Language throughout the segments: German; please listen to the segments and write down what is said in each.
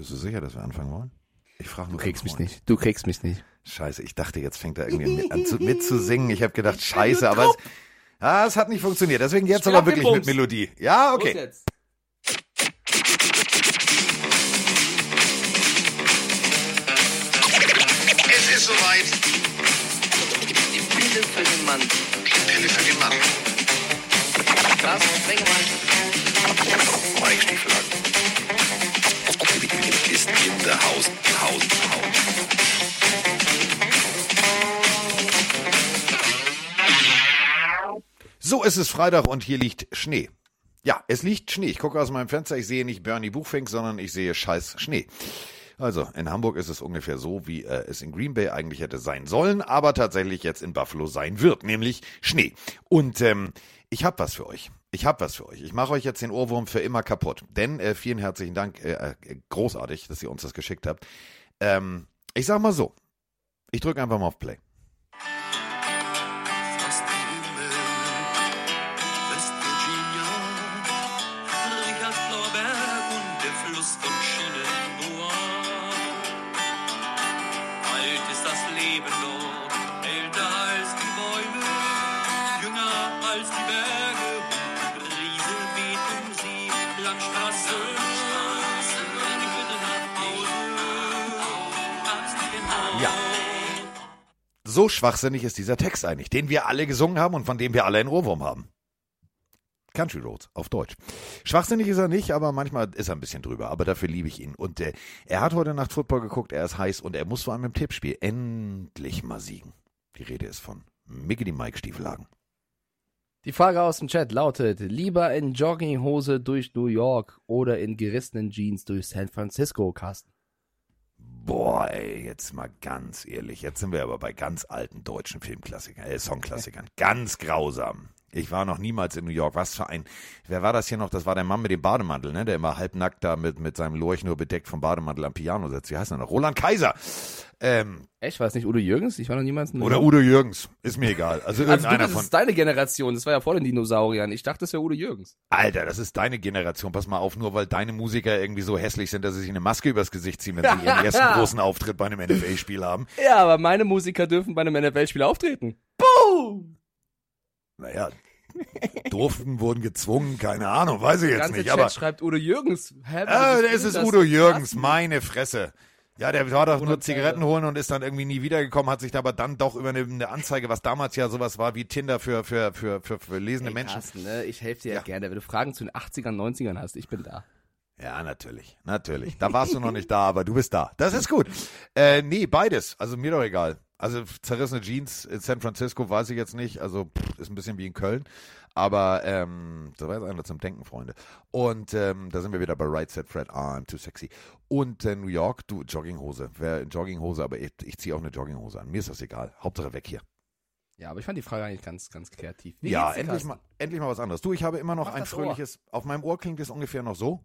Bist du sicher, dass wir anfangen wollen? Ich frage Du kriegst mich nicht. Du kriegst mich nicht. Scheiße, ich dachte, jetzt fängt er irgendwie an zu, mit zu singen. Ich habe gedacht, scheiße, aber es, ah, es hat nicht funktioniert. Deswegen jetzt aber wirklich mit. Melodie. Ja, okay. jetzt. Es ist soweit. Die Pille für den Mann. Die Pille für den Mann. Sprengemann. Mike Stiefel an. So, es ist Freitag und hier liegt Schnee. Ja, es liegt Schnee. Ich gucke aus meinem Fenster, ich sehe nicht Bernie Buchfink, sondern ich sehe scheiß Schnee. Also, in Hamburg ist es ungefähr so, wie äh, es in Green Bay eigentlich hätte sein sollen, aber tatsächlich jetzt in Buffalo sein wird, nämlich Schnee. Und ähm, ich habe was für euch. Ich habe was für euch. Ich mache euch jetzt den Ohrwurm für immer kaputt. Denn äh, vielen herzlichen Dank, äh, äh, großartig, dass ihr uns das geschickt habt. Ähm, ich sag mal so, ich drücke einfach mal auf Play. So schwachsinnig ist dieser Text eigentlich, den wir alle gesungen haben und von dem wir alle einen Ohrwurm haben. Country Roads auf Deutsch. Schwachsinnig ist er nicht, aber manchmal ist er ein bisschen drüber. Aber dafür liebe ich ihn. Und äh, er hat heute Nacht Football geguckt, er ist heiß und er muss vor allem im Tippspiel endlich mal siegen. Die Rede ist von Mickey Mike Stiefelagen. Die Frage aus dem Chat lautet: Lieber in Jogginghose durch New York oder in gerissenen Jeans durch San Francisco, Carsten? Boah, ey, jetzt mal ganz ehrlich, jetzt sind wir aber bei ganz alten deutschen Filmklassikern, äh, Songklassikern. Ganz grausam. Ich war noch niemals in New York. Was für ein, wer war das hier noch? Das war der Mann mit dem Bademantel, ne? Der immer halbnackt da mit, mit seinem Lorch nur bedeckt vom Bademantel am Piano sitzt. Wie heißt er noch? Roland Kaiser. Ähm, Echt? War es nicht Udo Jürgens? Ich war noch niemals in New oder York. Udo Jürgens. Ist mir egal. Also Also du, das von. ist deine Generation. Das war ja vor den Dinosauriern. Ich dachte, das wäre Udo Jürgens. Alter, das ist deine Generation. Pass mal auf, nur weil deine Musiker irgendwie so hässlich sind, dass sie sich eine Maske übers Gesicht ziehen, wenn sie ihren ersten großen Auftritt bei einem NFL-Spiel haben. Ja, aber meine Musiker dürfen bei einem NFL-Spiel auftreten. Boom! Naja, durften, wurden gezwungen, keine Ahnung, weiß ich jetzt nicht. Chat Aber schreibt Udo Jürgens. Hä, was es ist? Udo Jürgens, meine Fresse. Ja, der war doch nur Zigaretten holen und ist dann irgendwie nie wiedergekommen, hat sich da aber dann doch über eine, eine Anzeige, was damals ja sowas war wie Tinder für, für, für, für, für lesende Ey, Menschen. Carsten, ne? Ich helfe dir ja. Ja. gerne. Wenn du Fragen zu den 80ern, 90ern hast, ich bin da. Ja, natürlich, natürlich. Da warst du noch nicht da, aber du bist da. Das ist gut. Äh, nee, beides. Also mir doch egal. Also zerrissene Jeans in San Francisco weiß ich jetzt nicht. Also pff, ist ein bisschen wie in Köln. Aber ähm, da war jetzt einer zum Denken, Freunde. Und ähm, da sind wir wieder bei Right Set Fred. Ah, I'm too sexy. Und äh, New York, du, Jogginghose. Wer in Jogginghose, aber ich, ich ziehe auch eine Jogginghose an. Mir ist das egal. Hauptsache weg hier. Ja, aber ich fand die Frage eigentlich ganz, ganz kreativ. Wie ja, endlich mal, endlich mal was anderes. Du, ich habe immer noch Mach ein das Ohr. fröhliches. Auf meinem Ohr klingt es ungefähr noch so.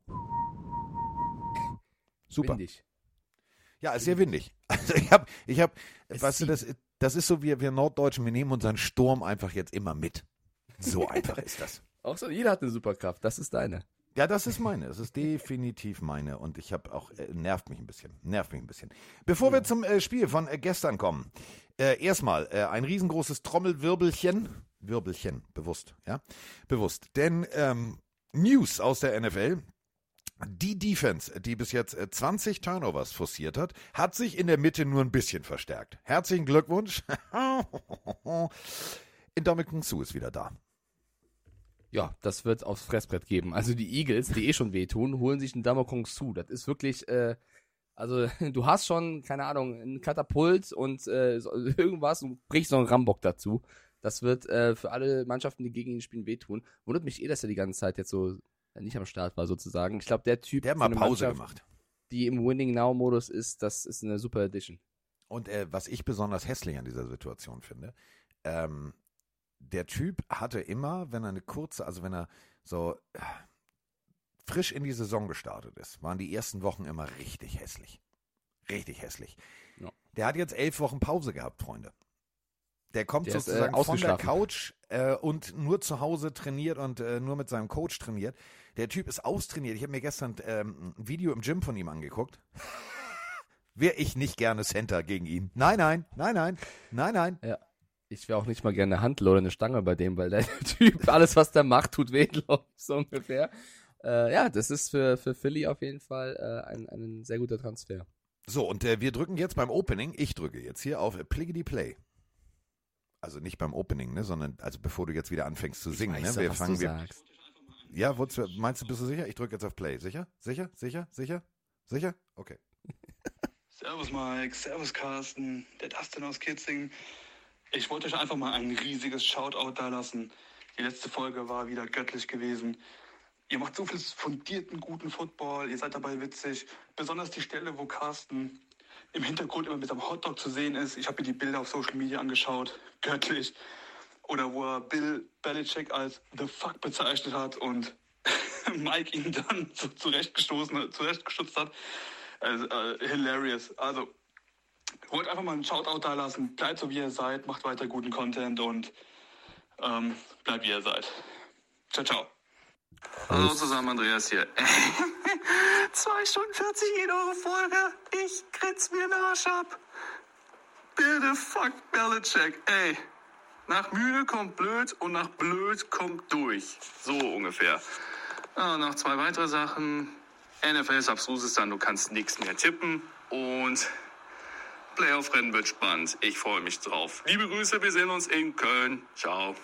Super. Windig. Ja, ist sehr windig. Also ich habe, ich habe, Es weißt du, das, das ist so, wir, wir Norddeutschen, wir nehmen unseren Sturm einfach jetzt immer mit. So einfach ist das. Auch so, jeder hat eine Superkraft. Das ist deine. Ja, das ist meine. Das ist definitiv meine. Und ich habe auch, äh, nervt mich ein bisschen. Nervt mich ein bisschen. Bevor wir zum äh, Spiel von äh, gestern kommen. Äh, erstmal äh, ein riesengroßes Trommelwirbelchen. Wirbelchen, bewusst, ja. Bewusst. Denn ähm, News aus der NFL. Die Defense, die bis jetzt äh, 20 Turnovers forciert hat, hat sich in der Mitte nur ein bisschen verstärkt. Herzlichen Glückwunsch. Indomitian Sue ist wieder da. Ja, das wird aufs Fressbrett geben. Also die Eagles, die eh schon wehtun, holen sich einen Damakong zu. Das ist wirklich, äh, also du hast schon, keine Ahnung, ein Katapult und äh, irgendwas und brichst noch einen Rambock dazu. Das wird äh, für alle Mannschaften, die gegen ihn spielen, wehtun. Wundert mich eh, dass er die ganze Zeit jetzt so äh, nicht am Start war, sozusagen. Ich glaube, der Typ, Der hat mal eine Pause gemacht. die im Winning Now-Modus ist, das ist eine super Edition. Und äh, was ich besonders hässlich an dieser Situation finde, ähm, der Typ hatte immer, wenn er eine kurze, also wenn er so äh, frisch in die Saison gestartet ist, waren die ersten Wochen immer richtig hässlich. Richtig hässlich. Ja. Der hat jetzt elf Wochen Pause gehabt, Freunde. Der kommt Der ist, äh, sozusagen von der. Couch äh, und nur zu Hause trainiert und äh, nur mit seinem Coach trainiert. Der Typ ist austrainiert. Ich habe mir gestern ähm, ein Video im Gym von ihm angeguckt. Wäre ich nicht gerne Center gegen ihn. Nein, nein, nein, nein, nein, nein. Ja. Ich wäre auch nicht mal gerne eine Handel oder eine Stange bei dem, weil der Typ, alles was der macht, tut weh, glaub ich, so ungefähr. Äh, ja, das ist für, für Philly auf jeden Fall äh, ein, ein sehr guter Transfer. So, und äh, wir drücken jetzt beim Opening, ich drücke jetzt hier auf Pliggity Play. Also nicht beim Opening, ne, sondern also bevor du jetzt wieder anfängst zu singen, ne? Weiß Wir doch, was fangen du wir. sagst. Ja, du, meinst du, bist du sicher? Ich drücke jetzt auf Play. Sicher? Sicher? Sicher? Sicher? Sicher? Okay. Servus Mike, Servus Carsten, der Dustin aus Kitzing. Ich wollte euch einfach mal ein riesiges Shoutout da lassen. Die letzte Folge war wieder göttlich gewesen. Ihr macht so viel fundierten, guten Football, ihr seid dabei witzig. Besonders die Stelle, wo Carsten im Hintergrund immer mit seinem Hotdog zu sehen ist. Ich habe mir die Bilder auf Social Media angeschaut. Göttlich. Oder wo er Bill Belichick als The Fuck bezeichnet hat und Mike ihn dann so zurechtgestoßen, zurechtgestutzt hat. Also, äh, hilarious. Also, wollt einfach mal einen Shoutout da lassen. Bleibt so, wie ihr seid. Macht weiter guten Content und ähm, bleibt, wie ihr seid. Ciao, ciao. Hallo zusammen, Andreas hier. 2 Stunden 40 geht eure Folge. Ich kritz mir den Arsch ab. Bitte fuck Belichick. Ey, nach müde kommt blöd und nach blöd kommt durch. So ungefähr. Ah, noch zwei weitere Sachen. NFL ist abstrusestan, du kannst nichts mehr tippen. Und Playoff-Rennen wird spannend. Ich freue mich drauf. Liebe Grüße, wir sehen uns in Köln. Ciao.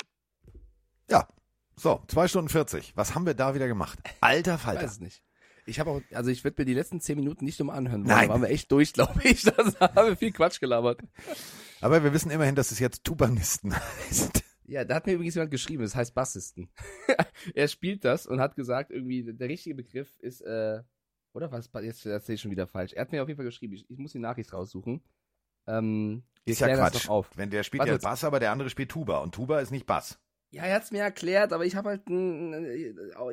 Ja. So, zwei Stunden 40. Was haben wir da wieder gemacht? Alter Ich Falter. weiß es nicht. Ich habe auch, also ich werde mir die letzten zehn Minuten nicht nochmal anhören wollen. Nein. Da waren wir echt durch, glaube ich. Da haben wir viel Quatsch gelabert. Aber wir wissen immerhin, dass es jetzt Tubanisten heißt. Ja, da hat mir übrigens jemand geschrieben, das heißt Bassisten. er spielt das und hat gesagt, irgendwie, der richtige Begriff ist, äh, oder was? Jetzt erzähle ich schon wieder falsch. Er hat mir auf jeden Fall geschrieben, ich, ich muss die Nachricht raussuchen. Ähm, Ist ja Quatsch. Wenn der spielt Warte ja. Bass, aber der andere spielt Tuba. Und Tuba ist nicht Bass. Ja, er hat's mir erklärt, aber ich habe halt ein,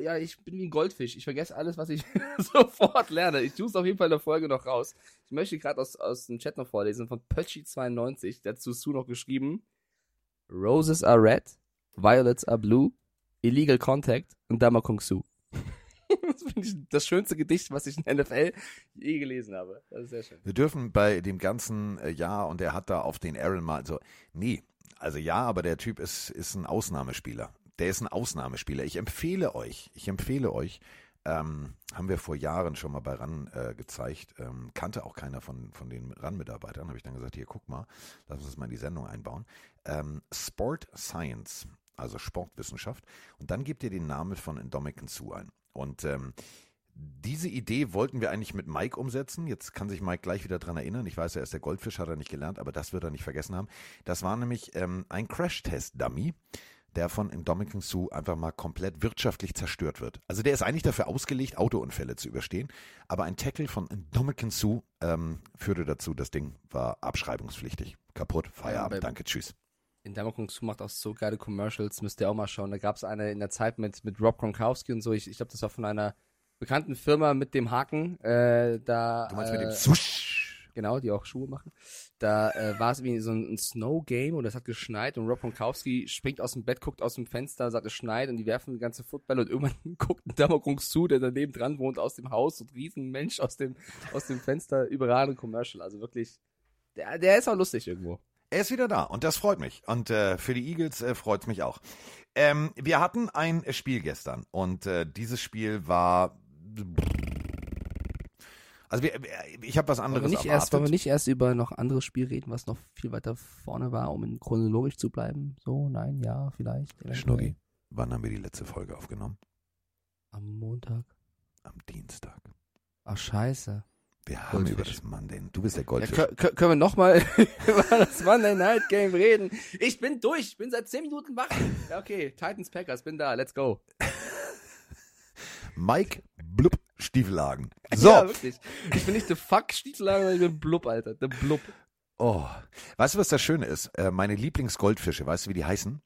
ja, ich bin wie ein Goldfisch. Ich vergesse alles, was ich sofort lerne. Ich tue es auf jeden Fall in der Folge noch raus. Ich möchte gerade aus, aus dem Chat noch vorlesen von Pötschi92, der zu Sue noch geschrieben. Roses are red, violets are blue, illegal contact und Dama Kung Su. das finde ich das schönste Gedicht, was ich in der NFL je gelesen habe. Das ist sehr schön. Wir dürfen bei dem ganzen äh, Ja und er hat da auf den Aaron mal so, nee, also ja, aber der Typ ist, ist ein Ausnahmespieler. Der ist ein Ausnahmespieler. Ich empfehle euch, ich empfehle euch, ähm, haben wir vor Jahren schon mal bei RAN äh, gezeigt, ähm, kannte auch keiner von, von den RAN-Mitarbeitern, habe ich dann gesagt, hier guck mal, lass uns das mal in die Sendung einbauen. Ähm, Sport Science, also Sportwissenschaft. Und dann gebt ihr den Namen von Indomitian zu ein. Und ähm, diese Idee wollten wir eigentlich mit Mike umsetzen. Jetzt kann sich Mike gleich wieder dran erinnern. Ich weiß, er ist der Goldfisch, hat er nicht gelernt, aber das wird er nicht vergessen haben. Das war nämlich ähm, ein Crash-Test-Dummy, der von Indomitian Sue einfach mal komplett wirtschaftlich zerstört wird. Also der ist eigentlich dafür ausgelegt, Autounfälle zu überstehen. Aber ein Tackle von Indomitian Sue ähm, führte dazu, das Ding war abschreibungspflichtig. Kaputt, Feierabend, danke, tschüss. In Dama Kung Su macht auch so geile Commercials, müsst ihr auch mal schauen. Da gab es eine in der Zeit mit, mit Rob Gronkowski und so. Ich, ich glaube, das war von einer bekannten Firma mit dem Haken. Äh, da, Du meinst mit dem äh, Sush? Genau, die auch Schuhe machen. Da äh, war es wie so ein, ein Snow-Game und es hat geschneit und Rob Gronkowski springt aus dem Bett, guckt aus dem Fenster, sagt, es schneit und die werfen die ganze Football und irgendwann guckt ein Damokung zu, der daneben dran wohnt, aus dem Haus und Riesenmensch aus dem, aus dem Fenster, überragende Commercial. Also wirklich, der, der ist auch lustig irgendwo. Er ist wieder da und das freut mich. Und äh, für die Eagles äh, freut es mich auch. Ähm, wir hatten ein Spiel gestern und äh, dieses Spiel war. Also wir, ich habe was Wollen anderes wir, nicht erwartet. erst, wollen wir nicht erst über noch anderes Spiel reden, was noch viel weiter vorne war, um in chronologisch zu bleiben? So, nein, ja, vielleicht. Schnuggi, wann haben wir die letzte Folge aufgenommen? Am Montag. Am Dienstag. Ach, scheiße. Wir haben über Goldfisch. das Monday. Du bist der Ja, Goldfisch. kö- können wir nochmal über das Monday Night Game reden? Ich bin durch, ich bin seit 10 Minuten wach. Ja, okay, Titans Packers, bin da, let's go. Mike Blub Stiefelhagen. So, Ja, wirklich. Ich bin nicht the fuck Stiefelager, sondern ich bin Blub, Alter. The Blub. oh. weißt du, was das Schöne ist? Äh, meine Lieblingsgoldfische, weißt du, wie die heißen?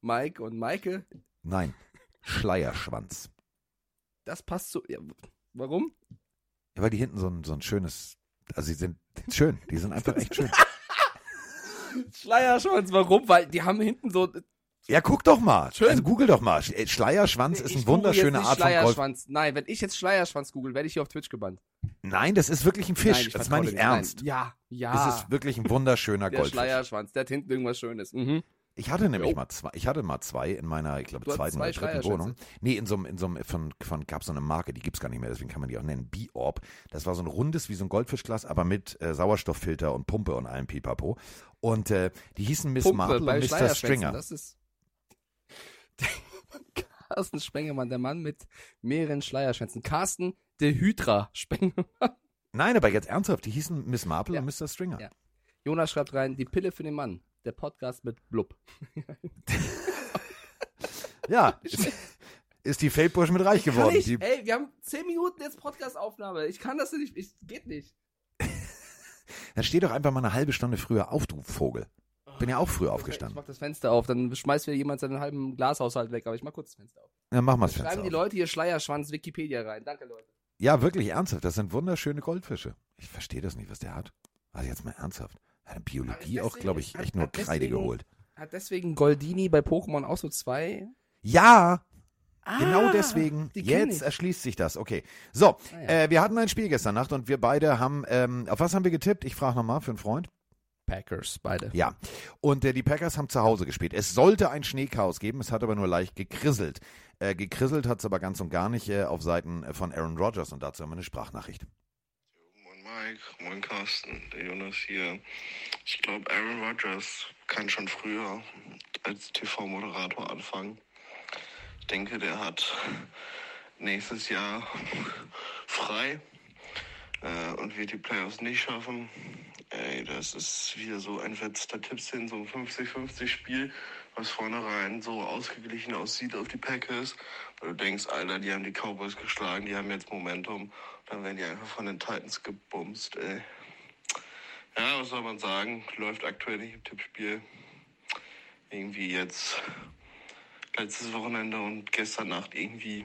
Mike und Maike, Nein, Schleierschwanz. das passt so. Ja, warum? Ja, weil die hinten so ein, so ein schönes, also sie sind schön, die sind einfach echt schön. Schleierschwanz, warum? Weil die haben hinten so. Ja, guck doch mal. Schön. Also google doch mal. Sch- Schleierschwanz ist Ich eine wunderschöne Art von Golf. Schleierschwanz. Nein, wenn ich jetzt Schleierschwanz google, werde ich hier auf Twitch gebannt. Nein, das ist wirklich ein Fisch. Nein, das meine ich nicht. Nein. ernst. Ja, ja. Das ist wirklich ein wunderschöner der Goldfisch. Schleierschwanz, der hat hinten irgendwas Schönes. Mhm. Ich hatte nämlich Jo. mal zwei, ich hatte mal zwei in meiner, ich glaube, Du zweiten zwei oder dritten. Wohnung. Nee, in so einem, in so einem, von, von, gab so eine Marke, die gibt's gar nicht mehr, deswegen kann man die auch nennen, B-Orb. Das war so ein rundes, wie so ein Goldfischglas, aber mit äh, Sauerstofffilter und Pumpe und allem Pipapo. Und äh, die hießen Miss Pumpe Marple und Mr. Stringer. Das ist. Carsten Spengemann, der Mann mit mehreren Schleierschwänzen. Carsten, der Hydra Spengemann. Nein, aber jetzt ernsthaft, die hießen Miss Marple Ja. und Mr. Stringer. Ja. Jonas schreibt rein, die Pille für den Mann. Der Podcast mit Blub. Ja, ist die Feldbusch mit reich geworden. Ich, Die, ey, wir haben 10 Minuten jetzt Podcast-Aufnahme. Ich kann das nicht. Ich, geht nicht. dann steh doch einfach mal eine halbe Stunde früher auf, du Vogel. Bin ja auch früh Ich aufgestanden. mach das Fenster auf, dann schmeißt wieder jemand seinen halben Glashaushalt weg, aber ich mach kurz das Fenster auf. Dann mach mal das Schreiben Fenster die auf. Leute hier Schleierschwanz Wikipedia rein. Danke, Leute. Ja, wirklich ernsthaft. Das sind wunderschöne Goldfische. Ich verstehe das nicht, was der hat. Also jetzt mal ernsthaft. Er hat in Biologie Aber auch, glaube ich, deswegen- echt nur hat Kreide deswegen- geholt. Hat deswegen Goldini bei Pokémon auch so zwei? Ja, Ah, genau deswegen. die Jetzt ich. erschließt sich das. Okay. So, Ah, ja. äh, wir hatten ein Spiel gestern Nacht und wir beide haben, ähm, auf was haben wir getippt? Ich frage nochmal für einen Freund. Packers, beide. Ja. Und äh, die Packers haben zu Hause gespielt. Es sollte ein Schneechaos geben, es hat aber nur leicht gekrisselt. Äh, gekrisselt hat es aber ganz und gar nicht äh, auf Seiten äh, von Aaron Rodgers und dazu haben wir eine Sprachnachricht. Moin Mike, moin Carsten, der Jonas hier. Ich glaube, Aaron Rodgers kann schon früher als TV-Moderator anfangen. Ich denke, der hat nächstes Jahr frei äh, und wird die Playoffs nicht schaffen. Ey, das ist wieder so ein letzter Tippsinn, so ein 50-50-Spiel, was vornherein so ausgeglichen aussieht auf die Packers. Weil du denkst, Alter, die haben die Cowboys geschlagen, die haben jetzt Momentum. Dann werden die einfach von den Titans gebumst, ey. Ja, was soll man sagen? Läuft aktuell nicht im Tippspiel. Irgendwie jetzt letztes Wochenende und gestern Nacht irgendwie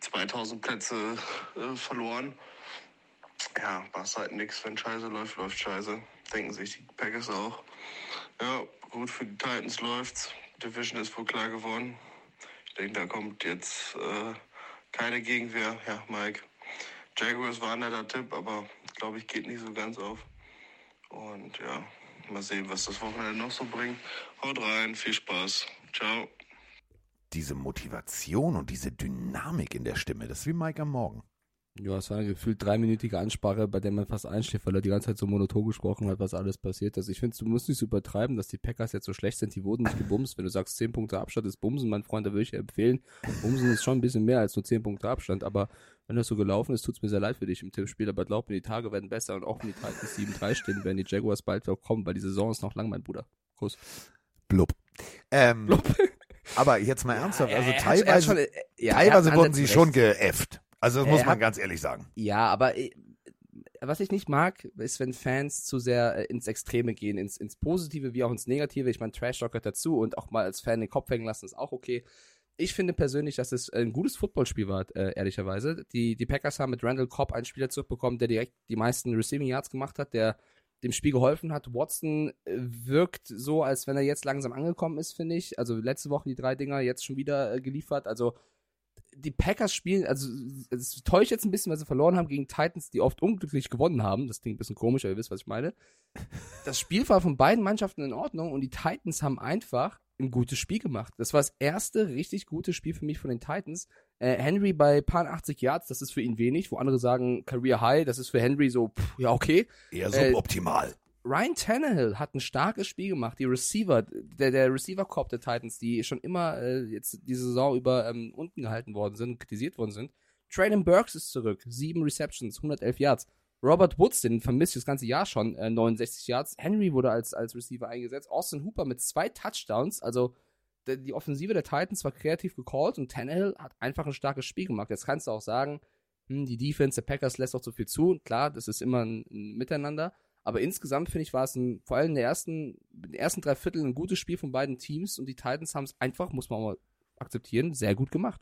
2000 Plätze äh, verloren. Ja, machst halt nix, wenn Scheiße läuft, läuft Scheiße. Denken sich die Packers auch. Ja, gut, für die Titans läuft's. Division ist wohl klar geworden. Ich denke, da kommt jetzt äh, keine Gegenwehr. Ja, Mike. Jaguars war ein netter Tipp, aber glaube ich, geht nicht so ganz auf. Und ja, mal sehen, was das Wochenende noch so bringt. Haut rein, viel Spaß. Ciao. Diese Motivation und diese Dynamik in der Stimme, das ist wie Mike am Morgen. Ja, es war eine gefühlt dreiminütige Ansprache, bei der man fast einschläft, weil er die ganze Zeit so monoton gesprochen hat, was alles passiert ist. Ich finde, du musst nicht so übertreiben, dass die Packers jetzt so schlecht sind. Die wurden nicht gebumst. Wenn du sagst, 10 Punkte Abstand ist Bumsen, mein Freund, da würde ich empfehlen. Bumsen ist schon ein bisschen mehr als nur 10 Punkte Abstand, aber wenn das so gelaufen ist, tut's mir sehr leid für dich im Tippspiel, aber glaub mir, die Tage werden besser und auch wenn die Titans 7-3 stehen, werden die Jaguars bald auch kommen, weil die Saison ist noch lang, mein Bruder. Kuss. Blub. Ähm, Aber jetzt mal ernsthaft, also er hat teilweise, schon- äh, ja, teilweise wurden sie schon geäfft. Also das Er muss man hat- ganz ehrlich sagen. Ja, aber äh, was ich nicht mag, ist, wenn Fans zu sehr äh, ins Extreme gehen, ins, ins Positive wie auch ins Negative. Ich meine, Trash Talk gehört dazu und auch mal als Fan den Kopf hängen lassen ist auch okay. Ich finde persönlich, dass es ein gutes Footballspiel war, äh, ehrlicherweise. Die, die Packers haben mit Randall Cobb einen Spieler zurückbekommen, der direkt die meisten Receiving Yards gemacht hat, der dem Spiel geholfen hat. Watson äh, wirkt so, als wenn er jetzt langsam angekommen ist, finde ich. Also letzte Woche die drei Dinger, jetzt schon wieder äh, geliefert. Also die Packers spielen, also es täuscht jetzt ein bisschen, weil sie verloren haben gegen Titans, die oft unglücklich gewonnen haben. Das klingt ein bisschen komisch, aber ihr wisst, was ich meine. Das Spiel war von beiden Mannschaften in Ordnung und die Titans haben einfach ein gutes Spiel gemacht. Das war das erste richtig gute Spiel für mich von den Titans. Äh, Henry bei paar 80 Yards, das ist für ihn wenig, wo andere sagen Career High, das ist für Henry so, pff, ja okay. Eher Äh, suboptimal. Ryan Tannehill hat ein starkes Spiel gemacht. Die Receiver, der, der Receiver-Korb der Titans, die schon immer äh, jetzt die Saison über ähm, unten gehalten worden sind, kritisiert worden sind. Traylon Burks ist zurück. Sieben Receptions, 111 Yards. Robert Woods, den vermisst ich das ganze Jahr schon, äh, 69 Yards. Henry wurde als, als Receiver eingesetzt. Austin Hooper mit zwei Touchdowns. Also der, die Offensive der Titans war kreativ gecallt und Tannehill hat einfach ein starkes Spiel gemacht. Jetzt kannst du auch sagen, hm, die Defense der Packers lässt auch zu viel zu. Klar, das ist immer ein, ein Miteinander. Aber insgesamt finde ich, war es ein, vor allem in der ersten, in den ersten drei Vierteln ein gutes Spiel von beiden Teams und die Titans haben es einfach, muss man auch mal akzeptieren, sehr gut gemacht.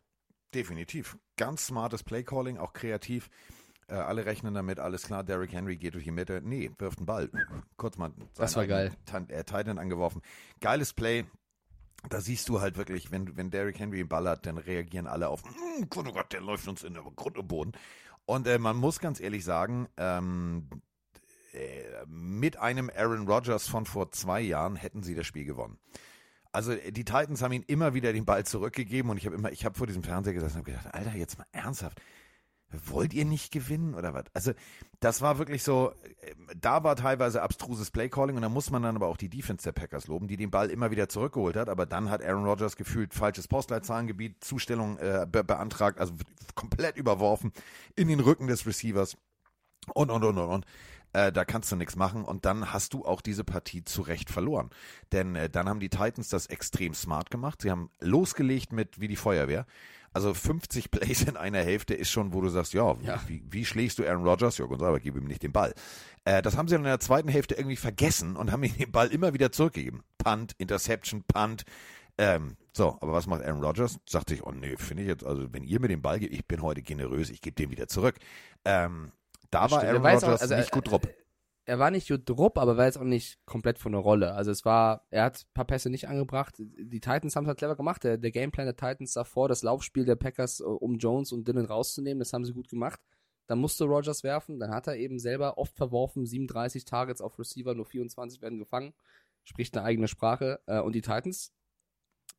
Definitiv. Ganz smartes Playcalling, auch kreativ. Äh, alle rechnen damit, alles klar, Derrick Henry geht durch die Mitte. Nee, wirft einen Ball. Kurz mal Das war geil. Äh, Titan angeworfen. Geiles Play. Da siehst du halt wirklich, wenn, wenn Derrick Henry den Ball hat, dann reagieren alle auf, "Mm, Gott, oh Gott, der läuft uns in den Grund und Boden. Und äh, man muss ganz ehrlich sagen, ähm, äh, mit einem Aaron Rodgers von vor zwei Jahren hätten sie das Spiel gewonnen. Also äh, die Titans haben ihm immer wieder den Ball zurückgegeben und ich habe immer, ich habe vor diesem Fernseher gesessen und gedacht, Alter, jetzt mal ernsthaft, wollt ihr nicht gewinnen oder was? Also das war wirklich so, äh, da war teilweise abstruses Playcalling und da muss man dann aber auch die Defense der Packers loben, die den Ball immer wieder zurückgeholt hat, aber dann hat Aaron Rodgers gefühlt falsches Postleitzahlengebiet, Zustellung äh, be beantragt, also komplett überworfen in den Rücken des Receivers und und und und und. Äh, da kannst du nichts machen und dann hast du auch diese Partie zu Recht verloren. Denn äh, dann haben die Titans das extrem smart gemacht. Sie haben losgelegt mit wie die Feuerwehr. Also 50 Plays in einer Hälfte ist schon, wo du sagst, ja, Ja. Wie, wie schlägst du Aaron Rodgers? Ja, Gonzalo, gib ihm nicht den Ball. Äh, das haben sie dann in der zweiten Hälfte irgendwie vergessen und haben ihm den Ball immer wieder zurückgegeben. Punt, Interception, Punt. Ähm, so, aber was macht Aaron Rodgers? Sagt sich, oh nee, finde ich jetzt, also wenn ihr mir den Ball gebt, ich bin heute generös, ich gebe den wieder zurück. Ähm, da war. Aaron Er war jetzt auch- Rodgers also, nicht gut drauf. er war nicht gut drupp, aber war jetzt auch nicht komplett von der Rolle. Also es war, er hat ein paar Pässe nicht angebracht. Die Titans haben es halt clever gemacht. Der, der Gameplan der Titans davor, das Laufspiel der Packers, äh, um Jones und Dylan rauszunehmen, das haben sie gut gemacht. Dann musste Rogers werfen, dann hat er eben selber oft verworfen, 37 Targets auf Receiver, nur 24 werden gefangen. Spricht eine eigene Sprache. Äh, Und die Titans,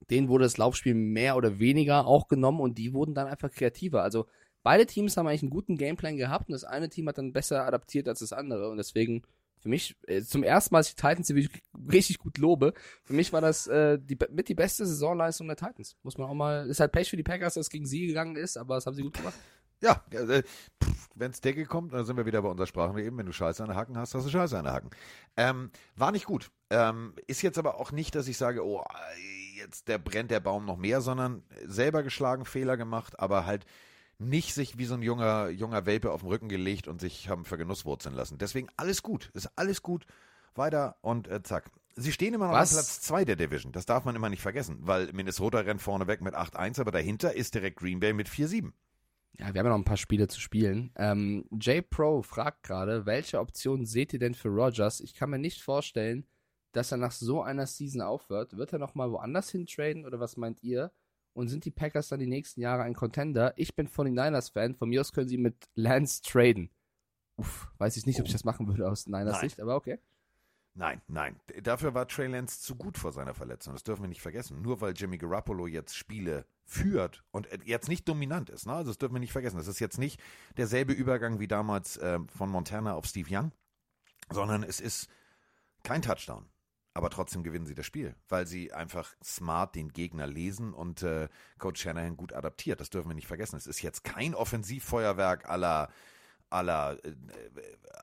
denen wurde das Laufspiel mehr oder weniger auch genommen und die wurden dann einfach kreativer. Also beide Teams haben eigentlich einen guten Gameplan gehabt und das eine Team hat dann besser adaptiert als das andere und deswegen für mich äh, zum ersten Mal, dass ich die Titans hier richtig gut lobe, für mich war das äh, die, mit die beste Saisonleistung der Titans. Muss man auch mal, ist halt Pech für die Packers, dass es gegen sie gegangen ist, aber das haben sie gut gemacht. Ja, äh, wenn's Decke kommt, dann sind wir wieder bei unserer Sprache eben. Wenn du Scheiße an der Hacken hast, hast du Scheiße an der Hacken. Ähm, war nicht gut. Ähm, ist jetzt aber auch nicht, dass ich sage, oh, jetzt der brennt der Baum noch mehr, sondern selber geschlagen, Fehler gemacht, aber halt nicht sich wie so ein junger, junger Welpe auf den Rücken gelegt und sich haben vergenusswurzeln lassen. Deswegen alles gut. Ist alles gut. Weiter und äh, zack. Sie stehen immer noch Was? an Platz 2 der Division. Das darf man immer nicht vergessen, weil Minnesota rennt vorne weg mit 8-1, aber dahinter ist direkt Green Bay mit 4-7. Ja, wir haben ja noch ein paar Spiele zu spielen. Ähm, J Pro fragt gerade, welche Option seht ihr denn für Rogers? Ich kann mir nicht vorstellen, dass er nach so einer Season aufhört. Wird er noch mal woanders hin traden oder was meint ihr? Und sind die Packers dann die nächsten Jahre ein Contender? Ich bin 49ers-Fan. Von mir aus können sie mit Lance traden. Uff, weiß ich nicht, ob ich das machen würde aus Niners. Sicht, aber okay. Nein, nein. Dafür war Trey Lance zu gut vor seiner Verletzung. Das dürfen wir nicht vergessen. Nur weil Jimmy Garoppolo jetzt Spiele führt und jetzt nicht dominant ist. Ne? Also das dürfen wir nicht vergessen. Das ist jetzt nicht derselbe Übergang wie damals äh, von Montana auf Steve Young, sondern es ist kein Touchdown. Aber trotzdem gewinnen sie das Spiel, weil sie einfach smart den Gegner lesen und äh, Coach Shanahan gut adaptiert. Das dürfen wir nicht vergessen. Es ist jetzt kein Offensivfeuerwerk aller aller äh,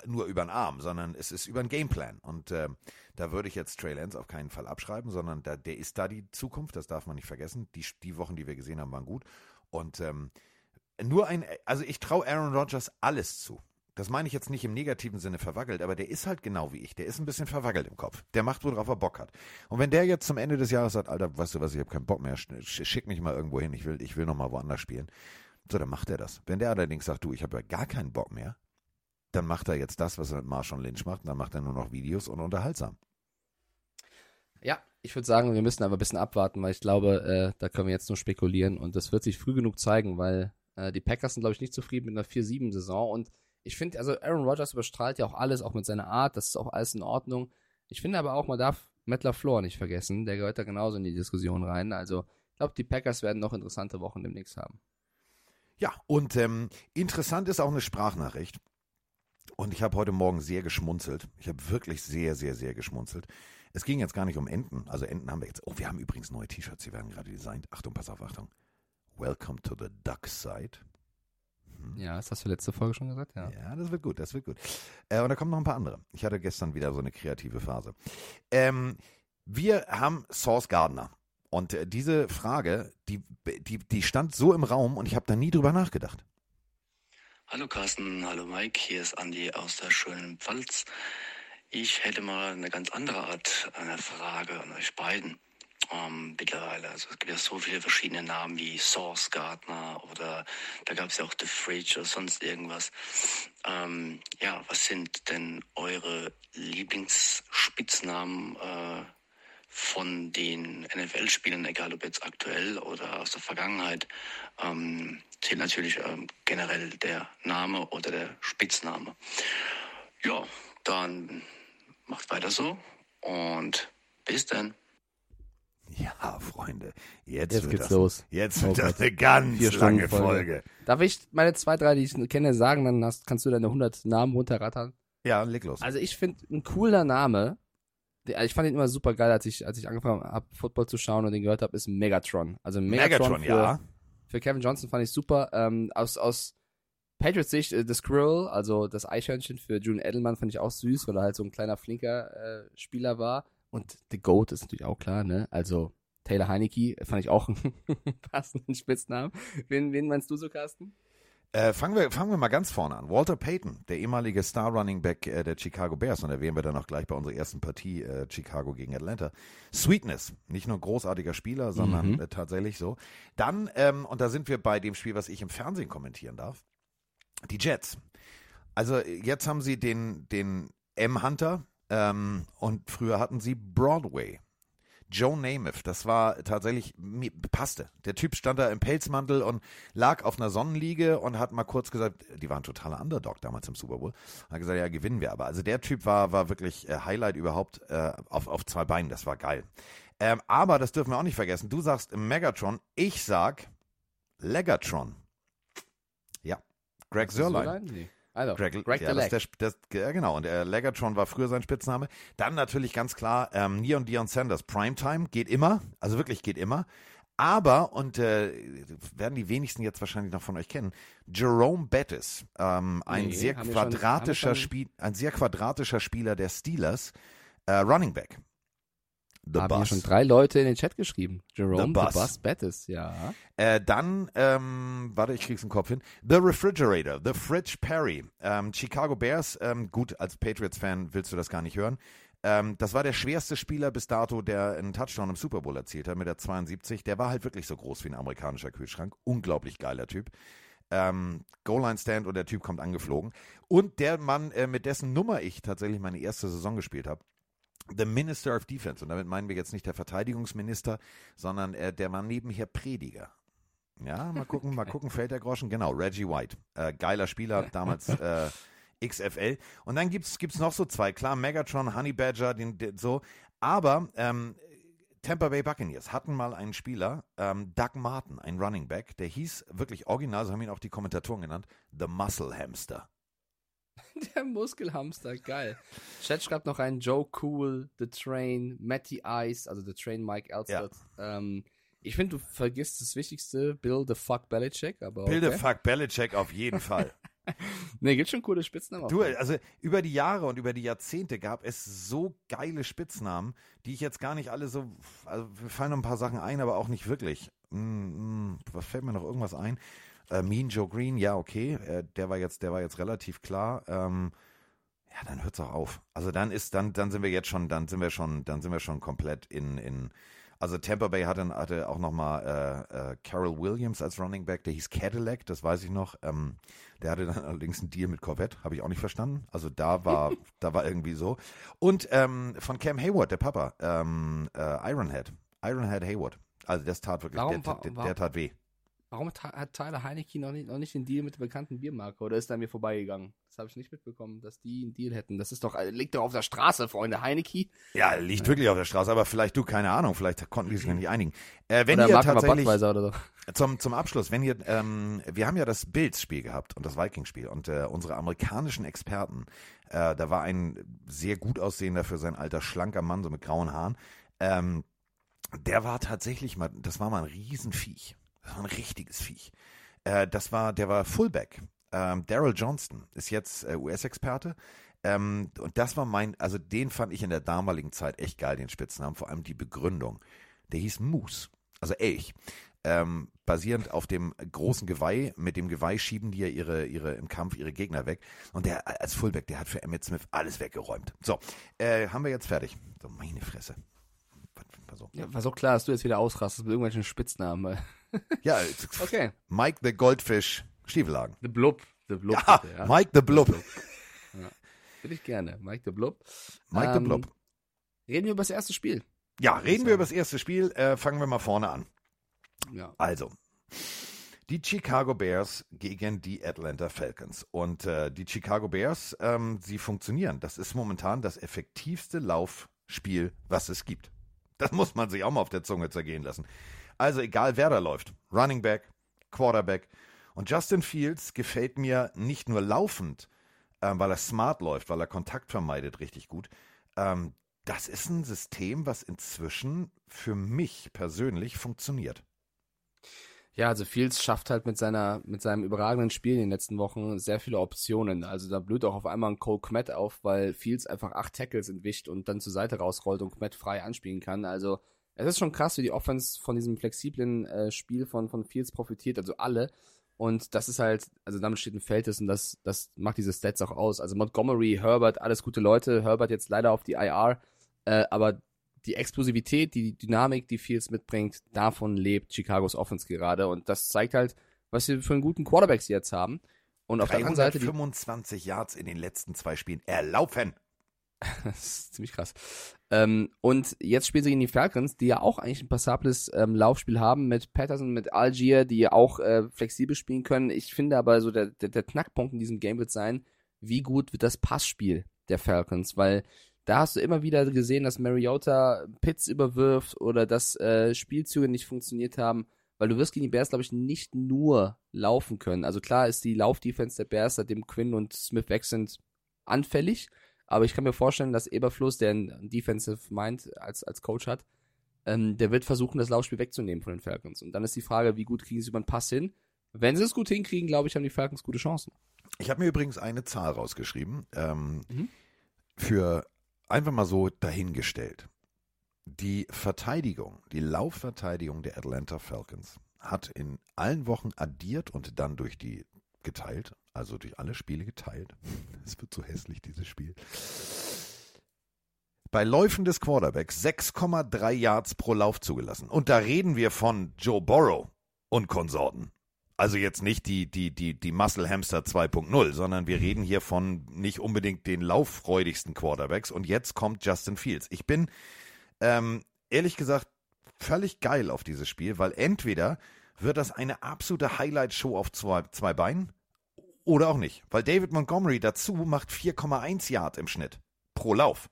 nur über den Arm, sondern es ist über einen Gameplan. Und äh, da würde ich jetzt Trey Lance auf keinen Fall abschreiben, sondern da, der ist da die Zukunft, das darf man nicht vergessen. Die, die Wochen, die wir gesehen haben, waren gut. Und ähm, nur ein, also ich traue Aaron Rodgers alles zu. Das meine ich jetzt nicht im negativen Sinne verwackelt, aber der ist halt genau wie ich. Der ist ein bisschen verwackelt im Kopf. Der macht, worauf er Bock hat. Und wenn der jetzt zum Ende des Jahres sagt, Alter, weißt du was, ich habe keinen Bock mehr, sch- schick mich mal irgendwo hin, ich will, ich will noch mal woanders spielen. So, dann macht er das. Wenn der allerdings sagt, du, ich habe ja gar keinen Bock mehr, dann macht er jetzt das, was er mit Marshall Lynch macht, und dann macht er nur noch Videos und unterhaltsam. Ja, ich würde sagen, wir müssen aber ein bisschen abwarten, weil ich glaube, äh, da können wir jetzt nur spekulieren und das wird sich früh genug zeigen, weil äh, die Packers sind, glaube ich, nicht zufrieden mit einer 4-7-Saison und ich finde, also Aaron Rodgers überstrahlt ja auch alles, auch mit seiner Art, das ist auch alles in Ordnung. Ich finde aber auch, man darf Matt LaFleur nicht vergessen, der gehört da genauso in die Diskussion rein. Also, ich glaube, die Packers werden noch interessante Wochen demnächst haben. Ja, und ähm, interessant ist auch eine Sprachnachricht. Und ich habe heute Morgen sehr geschmunzelt. Ich habe wirklich sehr, sehr, sehr geschmunzelt. Es ging jetzt gar nicht um Enten. Also Enten haben wir jetzt. Oh, wir haben übrigens neue T-Shirts, die werden gerade designt. Achtung, pass auf, Achtung. Welcome to the Duck Side. Ja, das hast du letzte Folge schon gesagt, ja. Ja, das wird gut, das wird gut. Äh, und da kommen noch ein paar andere. Ich hatte gestern wieder so eine kreative Phase. Ähm, wir haben Source Gardner. Und äh, diese Frage, die, die, die stand so im Raum und ich habe da nie drüber nachgedacht. Hallo Carsten, hallo Mike, hier ist Andi aus der schönen Pfalz. Ich hätte mal eine ganz andere Art einer Frage an euch beiden. Ähm, mittlerweile. Also es gibt ja so viele verschiedene Namen wie Source Gardner oder da gab es ja auch The Fridge oder sonst irgendwas. Ähm, ja, was sind denn eure Lieblingsspitznamen äh, von den NFL-Spielern, egal ob jetzt aktuell oder aus der Vergangenheit? Ähm, zählt natürlich ähm, generell der Name oder der Spitzname. Ja, dann macht weiter so und bis dann. Ja, Freunde, jetzt, Jetzt wird geht's das, los. Jetzt Oh wird das Gott. eine ganz Vier lange Folge. Darf ich meine zwei, drei, die ich kenne, sagen, dann hast, kannst du deine 100 Namen runterrattern? Ja, leg los. Also ich finde, ein cooler Name, der, ich fand ihn immer super geil, als ich, als ich angefangen habe, Football zu schauen und den gehört habe, ist Megatron. Also Megatron, Megatron, für, ja. für Kevin Johnson fand ich super. Ähm, aus, aus Patriots Sicht, äh, The Squirrel, also das Eichhörnchen für June Edelman fand ich auch süß, weil er halt so ein kleiner, flinker äh, Spieler war. Und The Goat ist natürlich auch klar, ne? Also Taylor Heineke fand ich auch einen passenden Spitznamen. Wen, wen meinst du so, Carsten? Äh, fangen, wir, fangen wir mal ganz vorne an. Walter Payton, der ehemalige Star Running Back äh, der Chicago Bears, und erwähnen wir dann auch gleich bei unserer ersten Partie äh, Chicago gegen Atlanta. Sweetness, nicht nur großartiger Spieler, sondern Mhm. äh, tatsächlich so. Dann, ähm, und da sind wir bei dem Spiel, was ich im Fernsehen kommentieren darf, die Jets. Also jetzt haben sie den, den M-Hunter ähm, und früher hatten sie Broadway. Joe Namath, das war tatsächlich, passte. Der Typ stand da im Pelzmantel und lag auf einer Sonnenliege und hat mal kurz gesagt, die waren totaler Underdog damals im Super Bowl. Hat gesagt, ja, gewinnen wir aber. Also der Typ war, war wirklich äh, Highlight überhaupt äh, auf, auf zwei Beinen, das war geil. Ähm, aber das dürfen wir auch nicht vergessen. Du sagst Megatron, ich sag Legatron. Ja, Greg Sörlein. Nee. Also, Greg, Greg ja, the das der, das, ja, genau. Und äh, Legatron war früher sein Spitzname. Dann natürlich ganz klar ähm, Neon Dion Sanders. Primetime geht immer. Also wirklich geht immer. Aber, und äh, werden die wenigsten jetzt wahrscheinlich noch von euch kennen, Jerome Bettis, ähm, ein Nee, sehr schon- quadratischer schon- Spiel, ein sehr quadratischer Spieler der Steelers, äh, Running Back. The haben Bus. schon drei Leute in den Chat geschrieben. Jerome, The. Bus, Bettis, ja. Äh, dann, ähm, warte, ich krieg's im Kopf hin. The Refrigerator, The Fridge Perry. Ähm, Chicago Bears, ähm, gut, als Patriots-Fan willst du das gar nicht hören. Ähm, das war der schwerste Spieler bis dato, der einen Touchdown im Super Bowl erzielt hat mit der 72. Der war halt wirklich so groß wie ein amerikanischer Kühlschrank. Unglaublich geiler Typ. Ähm, Goal-Line-Stand und der Typ kommt angeflogen. Und der Mann, äh, mit dessen Nummer ich tatsächlich meine erste Saison gespielt habe, The Minister of Defense. Und damit meinen wir jetzt nicht der Verteidigungsminister, sondern äh, der war nebenher Prediger. Ja, mal gucken, mal gucken, fällt der Groschen. Genau, Reggie White. Äh, geiler Spieler, damals äh, XFL. Und dann gibt's gibt's noch so zwei. Klar, Megatron, Honey Badger, den, den, so. Aber ähm, Tampa Bay Buccaneers hatten mal einen Spieler, ähm, Doug Martin, ein Running Back, der hieß wirklich original, so haben ihn auch die Kommentatoren genannt, The Muscle Hamster. Der Muskelhamster, geil. Chat schreibt noch einen Joe Cool, The Train, Matty Ice, also The Train Mike Elstert. Ähm, ich finde, du vergisst das Wichtigste, Bill the Fuck Belichick, aber okay. Bilde fuck Belichick auf jeden Fall. Nee, gibt schon coole Spitznamen. Du, also über die Jahre und über die Jahrzehnte gab es so geile Spitznamen, die ich jetzt gar nicht alle so, also mir fallen noch ein paar Sachen ein, aber auch nicht wirklich. Hm, hm, was fällt mir noch irgendwas ein? Äh, mean Joe Green, ja okay, äh, der war jetzt, der war jetzt relativ klar. Ähm, ja, dann hört's auch auf. Also dann ist, dann, dann sind wir jetzt schon, dann sind wir schon, dann sind wir schon komplett in, in, also Tampa Bay hatte, hatte auch nochmal äh, äh, Carol Williams als Running Back, der hieß Cadillac, das weiß ich noch. Ähm, der hatte dann allerdings einen Deal mit Corvette, habe ich auch nicht verstanden. Also da war, da war irgendwie so. Und ähm, von Cam Hayward, der Papa, ähm, äh, Ironhead, Ironhead Hayward. Also das tat wirklich, Warum der, der, der tat weh. Warum hat Tyler Heineke noch nicht, noch nicht den Deal mit der bekannten Biermarke oder ist er mir vorbeigegangen? Das habe ich nicht mitbekommen, dass die einen Deal hätten. Das ist doch, äh, liegt doch auf der Straße, Freunde. Heineke. Ja, liegt wirklich auf der Straße, aber vielleicht du, keine Ahnung, vielleicht konnten die sich noch nicht einigen. Äh, wenn oder ihr tatsächlich, so. Zum, zum Abschluss, wenn ihr, ähm, wir haben ja das Bills-Spiel gehabt und das Vikings-Spiel und äh, unsere amerikanischen Experten, äh, da war ein sehr gut aussehender für sein Alter schlanker Mann, so mit grauen Haaren, ähm, der war tatsächlich mal, das war mal ein Riesenviech. Das war ein richtiges Viech. Äh, das war, der war Fullback. Ähm, Daryl Johnston ist jetzt äh, US-Experte. Ähm, und das war mein, also den fand ich in der damaligen Zeit echt geil, den Spitznamen, vor allem die Begründung. Der hieß Moose, also Elch. Ähm, basierend auf dem großen Geweih, mit dem Geweih schieben die ja ihre, ihre im Kampf ihre Gegner weg. Und der als Fullback, der hat für Emmett Smith alles weggeräumt. So, äh, haben wir jetzt fertig. So, meine Fresse. Pass auf. Ja, war so klar, dass du jetzt wieder ausrastest mit irgendwelchen Spitznamen. Ja, Okay. Mike the Goldfish Stiefelhagen. The Blub. The Blub. Ja, bitte, ja. Mike the Blub. Will ich gerne. Mike the Blub. Mike the Ähm, Blub. Reden wir über das erste Spiel. Ja, reden wir über das erste Spiel. Äh, fangen wir mal vorne an. Ja. Also, die Chicago Bears gegen die Atlanta Falcons. Und äh, die Chicago Bears, ähm, sie funktionieren. Das ist momentan das effektivste Laufspiel, was es gibt. Das muss man sich auch mal auf der Zunge zergehen lassen. Also egal, wer da läuft. Running Back, Quarterback. Und Justin Fields gefällt mir nicht nur laufend, ähm, weil er smart läuft, weil er Kontakt vermeidet richtig gut. Ähm, das ist ein System, was inzwischen für mich persönlich funktioniert. Ja, also Fields schafft halt mit seiner, mit seinem überragenden Spiel in den letzten Wochen sehr viele Optionen. Also da blüht auch auf einmal ein Cole Kmet auf, weil Fields einfach acht Tackles entwischt und dann zur Seite rausrollt und Kmet frei anspielen kann. Also es ist schon krass, wie die Offense von diesem flexiblen äh, Spiel von, von Fields profitiert, also alle. Und das ist halt, also damit steht ein Feld und das, das macht diese Stats auch aus. Also Montgomery, Herbert, alles gute Leute. Herbert jetzt leider auf die IR, äh, aber die Explosivität, die Dynamik, die Fields mitbringt, davon lebt Chicagos Offense gerade. Und das zeigt halt, was sie für einen guten Quarterback sie jetzt haben. Und auf der anderen Seite, die, 325 Yards in den letzten zwei Spielen erlaufen. das ist ziemlich krass. Ähm, und jetzt spielen sie gegen die Falcons, die ja auch eigentlich ein passables ähm, Laufspiel haben mit Patterson, mit Algier, die auch äh, flexibel spielen können. Ich finde aber so, der, der, der Knackpunkt in diesem Game wird sein, wie gut wird das Passspiel der Falcons, weil da hast du immer wieder gesehen, dass Mariota Pits überwirft oder dass äh, Spielzüge nicht funktioniert haben, weil du wirst gegen die Bears, glaube ich, nicht nur laufen können. Also klar ist die Laufdefense der Bears, seitdem Quinn und Smith weg sind, anfällig, aber ich kann mir vorstellen, dass Eberfluss, der ein Defensive Mind als, als Coach hat, ähm, der wird versuchen, das Laufspiel wegzunehmen von den Falcons. Und dann ist die Frage, wie gut kriegen sie über den Pass hin? Wenn sie es gut hinkriegen, glaube ich, haben die Falcons gute Chancen. Ich habe mir übrigens eine Zahl rausgeschrieben. Ähm, Mhm. Für einfach mal so dahingestellt. Die Verteidigung, die Laufverteidigung der Atlanta Falcons hat in allen Wochen addiert und dann durch die geteilt, also durch alle Spiele geteilt. Es wird so hässlich, dieses Spiel. Bei Läufen des Quarterbacks 6,3 Yards pro Lauf zugelassen. Und da reden wir von Joe Burrow und Konsorten. Also jetzt nicht die, die, die, die Muscle Hamster 2.0, sondern wir reden hier von nicht unbedingt den lauffreudigsten Quarterbacks. Und jetzt kommt Justin Fields. Ich bin ähm, ehrlich gesagt völlig geil auf dieses Spiel, weil entweder wird das eine absolute Highlight-Show auf zwei, zwei Beinen oder auch nicht. Weil David Montgomery dazu macht 4,1 Yard im Schnitt pro Lauf.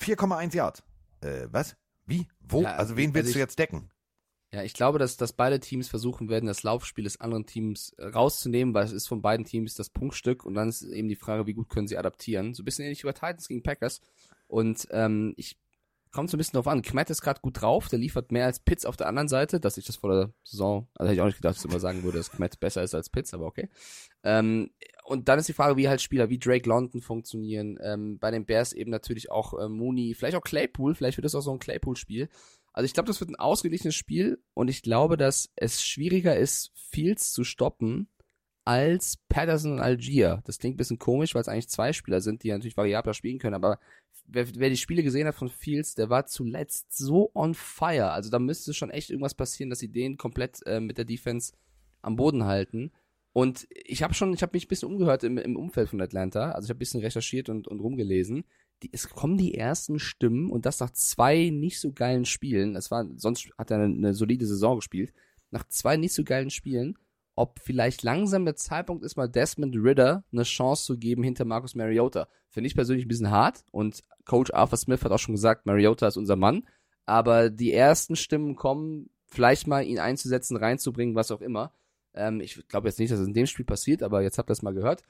4,1 Yard. Äh, was? Wie? Wo? Ja, also wen also willst ich- du jetzt decken? Ja, ich glaube, dass, dass beide Teams versuchen werden, das Laufspiel des anderen Teams äh, rauszunehmen, weil es ist von beiden Teams das Punktstück und dann ist eben die Frage, wie gut können sie adaptieren. So ein bisschen ähnlich bei Titans gegen Packers. Und ähm, ich kommt so ein bisschen drauf an. Kmet ist gerade gut drauf, der liefert mehr als Pitts auf der anderen Seite, dass ich das vor der Saison, also hätte ich auch nicht gedacht, dass ich immer sagen würde, dass Kmet besser ist als Pitts, aber okay. Ähm, und dann ist die Frage, wie halt Spieler wie Drake London funktionieren. Ähm, bei den Bears eben natürlich auch äh, Mooney, vielleicht auch Claypool, vielleicht wird das auch so ein Claypool-Spiel. Also ich glaube, das wird ein ausgeglichenes Spiel und ich glaube, dass es schwieriger ist, Fields zu stoppen als Patterson und Algier. Das klingt ein bisschen komisch, weil es eigentlich zwei Spieler sind, die natürlich variabler spielen können, aber wer, wer die Spiele gesehen hat von Fields, der war zuletzt so on fire. Also da müsste schon echt irgendwas passieren, dass sie den komplett äh, mit der Defense am Boden halten. Und ich habe schon, ich habe mich ein bisschen umgehört im, im Umfeld von Atlanta. Also ich habe ein bisschen recherchiert und, und rumgelesen. Die, es kommen die ersten Stimmen und das nach zwei nicht so geilen Spielen. Das war, sonst hat er eine, eine solide Saison gespielt. Nach zwei nicht so geilen Spielen, ob vielleicht langsam der Zeitpunkt ist, mal Desmond Ritter eine Chance zu geben hinter Marcus Mariota. Finde ich persönlich ein bisschen hart und Coach Arthur Smith hat auch schon gesagt, Mariota ist unser Mann. Aber die ersten Stimmen kommen, vielleicht mal ihn einzusetzen, reinzubringen, was auch immer. Ähm, ich glaube jetzt nicht, dass es in dem Spiel passiert, aber jetzt habt ihr es mal gehört.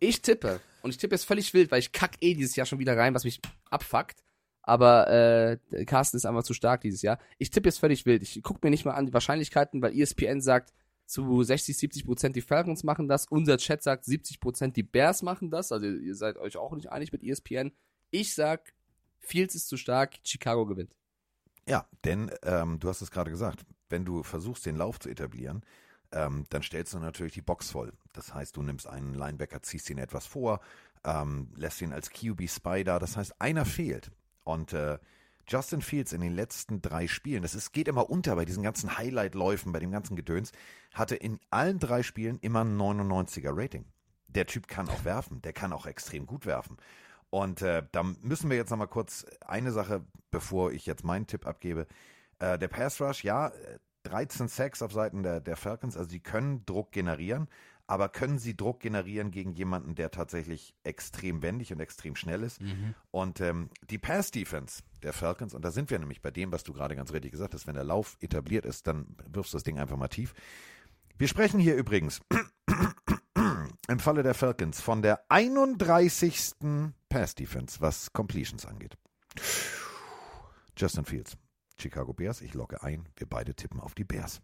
Ich tippe, und ich tippe jetzt völlig wild, weil ich kack eh dieses Jahr schon wieder rein, was mich abfuckt. Aber äh, Carsten ist einfach zu stark dieses Jahr. Ich tippe jetzt völlig wild. Ich gucke mir nicht mal an die Wahrscheinlichkeiten, weil ESPN sagt, zu 60, 70 Prozent die Falcons machen das. Unser Chat sagt, 70 Prozent die Bears machen das. Also ihr seid euch auch nicht einig mit ESPN. Ich sag, Fields ist zu stark, Chicago gewinnt. Ja, denn ähm, du hast es gerade gesagt, wenn du versuchst, den Lauf zu etablieren, ähm, dann stellst du natürlich die Box voll. Das heißt, du nimmst einen Linebacker, ziehst ihn etwas vor, ähm, lässt ihn als QB Spider. Das heißt, einer fehlt. Und äh, Justin Fields in den letzten drei Spielen, das ist, geht immer unter bei diesen ganzen Highlight-Läufen, bei dem ganzen Gedöns, hatte in allen drei Spielen immer ein 99er Rating. Der Typ kann auch werfen, der kann auch extrem gut werfen. Und äh, da müssen wir jetzt nochmal kurz eine Sache, bevor ich jetzt meinen Tipp abgebe. Äh, der Pass Rush, ja, äh, 13 Sacks auf Seiten der, der Falcons, also die können Druck generieren, aber können sie Druck generieren gegen jemanden, der tatsächlich extrem wendig und extrem schnell ist? Und ähm, die Pass-Defense der Falcons, und da sind wir nämlich bei dem, was du gerade ganz richtig gesagt hast, wenn der Lauf etabliert ist, dann wirfst du das Ding einfach mal tief. Wir sprechen hier übrigens im Falle der Falcons von der 31. Pass-Defense, was Completions angeht. Justin Fields, Chicago Bears, ich logge ein, wir beide tippen auf die Bears.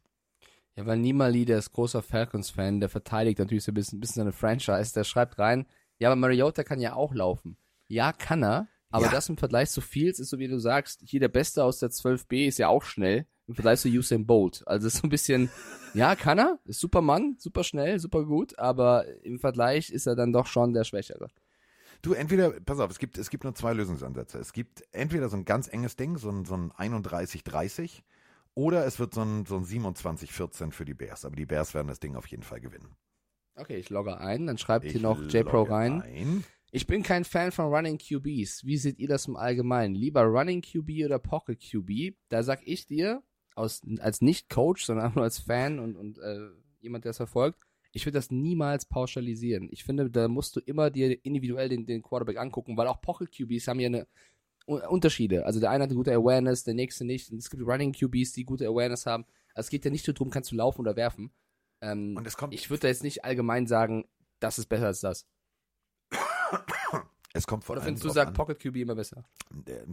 Ja, weil Nimali, der ist großer Falcons-Fan, der verteidigt natürlich so ein bisschen, ein bisschen seine Franchise, der schreibt rein, ja, aber Mariota kann ja auch laufen. Ja, kann er, aber Ja. das im Vergleich zu Fields ist so, wie du sagst, hier der Beste aus der 12b ist ja auch schnell, im Vergleich zu Usain Bolt. Also ist so ein bisschen, ja, kann er, ist super Mann, super schnell, super gut, aber im Vergleich ist er dann doch schon der Schwächere. Du, entweder, pass auf, es gibt, es gibt nur zwei Lösungsansätze. Es gibt entweder so ein ganz enges Ding, so ein, so ein 31-30, oder es wird so ein, so ein 27-14 für die Bears. Aber die Bears werden das Ding auf jeden Fall gewinnen. Okay, ich logge ein, dann schreibt Ich hier noch JPro rein. ein. Ich bin kein Fan von Running QBs. Wie seht ihr das im Allgemeinen? Lieber Running QB oder Pocket QB? Da sag ich dir, aus, als nicht Coach, sondern einfach nur als Fan und, und äh, jemand, der es verfolgt, ich würde das niemals pauschalisieren. Ich finde, da musst du immer dir individuell den, den Quarterback angucken, weil auch Pocket QBs haben ja eine Unterschiede. Also der eine hat eine gute Awareness, der nächste nicht. Und es gibt Running QBs, die gute Awareness haben. Also es geht ja nicht nur darum, kannst du laufen oder werfen. Ähm, Und es kommt, ich würde da jetzt nicht allgemein sagen, das ist besser als das. es kommt vor Oder findest du, sagt Pocket QB immer besser? äh,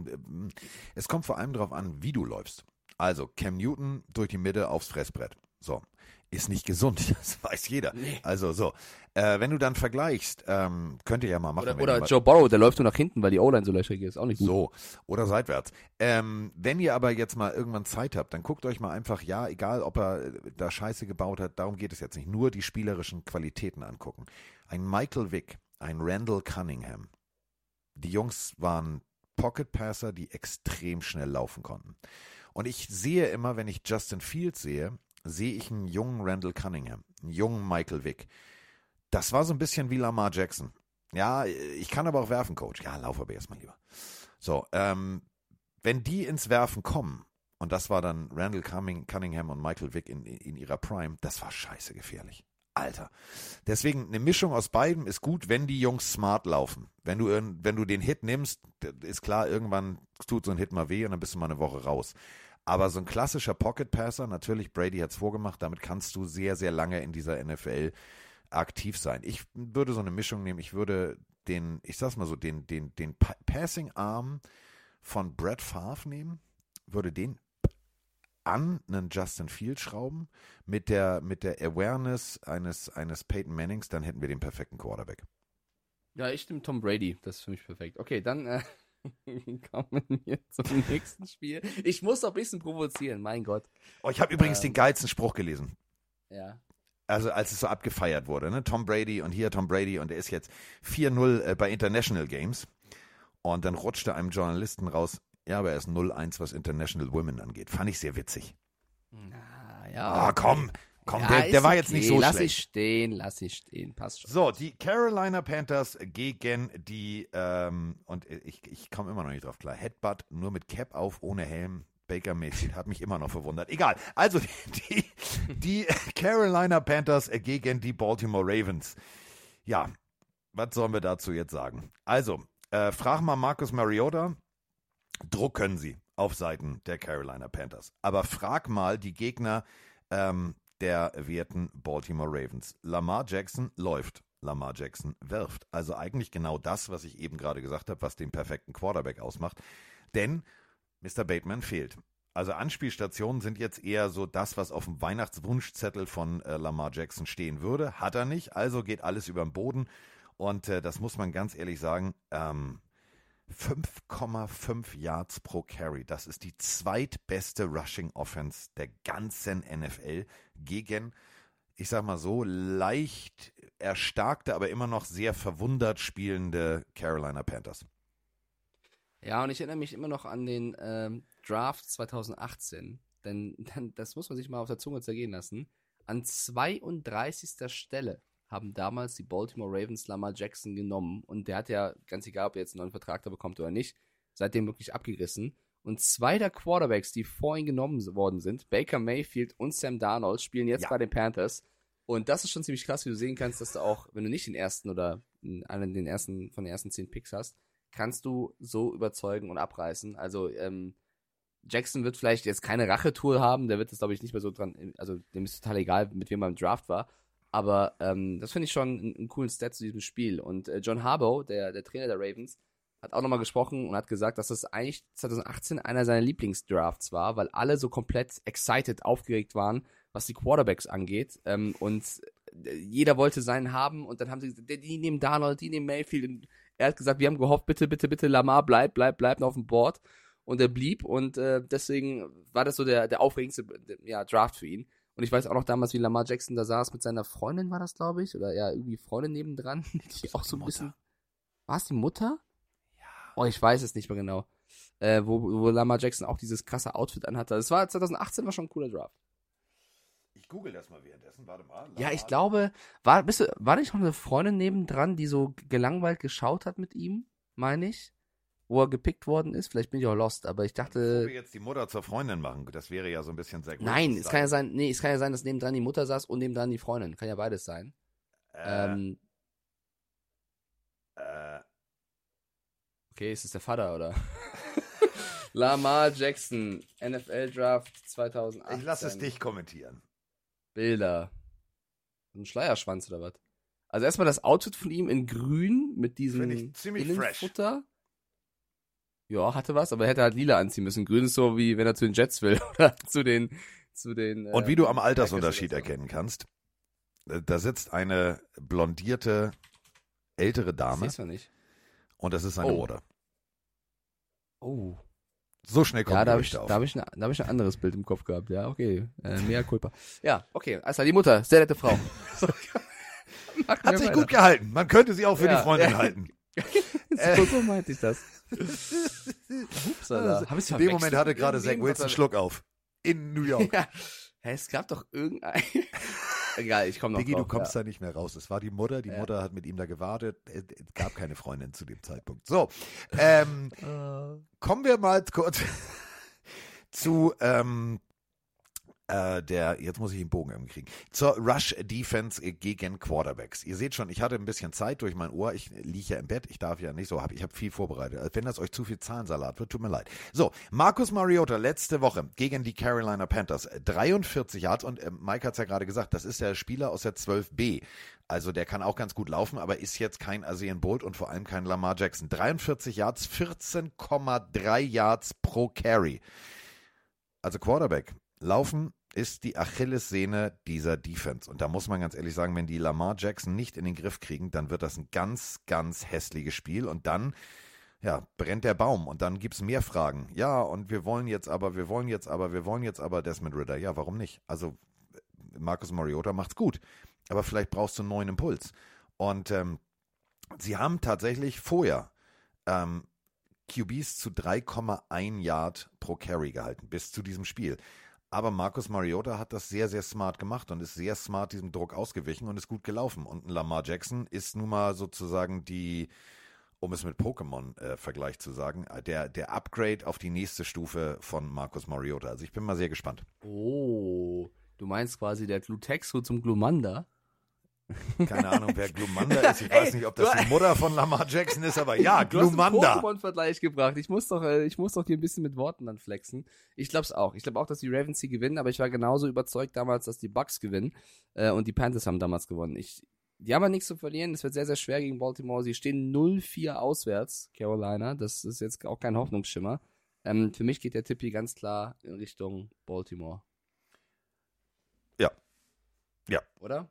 es kommt vor allem darauf an, wie du läufst. Also Cam Newton durch die Mitte aufs Fressbrett. So. Ist nicht gesund, das weiß jeder. Also so. Äh, wenn du dann vergleichst, ähm, könnt ihr ja mal machen. Oder, oder mal, Joe Burrow, der läuft nur nach hinten, weil die O-Line so löchrig ist. Auch nicht gut. So, oder seitwärts. Ähm, wenn ihr aber jetzt mal irgendwann Zeit habt, dann guckt euch mal einfach, ja, egal ob er da Scheiße gebaut hat, darum geht es jetzt nicht, nur die spielerischen Qualitäten angucken. Ein Michael Vick, ein Randall Cunningham. Die Jungs waren Pocket Passer, die extrem schnell laufen konnten. Und ich sehe immer, wenn ich Justin Fields sehe, sehe ich einen jungen Randall Cunningham, einen jungen Michael Vick. Das war so ein bisschen wie Lamar Jackson. Ja, ich kann aber auch werfen, Coach. Ja, lauf aber erstmal lieber. So, ähm, wenn die ins Werfen kommen, und das war dann Randall Cunningham und Michael Vick in, in ihrer Prime, das war scheiße gefährlich. Alter. Deswegen eine Mischung aus beiden ist gut, wenn die Jungs smart laufen. Wenn du, wenn du den Hit nimmst, ist klar, irgendwann tut so ein Hit mal weh und dann bist du mal eine Woche raus. Aber so ein klassischer Pocket Passer, natürlich, Brady hat's vorgemacht, damit kannst du sehr, sehr lange in dieser NFL aktiv sein. Ich würde so eine Mischung nehmen, ich würde den, ich sag's mal so, den, den, den Pa- Passing Arm von Brett Favre nehmen, würde den an einen Justin Fields schrauben mit der, mit der Awareness eines, eines Peyton Mannings, dann hätten wir den perfekten Quarterback. Ja, ich nehme Tom Brady. Das ist für mich perfekt. Okay, dann äh, kommen wir zum nächsten Spiel. Ich muss doch ein bisschen provozieren, mein Gott. Oh, ich habe übrigens Ähm. den geilsten Spruch gelesen. Ja. Also als es so abgefeiert wurde, ne? Tom Brady und hier Tom Brady und er ist jetzt 4-0 äh, bei International Games. Und dann rutschte einem Journalisten raus, ja, aber er ist 0-1, was International Women angeht. Fand ich sehr witzig. Na, ja. Ah, komm, komm, Ja, der, der war jetzt okay. nicht so Lass schlecht. ich stehen, lass ich stehen. Passt schon. So, die Carolina Panthers gegen die, ähm, und ich, ich komme immer noch nicht drauf klar, Headbutt nur mit Cap auf, ohne Helm. Baker Mayfield hat mich immer noch verwundert. Egal. Also die, die, die Carolina Panthers gegen die Baltimore Ravens. Ja, was sollen wir dazu jetzt sagen? Also, äh, frag mal Marcus Mariota. Druck können sie auf Seiten der Carolina Panthers. Aber frag mal die Gegner ähm, der werten Baltimore Ravens. Lamar Jackson läuft. Lamar Jackson wirft. Also eigentlich genau das, was ich eben gerade gesagt habe, was den perfekten Quarterback ausmacht. Denn Mr. Bateman fehlt. Also Anspielstationen sind jetzt eher so das, was auf dem Weihnachtswunschzettel von äh, Lamar Jackson stehen würde. Hat er nicht, also geht alles über den Boden. Und äh, das muss man ganz ehrlich sagen, ähm, 5,5 Yards pro Carry. Das ist die zweitbeste Rushing Offense der ganzen NFL gegen, ich sag mal so, leicht erstarkte, aber immer noch sehr verwundert spielende Carolina Panthers. Ja, und ich erinnere mich immer noch an den ähm, Draft 2018. Denn dann, das muss man sich mal auf der Zunge zergehen lassen. An 32. Stelle haben damals die Baltimore Ravens Lamar Jackson genommen. Und der hat ja, ganz egal, ob er jetzt einen neuen Vertrag da bekommt oder nicht, seitdem wirklich abgerissen. Und zwei der Quarterbacks, die vor ihm genommen worden sind, Baker Mayfield und Sam Darnold, spielen jetzt Ja. bei den Panthers. Und das ist schon ziemlich krass, wie du sehen kannst, dass du auch, wenn du nicht den ersten oder einen den ersten von den ersten zehn Picks hast, kannst du so überzeugen und abreißen. Also ähm, Jackson wird vielleicht jetzt keine Rachetour haben, der wird das glaube ich nicht mehr so dran, also dem ist total egal, mit wem er im Draft war. Aber ähm, das finde ich schon einen, einen coolen Stat zu diesem Spiel. Und äh, John Harbaugh, der, der Trainer der Ravens, hat auch nochmal gesprochen und hat gesagt, dass das eigentlich 2018 einer seiner Lieblingsdrafts war, weil alle so komplett excited, aufgeregt waren, was die Quarterbacks angeht. Ähm, und äh, jeder wollte seinen haben und dann haben sie gesagt, die- nehmen Darnold, die nehmen Mayfield. Und er hat gesagt, wir haben gehofft, bitte, bitte, bitte, Lamar, bleib, bleib, bleib noch auf dem Board. Und er blieb und äh, deswegen war das so der, der aufregendste ja, Draft für ihn. Und ich weiß auch noch damals, wie Lamar Jackson da saß mit seiner Freundin, war das, glaube ich, oder ja, irgendwie Freundin nebendran, die auch so ein Mutter. bisschen. War es die Mutter? Ja. Oh, ich weiß es nicht mehr genau. Äh, wo, wo Lamar Jackson auch dieses krasse Outfit anhatte. Das war 2018 war schon ein cooler Draft. Ich google das mal währenddessen, warte mal. Ja, ich glaube, war, bist du, war nicht noch eine Freundin nebendran, die so gelangweilt geschaut hat mit ihm, meine ich? Wo er gepickt worden ist? Vielleicht bin ich auch lost, aber ich Bevor dachte. wir jetzt die Mutter zur Freundin machen, das wäre ja so ein bisschen sehr gut. Nein, es kann ja sein, nee, es kann ja sein, dass nebendran die Mutter saß und nebendran die Freundin. Kann ja beides sein. Äh, Ähm, äh, okay, ist es der Vater, oder? Lamar Jackson, NFL Draft 2018. ich lasse es dich kommentieren. Bilder. Ein Schleierschwanz oder was? Also erstmal das Outfit von ihm in grün mit diesem Finde ich ziemlich fresh. Ja, hatte was, aber er hätte halt lila anziehen müssen. Grün ist so wie wenn er zu den Jets will oder zu den zu den Und äh, wie du am Altersunterschied so. erkennen kannst, äh, da sitzt eine blondierte ältere Dame du nicht. und das ist seine Oh. Mutter. Oh. So schnell kommt Ja, die da habe ich, da hab ich, hab ich ein anderes Bild im Kopf gehabt. Ja, okay. Äh, mehr Culpa. Ja, okay. Also die Mutter, sehr nette Frau. Hat sich weiter. gut gehalten. Man könnte sie auch für Ja, die Freundin ja. halten. so, so meinte ich das. Upsala. Hab ich's In dem Moment hatte gerade Zach Wilson Schluck auf. In New York. Ja. Hä, es gab doch irgendein. Egal, ich komme noch Diggi, du drauf, kommst ja. da nicht mehr raus. Es war die Mutter. Die Ja. Mutter hat mit ihm da gewartet. Es es gab keine Freundin zu dem Zeitpunkt. So, ähm, kommen wir mal kurz zu ähm, äh, der, jetzt muss ich den Bogen irgendwie kriegen, zur Rush Defense gegen Quarterbacks. Ihr seht schon, ich hatte ein bisschen Zeit durch mein Ohr. Ich liege ja im Bett. Ich darf ja nicht so, hab, ich habe viel vorbereitet. Also Wenn das euch zu viel Zahlensalat wird, tut mir leid. So, Marcus Mariota letzte Woche gegen die Carolina Panthers. 43 Yards und äh, Mike hat es ja gerade gesagt, das ist der Spieler aus der 12b. Also der kann auch ganz gut laufen, aber ist jetzt kein Asian Bolt und vor allem kein Lamar Jackson. 43 Yards, 14,3 Yards pro Carry. Also Quarterback. Laufen ist die Achillessehne dieser Defense. Und da muss man ganz ehrlich sagen, wenn die Lamar Jackson nicht in den Griff kriegen, dann wird das ein ganz, ganz hässliches Spiel. Und dann, ja, brennt der Baum. Und dann gibt's mehr Fragen. Ja, und wir wollen jetzt aber, wir wollen jetzt aber, wir wollen jetzt aber Desmond Ritter. Ja, warum nicht? Also, Marcus Mariota macht's gut. Aber vielleicht brauchst du einen neuen Impuls. Und ähm, sie haben tatsächlich vorher ähm, QBs zu 3,1 Yard pro Carry gehalten, bis zu diesem Spiel. Aber Marcus Mariota hat das sehr, sehr smart gemacht und ist sehr smart diesem Druck ausgewichen und ist gut gelaufen. Und ein Lamar Jackson ist nun mal sozusagen die, um es mit Pokémon-Vergleich zu sagen, äh, der, der Upgrade auf die nächste Stufe von Marcus Mariota. Also ich bin mal sehr gespannt. Oh, du meinst quasi der Glutexo zum Glumanda? Keine Ahnung, wer Glumanda ist. Ich weiß nicht, ob das die Mutter von Lamar Jackson ist, aber ja, Du hast einen Glumanda. Pokémon-Vergleich gebracht. Ich muss doch, äh, ich muss doch hier ein bisschen mit Worten dann flexen. Ich glaub's auch. Ich glaube auch, dass die Ravens hier gewinnen, aber ich war genauso überzeugt damals, dass die Bucks gewinnen. Äh, und die Panthers haben damals gewonnen. Ich, die haben ja nichts zu verlieren. Es wird sehr, sehr schwer gegen Baltimore. Sie stehen 0-4 auswärts, Carolina. Das ist jetzt auch kein Hoffnungsschimmer. Ähm, für mich geht der Tipp hier ganz klar in Richtung Baltimore. Ja. Ja. Oder?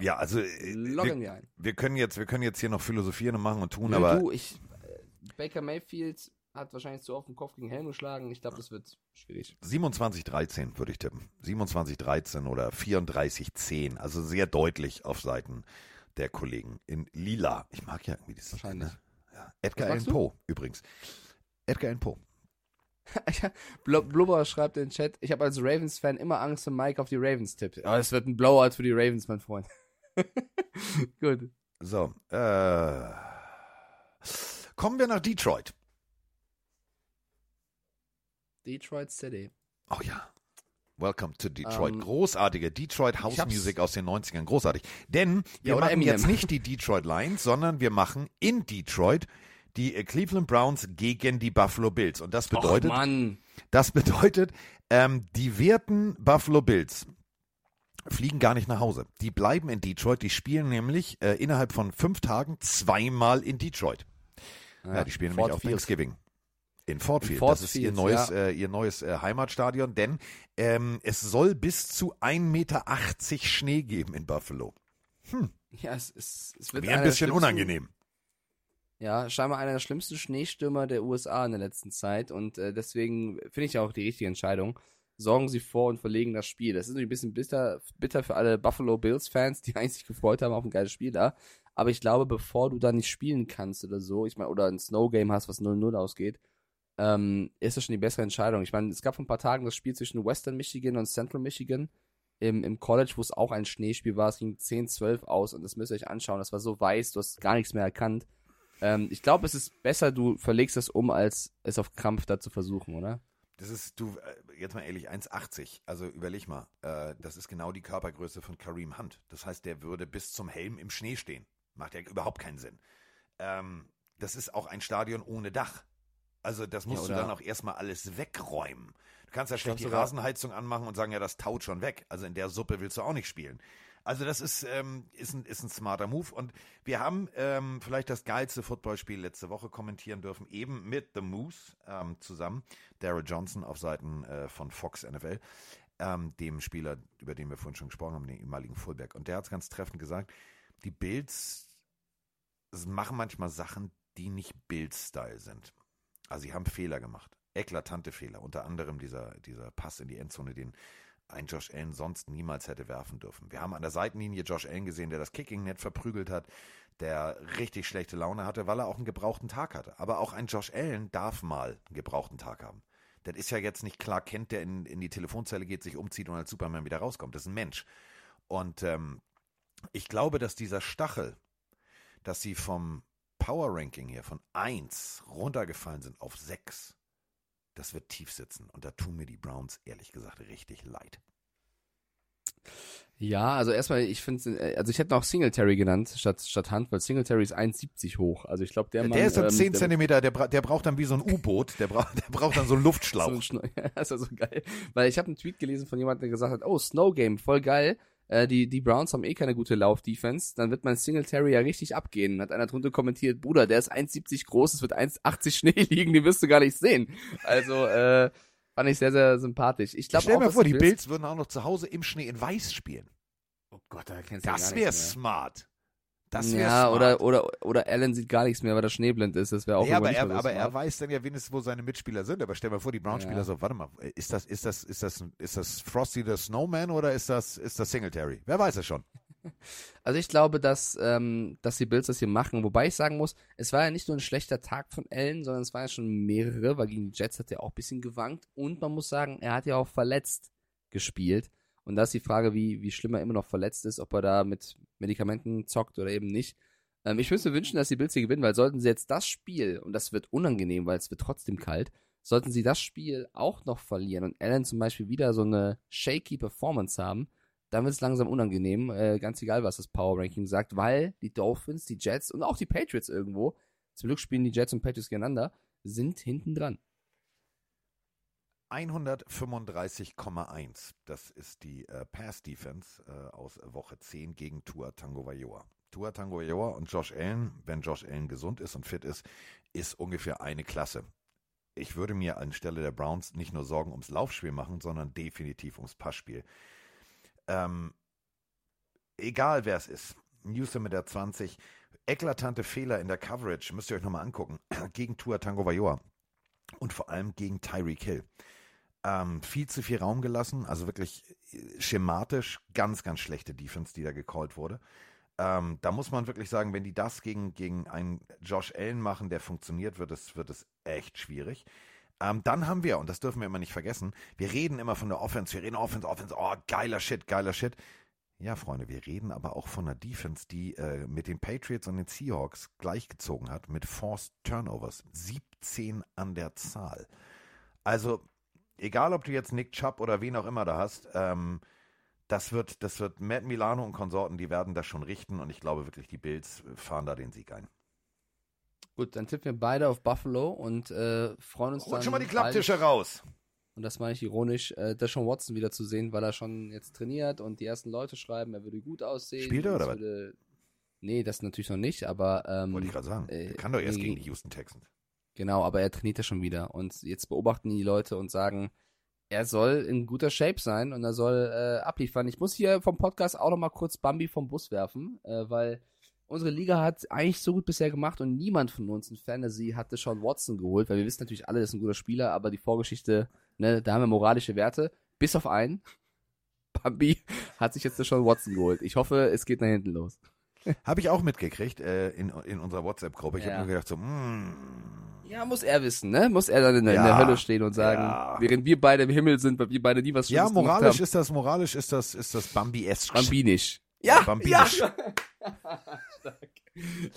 Ja, also äh, Loggen wir, wir ein. wir können jetzt, wir können jetzt hier noch philosophieren und machen und tun, Nö, aber du, ich, äh, Baker Mayfield hat wahrscheinlich zu oft den Kopf gegen Helm geschlagen. Ich glaube, das wird schwierig. 27-13 würde ich tippen. 27-13 oder 34-10. Also sehr deutlich auf Seiten der Kollegen in Lila. Ich mag ja irgendwie dieses. Wahrscheinlich. Ne? Ja. Edgar Allan? Poe übrigens. Edgar Allan Poe. Bl- Blubber schreibt in den Chat, ich habe als Ravens-Fan immer Angst, wenn Mike auf die Ravens tippt. Aber es wird ein Blowout für die Ravens, mein Freund. Gut. So, äh, kommen wir nach Detroit. Detroit City. Oh ja. Welcome to Detroit. Ähm, Großartige Detroit House Music aus den 90ern. Großartig. Denn wir Ja, machen Eminem. jetzt nicht die Detroit Lions, sondern wir machen in Detroit die äh, Cleveland Browns gegen die Buffalo Bills. Und das bedeutet, Och, das bedeutet, ähm, die werten Buffalo Bills fliegen gar nicht nach Hause. Die bleiben in Detroit. Die spielen nämlich äh, innerhalb von fünf Tagen zweimal in Detroit. Ja, die spielen nämlich auf Field. Thanksgiving. In Ford In Field. Ford das ist ihr neues, ja. äh, ihr neues äh, Heimatstadion, denn ähm, es soll bis zu 1,80 Meter Schnee geben in Buffalo. Ja, es, es, es wird Wäre ein bisschen unangenehm. Ja, scheinbar einer der schlimmsten Schneestürmer der USA in der letzten Zeit und äh, deswegen finde ich auch die richtige Entscheidung. Sorgen Sie vor und verlegen das Spiel. Das ist natürlich ein bisschen bitter, bitter für alle Buffalo Bills-Fans, die eigentlich sich gefreut haben auf ein geiles Spiel da. Aber ich glaube, bevor du da nicht spielen kannst oder so, ich meine, oder ein Snow-Game hast, was 0-0 ausgeht, ähm, ist das schon die bessere Entscheidung. Ich meine, es gab vor ein paar Tagen das Spiel zwischen Western Michigan und Central Michigan im, im College, wo es auch ein Schneespiel war. Es ging 10-12 aus und das müsst ihr euch anschauen. Das war so weiß, du hast gar nichts mehr erkannt. Ähm, ich glaube, es ist besser, du verlegst es um, als es auf Krampf da zu versuchen, oder? Das ist, du, äh, jetzt mal ehrlich, 1,80. Also überleg mal, äh, das ist genau die Körpergröße von Kareem Hunt. Das heißt, der würde bis zum Helm im Schnee stehen. Macht ja überhaupt keinen Sinn. Ähm, das ist auch ein Stadion ohne Dach. Also das musst du oder- dann auch erstmal alles wegräumen. Du kannst ja schlecht die Rasenheizung anmachen und sagen, ja, das taut schon weg. Also in der Suppe willst du auch nicht spielen. Also das ist, ähm, ist, ein, ist ein smarter Move. Und wir haben ähm, vielleicht das geilste Footballspiel letzte Woche kommentieren dürfen, eben mit The Moose ähm, zusammen. Daryl Johnson auf Seiten äh, von Fox NFL, ähm, dem Spieler, über den wir vorhin schon gesprochen haben, den ehemaligen Fullback. Und der hat es ganz treffend gesagt, die Bills machen manchmal Sachen, die nicht Bild-Style sind. Also sie haben Fehler gemacht. Eklatante Fehler. Unter anderem dieser, dieser Pass in die Endzone, den ein Josh Allen sonst niemals hätte werfen dürfen. Wir haben an der Seitenlinie Josh Allen gesehen, der das Kicking net verprügelt hat, der richtig schlechte Laune hatte, weil er auch einen gebrauchten Tag hatte. Aber auch ein Josh Allen darf mal einen gebrauchten Tag haben. Das ist ja jetzt nicht klar kennt, der in, in die Telefonzelle geht, sich umzieht und als Superman wieder rauskommt. Das ist ein Mensch. Und ähm, ich glaube, dass dieser Stachel, dass sie vom Power Ranking her von 1 runtergefallen sind auf 6, das wird tief sitzen. Und da tun mir die Browns ehrlich gesagt richtig leid. Ja, also erstmal, ich finde, also ich hätte noch Singletary genannt statt, statt Hunt, weil Singletary ist 1,70 hoch. Also ich glaube, der Der, Mann. ist dann ähm, 10 der- Zentimeter, der, der braucht dann wie so ein U-Boot, der, bra der braucht dann so einen Luftschlauch. So ein Ja, das ist ja so geil. Weil ich habe einen Tweet gelesen von jemandem, der gesagt hat, oh, Snow Game, voll geil. Äh, die, die Browns haben eh keine gute Lauf-Defense. Dann wird mein Singletary ja richtig abgehen. Hat einer drunter kommentiert, Bruder, der ist 1,70 groß, es wird 1,80 Schnee liegen, die wirst du gar nicht sehen. Also, äh, fand ich sehr, sehr sympathisch. Ich glaube Stell auch, dass vor, die Bills- würden auch noch zu Hause im Schnee in Weiß spielen. Oh Gott, da kennst du Das wäre smart. Das wäre Ja, smart. oder, oder, oder Allen sieht gar nichts mehr, weil er schneeblind ist. Das wäre auch ja, aber, er, aber er weiß dann ja wenigstens, wo seine Mitspieler sind. Aber stell mal vor, die Brown-Spieler Ja. so, warte mal, ist das, ist das, ist das, ist das Frosty the Snowman oder ist das, ist das Singletary? Wer weiß es schon. Also ich glaube, dass, ähm, dass die Bills das hier machen. Wobei ich sagen muss, es war ja nicht nur ein schlechter Tag von Allen, sondern es waren ja schon mehrere, weil gegen die Jets hat er auch ein bisschen gewankt. Und man muss sagen, er hat ja auch verletzt gespielt. Und da ist die Frage, wie, wie schlimm er immer noch verletzt ist, ob er da mit Medikamenten zockt oder eben nicht. Ähm, ich würde mir wünschen, dass die Bills hier gewinnen, weil sollten sie jetzt das Spiel, und das wird unangenehm, weil es wird trotzdem kalt, sollten sie das Spiel auch noch verlieren und Allen zum Beispiel wieder so eine shaky Performance haben, dann wird es langsam unangenehm, äh, ganz egal, was das Power Ranking sagt, weil die Dolphins, die Jets und auch die Patriots irgendwo, zum Glück spielen die Jets und Patriots gegeneinander, sind hinten dran. 135,1. Das ist die äh, Pass Defense äh, aus Woche 10 gegen Tua Tango Vailoa. Tua Tango Vailoa und Josh Allen, wenn Josh Allen gesund ist und fit ist, ist ungefähr eine Klasse. Ich würde mir anstelle der Browns nicht nur Sorgen ums Laufspiel machen, sondern definitiv ums Passspiel. Ähm, egal wer es ist, Newsom mit der 20, eklatante Fehler in der Coverage, müsst ihr euch nochmal angucken, gegen Tua Tango Vailoa und vor allem gegen Tyreek Hill. Ähm, viel zu viel Raum gelassen, also wirklich äh, schematisch ganz, ganz schlechte Defense, die da gecallt wurde. Ähm, da muss man wirklich sagen, wenn die das gegen, gegen einen Josh Allen machen, der funktioniert, wird es, wird es echt schwierig. Ähm, dann haben wir, und das dürfen wir immer nicht vergessen, wir reden immer von der Offense, wir reden Offense, Offense, oh, geiler Shit, geiler Shit. Ja, Freunde, wir reden aber auch von einer Defense, die äh, mit den Patriots und den Seahawks gleichgezogen hat, mit Forced Turnovers. 17 an der Zahl. Also, egal ob du jetzt Nick Chubb oder wen auch immer da hast, ähm, das wird, das wird Matt Milano und Konsorten, die werden das schon richten und ich glaube wirklich, die Bills fahren da den Sieg ein. Gut, dann tippen wir beide auf Buffalo und äh, freuen uns Hol dann. schon mal die Klapptische raus. Und das meine ich ironisch, äh, Deshaun Watson wieder zu sehen, weil er schon jetzt trainiert und die ersten Leute schreiben, er würde gut aussehen. Spielt er oder was? Würde, nee, das natürlich noch nicht, aber ähm, Wollte ich gerade sagen. äh, Der kann doch erst nee, gegen die Houston Texans. Genau, aber er trainiert ja schon wieder. Und jetzt beobachten die Leute und sagen, er soll in guter Shape sein und er soll äh, abliefern. Ich muss hier vom Podcast auch noch mal kurz Bambi vom Bus werfen, äh, weil unsere Liga hat eigentlich so gut bisher gemacht und niemand von uns in Fantasy hatte schon Watson geholt, weil wir wissen natürlich alle, das ist ein guter Spieler, aber die Vorgeschichte, ne, da haben wir moralische Werte, bis auf einen. Bambi hat sich jetzt schon Watson geholt. Ich hoffe, es geht nach hinten los. Habe ich auch mitgekriegt äh, in, in unserer WhatsApp-Gruppe. Ich Ja. habe nur gedacht so, mm, Ja, muss er wissen, ne? Muss er dann in, der- in Ja, der Hölle stehen und sagen, ja. während wir beide im Himmel sind, weil wir beide nie was ja, Schlimmes gemacht moralisch haben. ist das, moralisch ist das, ist das Bambi-esk. Bambinisch. Ja, Bambinisch. Ja,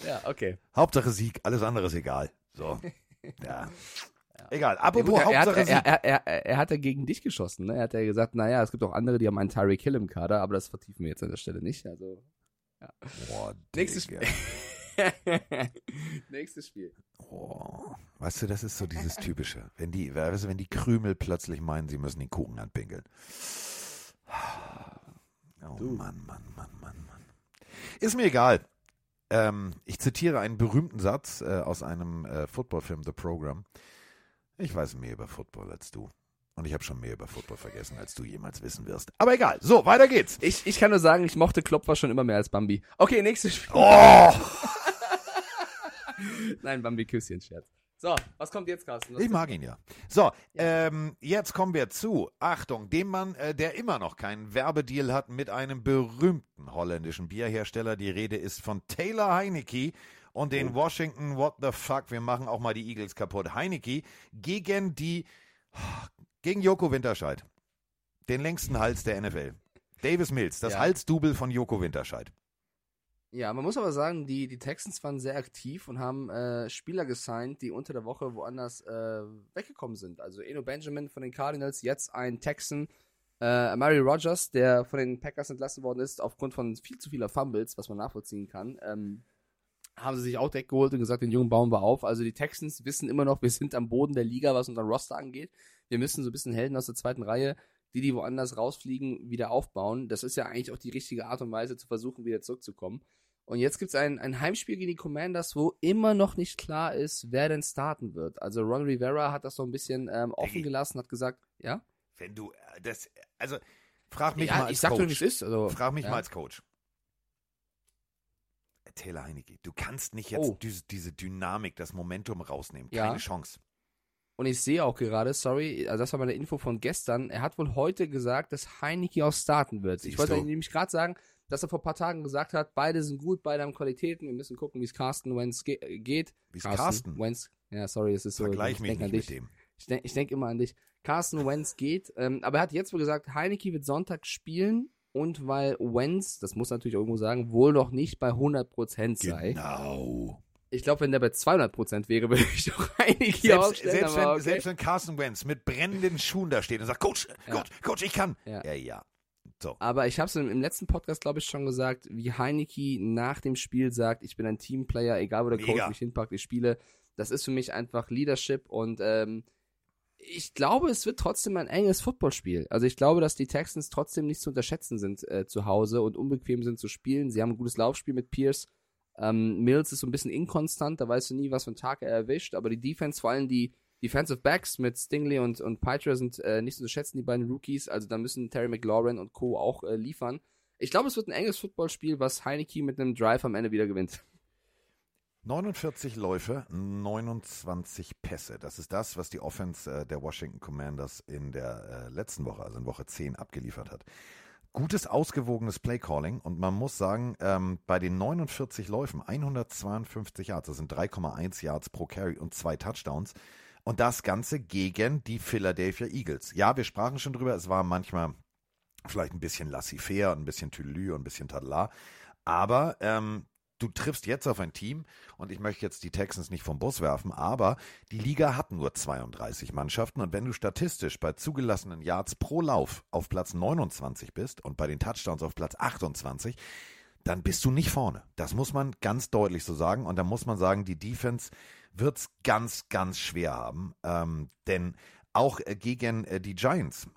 ja okay. Hauptsache Sieg, alles andere ist egal. So. Ja. Egal. Ja, Apropos er, hat, Hauptsache Sieg. er, er, er, er hat ja gegen dich geschossen, ne? Er hat ja gesagt, naja, es gibt auch andere, die haben einen Tyreek Hill im Kader, aber das vertiefen wir jetzt an der Stelle nicht. Also. Boah, Nächstes Digga. Nächstes Spiel. Oh, weißt du, das ist so dieses typische. Wenn die, weißt du, wenn die Krümel plötzlich meinen, sie müssen den Kuchen anpinkeln. Oh Mann, Mann, Mann, Mann, Mann. Ist mir egal. Ähm, ich zitiere einen berühmten Satz äh, aus einem äh, Footballfilm, The Program. Ich weiß mehr über Football als du. Und ich habe schon mehr über Football vergessen, als du jemals wissen wirst. Aber egal. So, weiter geht's. Ich, ich kann nur sagen, ich mochte Klopfer schon immer mehr als Bambi. Okay, nächstes Spiel. Oh! Nein, Bambi Küsschen, Scherz. So, was kommt jetzt, Carsten? Was Ich mag ihn ja. So, ähm, jetzt kommen wir zu, Achtung, dem Mann, äh, der immer noch keinen Werbedeal hat mit einem berühmten holländischen Bierhersteller. Die Rede ist von Taylor Heineke und den Washington What the fuck, wir machen auch mal die Eagles kaputt. Heineke gegen die, gegen Joko Winterscheid. Den längsten Hals der NFL. Davis Mills, das Ja. Halsdouble von Joko Winterscheid. Ja, man muss aber sagen, die, die Texans waren sehr aktiv und haben äh, Spieler gesigned, die unter der Woche woanders äh, weggekommen sind. Also Eno Benjamin von den Cardinals, jetzt ein Texan. Äh, Mary Rogers, der von den Packers entlassen worden ist, aufgrund von viel zu vieler Fumbles, was man nachvollziehen kann, ähm, haben sie sich auch direkt und gesagt, den jungen bauen wir auf. Also die Texans wissen immer noch, wir sind am Boden der Liga, was unser Roster angeht. Wir müssen so ein bisschen Helden aus der zweiten Reihe, die, die woanders rausfliegen, wieder aufbauen. Das ist ja eigentlich auch die richtige Art und Weise, zu versuchen, wieder zurückzukommen. Und jetzt gibt es ein, ein Heimspiel gegen die Commanders, wo immer noch nicht klar ist, wer denn starten wird. Also Ron Rivera hat das so ein bisschen ähm, offen gelassen, hat gesagt, ja? Wenn du, äh, das, also, frag mich ja, mal als ich sag Coach. dir, wie es ist. Also, Frag mich ja. mal als Coach. Taylor Heineke, du kannst nicht jetzt Oh. diese, diese Dynamik, das Momentum rausnehmen. Ja. Keine Chance. Und ich sehe auch gerade, sorry, also das war meine Info von gestern, er hat wohl heute gesagt, dass Heineke auch starten wird. Siehst ich wollte du. nämlich gerade sagen, dass er vor ein paar Tagen gesagt hat, beide sind gut, beide haben Qualitäten, wir müssen gucken, wie es Carsten Wentz ge geht. Wie es Carsten? Wentz, ja, sorry, es ist so. Vergleich ich mich nicht mit dem. Ich denke ich denk immer an dich. Carsten Wentz geht, ähm, aber er hat jetzt wohl gesagt, Heineke wird Sonntag spielen und weil Wentz, das muss natürlich irgendwo sagen, wohl noch nicht bei 100% sei. Genau. Ich glaube, wenn der bei 200% wäre, würde ich doch Heineke Selbst, aufstellen. selbst, wenn, okay. selbst wenn Carson Wentz mit brennenden Schuhen da steht und sagt, Coach, Ja. Coach, Coach, ich kann. Ja. Ja, ja. So. Aber ich habe es im, im letzten Podcast, glaube ich, schon gesagt, wie Heineke nach dem Spiel sagt, ich bin ein Teamplayer, egal wo der Mega. Coach mich hinpackt, ich spiele. Das ist für mich einfach Leadership und ähm, ich glaube, es wird trotzdem ein enges Footballspiel. Also ich glaube, dass die Texans trotzdem nicht zu unterschätzen sind äh, zu Hause und unbequem sind zu spielen. Sie haben ein gutes Laufspiel mit Pierce. Ähm, Mills ist so ein bisschen inkonstant, da weißt du nie, was für einen Tag er erwischt. Aber die Defense, vor allem die Defensive Backs mit Stingley und, und Pitra sind äh, nicht zu unterschätzen, die beiden Rookies. Also da müssen Terry McLaurin und Co. auch äh, liefern. Ich glaube, es wird ein enges Footballspiel, was Heineke mit einem Drive am Ende wieder gewinnt. 49 Läufe, 29 Pässe. Das ist das, was die Offense äh, der Washington Commanders in der äh, letzten Woche, also in Woche 10, abgeliefert hat. gutes, ausgewogenes Playcalling und man muss sagen, ähm, bei den 49 Läufen, 152 Yards, das sind 3,1 Yards pro Carry und zwei Touchdowns. Und das Ganze gegen die Philadelphia Eagles. Ja, wir sprachen schon drüber, es war manchmal vielleicht ein bisschen laissez-faire, ein bisschen Tülü und ein bisschen Tadla. Aber ähm, du triffst jetzt auf ein Team und ich möchte jetzt die Texans nicht vom Bus werfen, aber die Liga hat nur 32 Mannschaften und wenn du statistisch bei zugelassenen Yards pro Lauf auf Platz 29 bist und bei den Touchdowns auf Platz 28, dann bist du nicht vorne. Das muss man ganz deutlich so sagen und da muss man sagen, die Defense wird's ganz, ganz schwer haben, ähm, denn auch äh, gegen äh, die Giants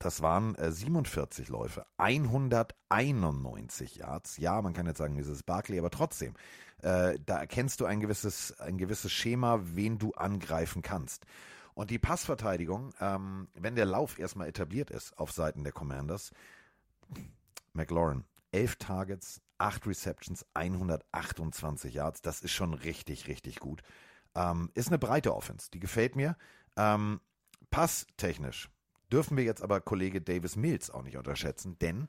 das waren äh, 47 Läufe, 191 Yards. Ja, man kann jetzt sagen, dieses Barkley, aber trotzdem, äh, da erkennst du ein gewisses, ein gewisses Schema, wen du angreifen kannst. Und die Passverteidigung, ähm, wenn der Lauf erstmal etabliert ist auf Seiten der Commanders, McLaurin, 11 Targets, 8 Receptions, 128 Yards, das ist schon richtig, richtig gut. Ähm, ist eine breite Offense, die gefällt mir. Ähm, passtechnisch Dürfen wir jetzt aber Kollege Davis Mills auch nicht unterschätzen, denn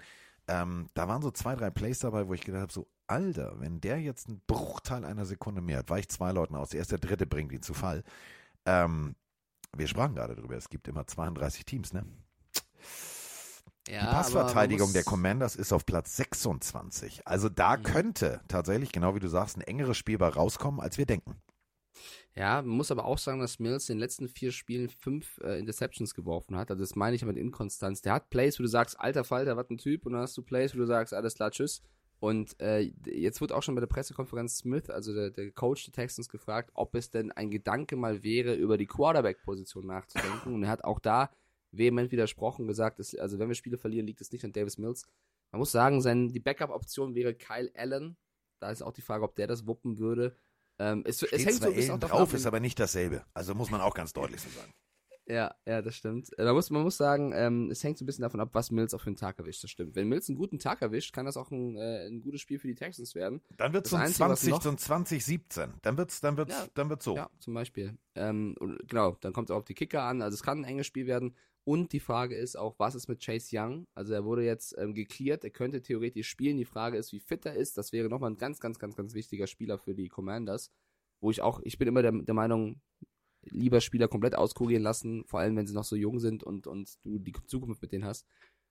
ähm, da waren so zwei, drei Plays dabei, wo ich gedacht habe, so, Alter, wenn der jetzt einen Bruchteil einer Sekunde mehr hat, weicht zwei Leuten aus, erst der dritte bringt ihn zu Fall. Ähm, wir sprachen gerade drüber, es gibt immer 32 Teams, ne? Ja, Die Passverteidigung der Commanders ist auf Platz 26. Also da Mhm. könnte tatsächlich, genau wie du sagst, ein engeres Spiel bei rauskommen, als wir denken. Ja, man muss aber auch sagen, dass Mills in den letzten vier Spielen fünf äh, Interceptions geworfen hat. Also das meine ich mit Inkonstanz. Der hat Plays, wo du sagst, alter Falter, was ein Typ. Und dann hast du Plays, wo du sagst, alles klar, tschüss. Und äh, jetzt wird auch schon bei der Pressekonferenz Smith, also der, der Coach der Texans, gefragt, ob es denn ein Gedanke mal wäre, über die Quarterback-Position nachzudenken. Und er hat auch da vehement widersprochen, gesagt, dass, also wenn wir Spiele verlieren, liegt es nicht an Davis Mills. Man muss sagen, sein, die Backup-Option wäre Kyle Allen. Da ist auch die Frage, ob der das wuppen würde. Ähm, es, es hängt so ein bisschen drauf, ab, ist aber nicht dasselbe. Also muss man auch ganz deutlich so sagen. ja, ja, das stimmt. Äh, Man muss, man muss sagen, ähm, es hängt so ein bisschen davon ab, was Mills auch für einen Tag erwischt. Das stimmt. Wenn Mills einen guten Tag erwischt, kann das auch ein, äh, ein gutes Spiel für die Texans werden. Dann wird es so ein Einzige, was 20, noch- so ein 2017. Dann wird's, dann wird's, Ja. dann wird's so. Ja, zum Beispiel. Ähm, und genau, dann kommt es auch auf die Kicker an. Also es kann ein enges Spiel werden. Und die Frage ist auch, was ist mit Chase Young? Also er wurde jetzt ähm, geklärt, er könnte theoretisch spielen. Die Frage ist, wie fit er ist. Das wäre nochmal ein ganz, ganz, ganz, ganz wichtiger Spieler für die Commanders. Wo ich auch, ich bin immer der, der Meinung, lieber Spieler komplett auskurieren lassen, vor allem wenn sie noch so jung sind und, und du die Zukunft mit denen hast,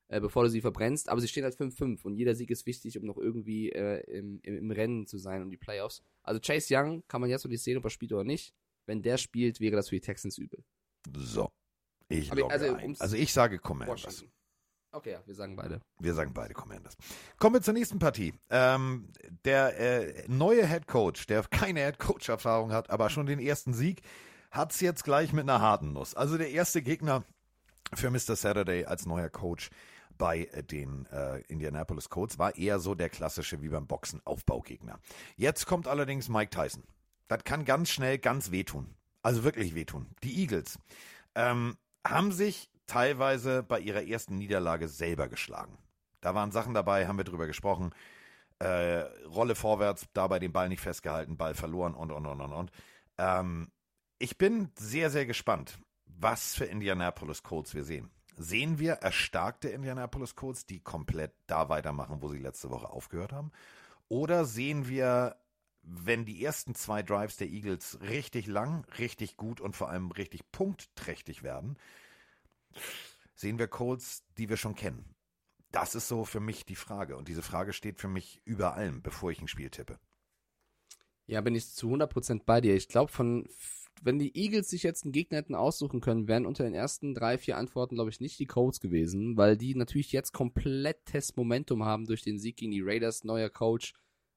äh, bevor du sie verbrennst. Aber sie stehen halt 5-5 und jeder Sieg ist wichtig, um noch irgendwie äh, im, im, im Rennen zu sein um die Playoffs. Also Chase Young kann man jetzt noch nicht sehen, ob er spielt oder nicht. Wenn der spielt, wäre das für die Texans übel. So. Ich logge also, ein. Also ich sage Commanders. Washington. Okay, ja, wir sagen beide. Wir sagen beide Commanders. Kommen wir zur nächsten Partie. Ähm, der äh, neue Head Coach, der keine Head Coach Erfahrung hat, aber schon den ersten Sieg, hat's jetzt gleich mit einer harten Nuss. Also der erste Gegner für Mr. Saturday als neuer Coach bei den äh, Indianapolis Colts war eher so der klassische wie beim Boxen Aufbaugegner. Jetzt kommt allerdings Mike Tyson. Das kann ganz schnell ganz wehtun. Also wirklich wehtun. Die Eagles ähm, haben sich teilweise bei ihrer ersten Niederlage selber geschlagen. Da waren Sachen dabei, haben wir drüber gesprochen. Äh, Rolle vorwärts, dabei den Ball nicht festgehalten, Ball verloren und, und, und, und, und. Ähm, ich bin sehr, sehr gespannt, was für Indianapolis Colts wir sehen. Sehen wir erstarkte Indianapolis Colts, die komplett da weitermachen, wo sie letzte Woche aufgehört haben? Oder sehen wir, wenn die ersten zwei Drives der Eagles richtig lang, richtig gut und vor allem richtig punktträchtig werden, sehen wir Colts, die wir schon kennen? Das ist so für mich die Frage. Und diese Frage steht für mich über allem, bevor ich ein Spiel tippe. Ja, bin ich zu 100% bei dir. Ich glaube, von, wenn die Eagles sich jetzt einen Gegner hätten aussuchen können, wären unter den ersten drei, vier Antworten, glaube ich, nicht die Colts gewesen, weil die natürlich jetzt komplettes Momentum haben durch den Sieg gegen die Raiders, neuer Coach.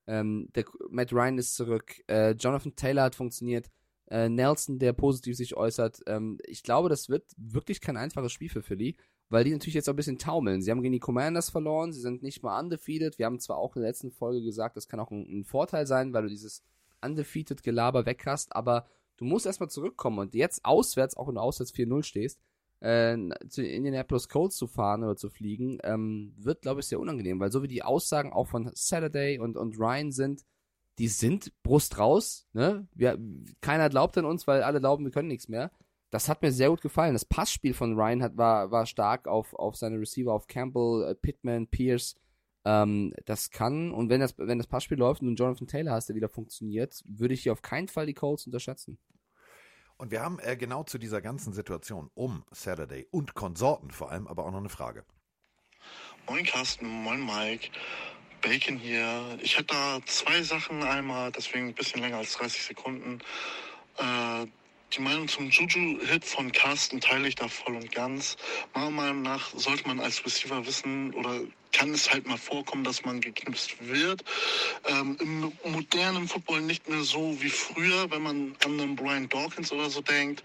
Ähm, der Matt Ryan ist zurück, äh, Jonathan Taylor hat funktioniert, äh, Nelson, der positiv sich äußert. Ähm, ich glaube, das wird wirklich kein einfaches Spiel für Philly, weil die natürlich jetzt auch ein bisschen taumeln. Sie haben gegen die Commanders verloren, sie sind nicht mal undefeated. Wir haben zwar auch in der letzten Folge gesagt, das kann auch ein, ein Vorteil sein, weil du dieses undefeated Gelaber weg hast, aber du musst erstmal zurückkommen und jetzt auswärts, auch wenn du auswärts 4-0 stehst, äh, zu Indianapolis Colts zu fahren oder zu fliegen, ähm, wird, glaube ich, sehr unangenehm, weil so wie die Aussagen auch von Saturday und, und Ryan sind, die sind Brust raus, ne? Wir, keiner glaubt an uns, weil alle glauben, wir können nichts mehr. das hat mir sehr gut gefallen. Das Passspiel von Ryan hat, war, war stark auf, auf seine Receiver, auf Campbell, äh, Pittman, Pierce. Ähm, das kann, und wenn das, wenn das Passspiel läuft und du Jonathan Taylor hast, der wieder funktioniert, würde ich hier auf keinen Fall die Colts unterschätzen. Und wir haben äh, genau zu dieser ganzen Situation um Saturday und Konsorten vor allem aber auch noch eine Frage. Moin Carsten, moin Mike. Bacon hier. Ich hätte da zwei Sachen einmal, deswegen ein bisschen länger als 30 Sekunden. Äh, die Meinung zum Juju-Hit von Carsten teile ich da voll und ganz. Meiner Meinung nach sollte man als Receiver wissen oder kann es halt mal vorkommen, dass man geknipst wird. Ähm, Im modernen Football nicht mehr so wie früher, wenn man an einen Brian Dawkins oder so denkt,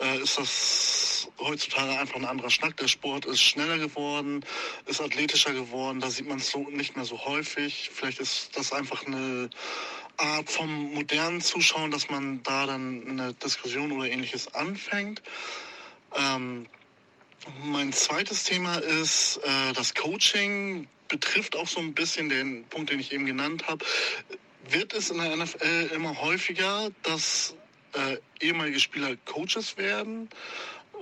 äh, ist das heutzutage einfach ein anderer Schnack. Der Sport ist schneller geworden, ist athletischer geworden, da sieht man es so nicht mehr so häufig. Vielleicht ist das einfach eine Art vom modernen Zuschauen, dass man da dann eine Diskussion oder ähnliches anfängt. Ähm, mein zweites Thema ist äh, das Coaching, betrifft auch so ein bisschen den Punkt, den ich eben genannt habe. Wird es in der NFL immer häufiger, dass äh, ehemalige Spieler Coaches werden?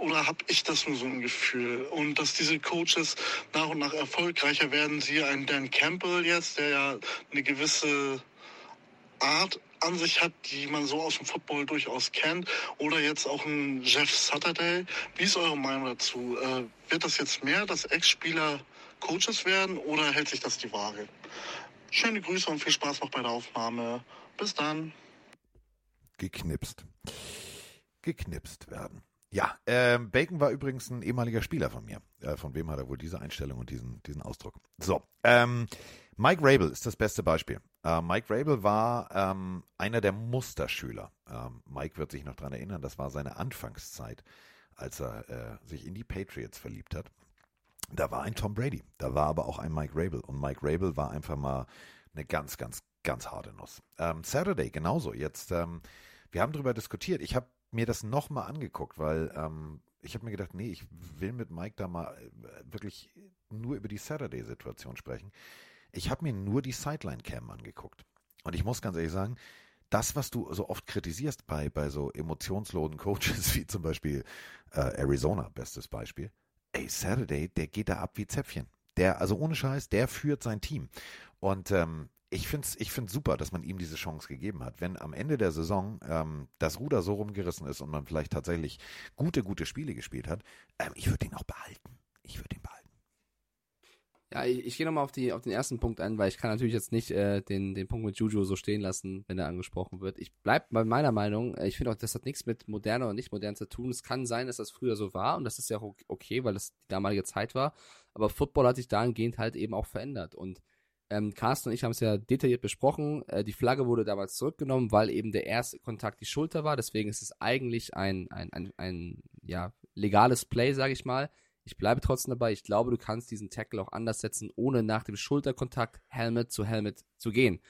Oder habe ich das nur so ein Gefühl? Und dass diese Coaches nach und nach erfolgreicher werden, siehe einen Dan Campbell jetzt, der ja eine gewisse Art an sich hat, die man so aus dem Football durchaus kennt. Oder jetzt auch ein Jeff Saturday. Wie ist eure Meinung dazu? Äh, wird das jetzt mehr, dass Ex-Spieler Coaches werden oder hält sich das die Waage? Schöne Grüße und viel Spaß noch bei der Aufnahme. Bis dann. Geknipst. Geknipst werden. Ja, ähm, Bacon war übrigens ein ehemaliger Spieler von mir. Äh, von wem hat er wohl diese Einstellung und diesen, diesen Ausdruck? So, ähm, Mike Rabel ist das beste Beispiel. Äh, Mike Rabel war ähm, einer der Musterschüler. Ähm, Mike wird sich noch dran erinnern, das war seine Anfangszeit, als er äh, sich in die Patriots verliebt hat. Da war ein Tom Brady, da war aber auch ein Mike Rabel. Und Mike Rabel war einfach mal eine ganz, ganz, ganz harte Nuss. Ähm, Saturday genauso. Jetzt, ähm, wir haben darüber diskutiert. Ich habe mir das nochmal angeguckt, weil ähm, ich habe mir gedacht, nee, ich will mit Mike da mal äh, wirklich nur über die Saturday-Situation sprechen. Ich habe mir nur die Sideline-Cam angeguckt. Und ich muss ganz ehrlich sagen, das, was du so oft kritisierst bei, bei so emotionslosen Coaches, wie zum Beispiel äh, Arizona, bestes Beispiel, ey, Saturday, der geht da ab wie Zäpfchen. Der, also ohne Scheiß, der führt sein Team. Und ähm, ich finde es ich find's super, dass man ihm diese Chance gegeben hat. Wenn am Ende der Saison ähm, das Ruder so rumgerissen ist und man vielleicht tatsächlich gute, gute Spiele gespielt hat, ähm, ich würde ihn auch behalten. Ich würde ihn behalten. Ja, ich, ich gehe nochmal auf, auf den ersten Punkt ein, weil ich kann natürlich jetzt nicht äh, den, den Punkt mit Juju so stehen lassen, wenn er angesprochen wird. Ich bleibe bei meiner Meinung. Ich finde auch, das hat nichts mit moderner und nicht modern zu tun. Es kann sein, dass das früher so war und das ist ja auch okay, weil das die damalige Zeit war. Aber Football hat sich dahingehend halt eben auch verändert. Und ähm, Carsten und ich haben es ja detailliert besprochen. Äh, die Flagge wurde damals zurückgenommen, weil eben der erste Kontakt die Schulter war. Deswegen ist es eigentlich ein, ein, ein, ein ja, legales Play, sage ich mal. Ich bleibe trotzdem dabei. Ich glaube, du kannst diesen Tackle auch anders setzen, ohne nach dem Schulterkontakt Helmet zu Helmet zu gehen.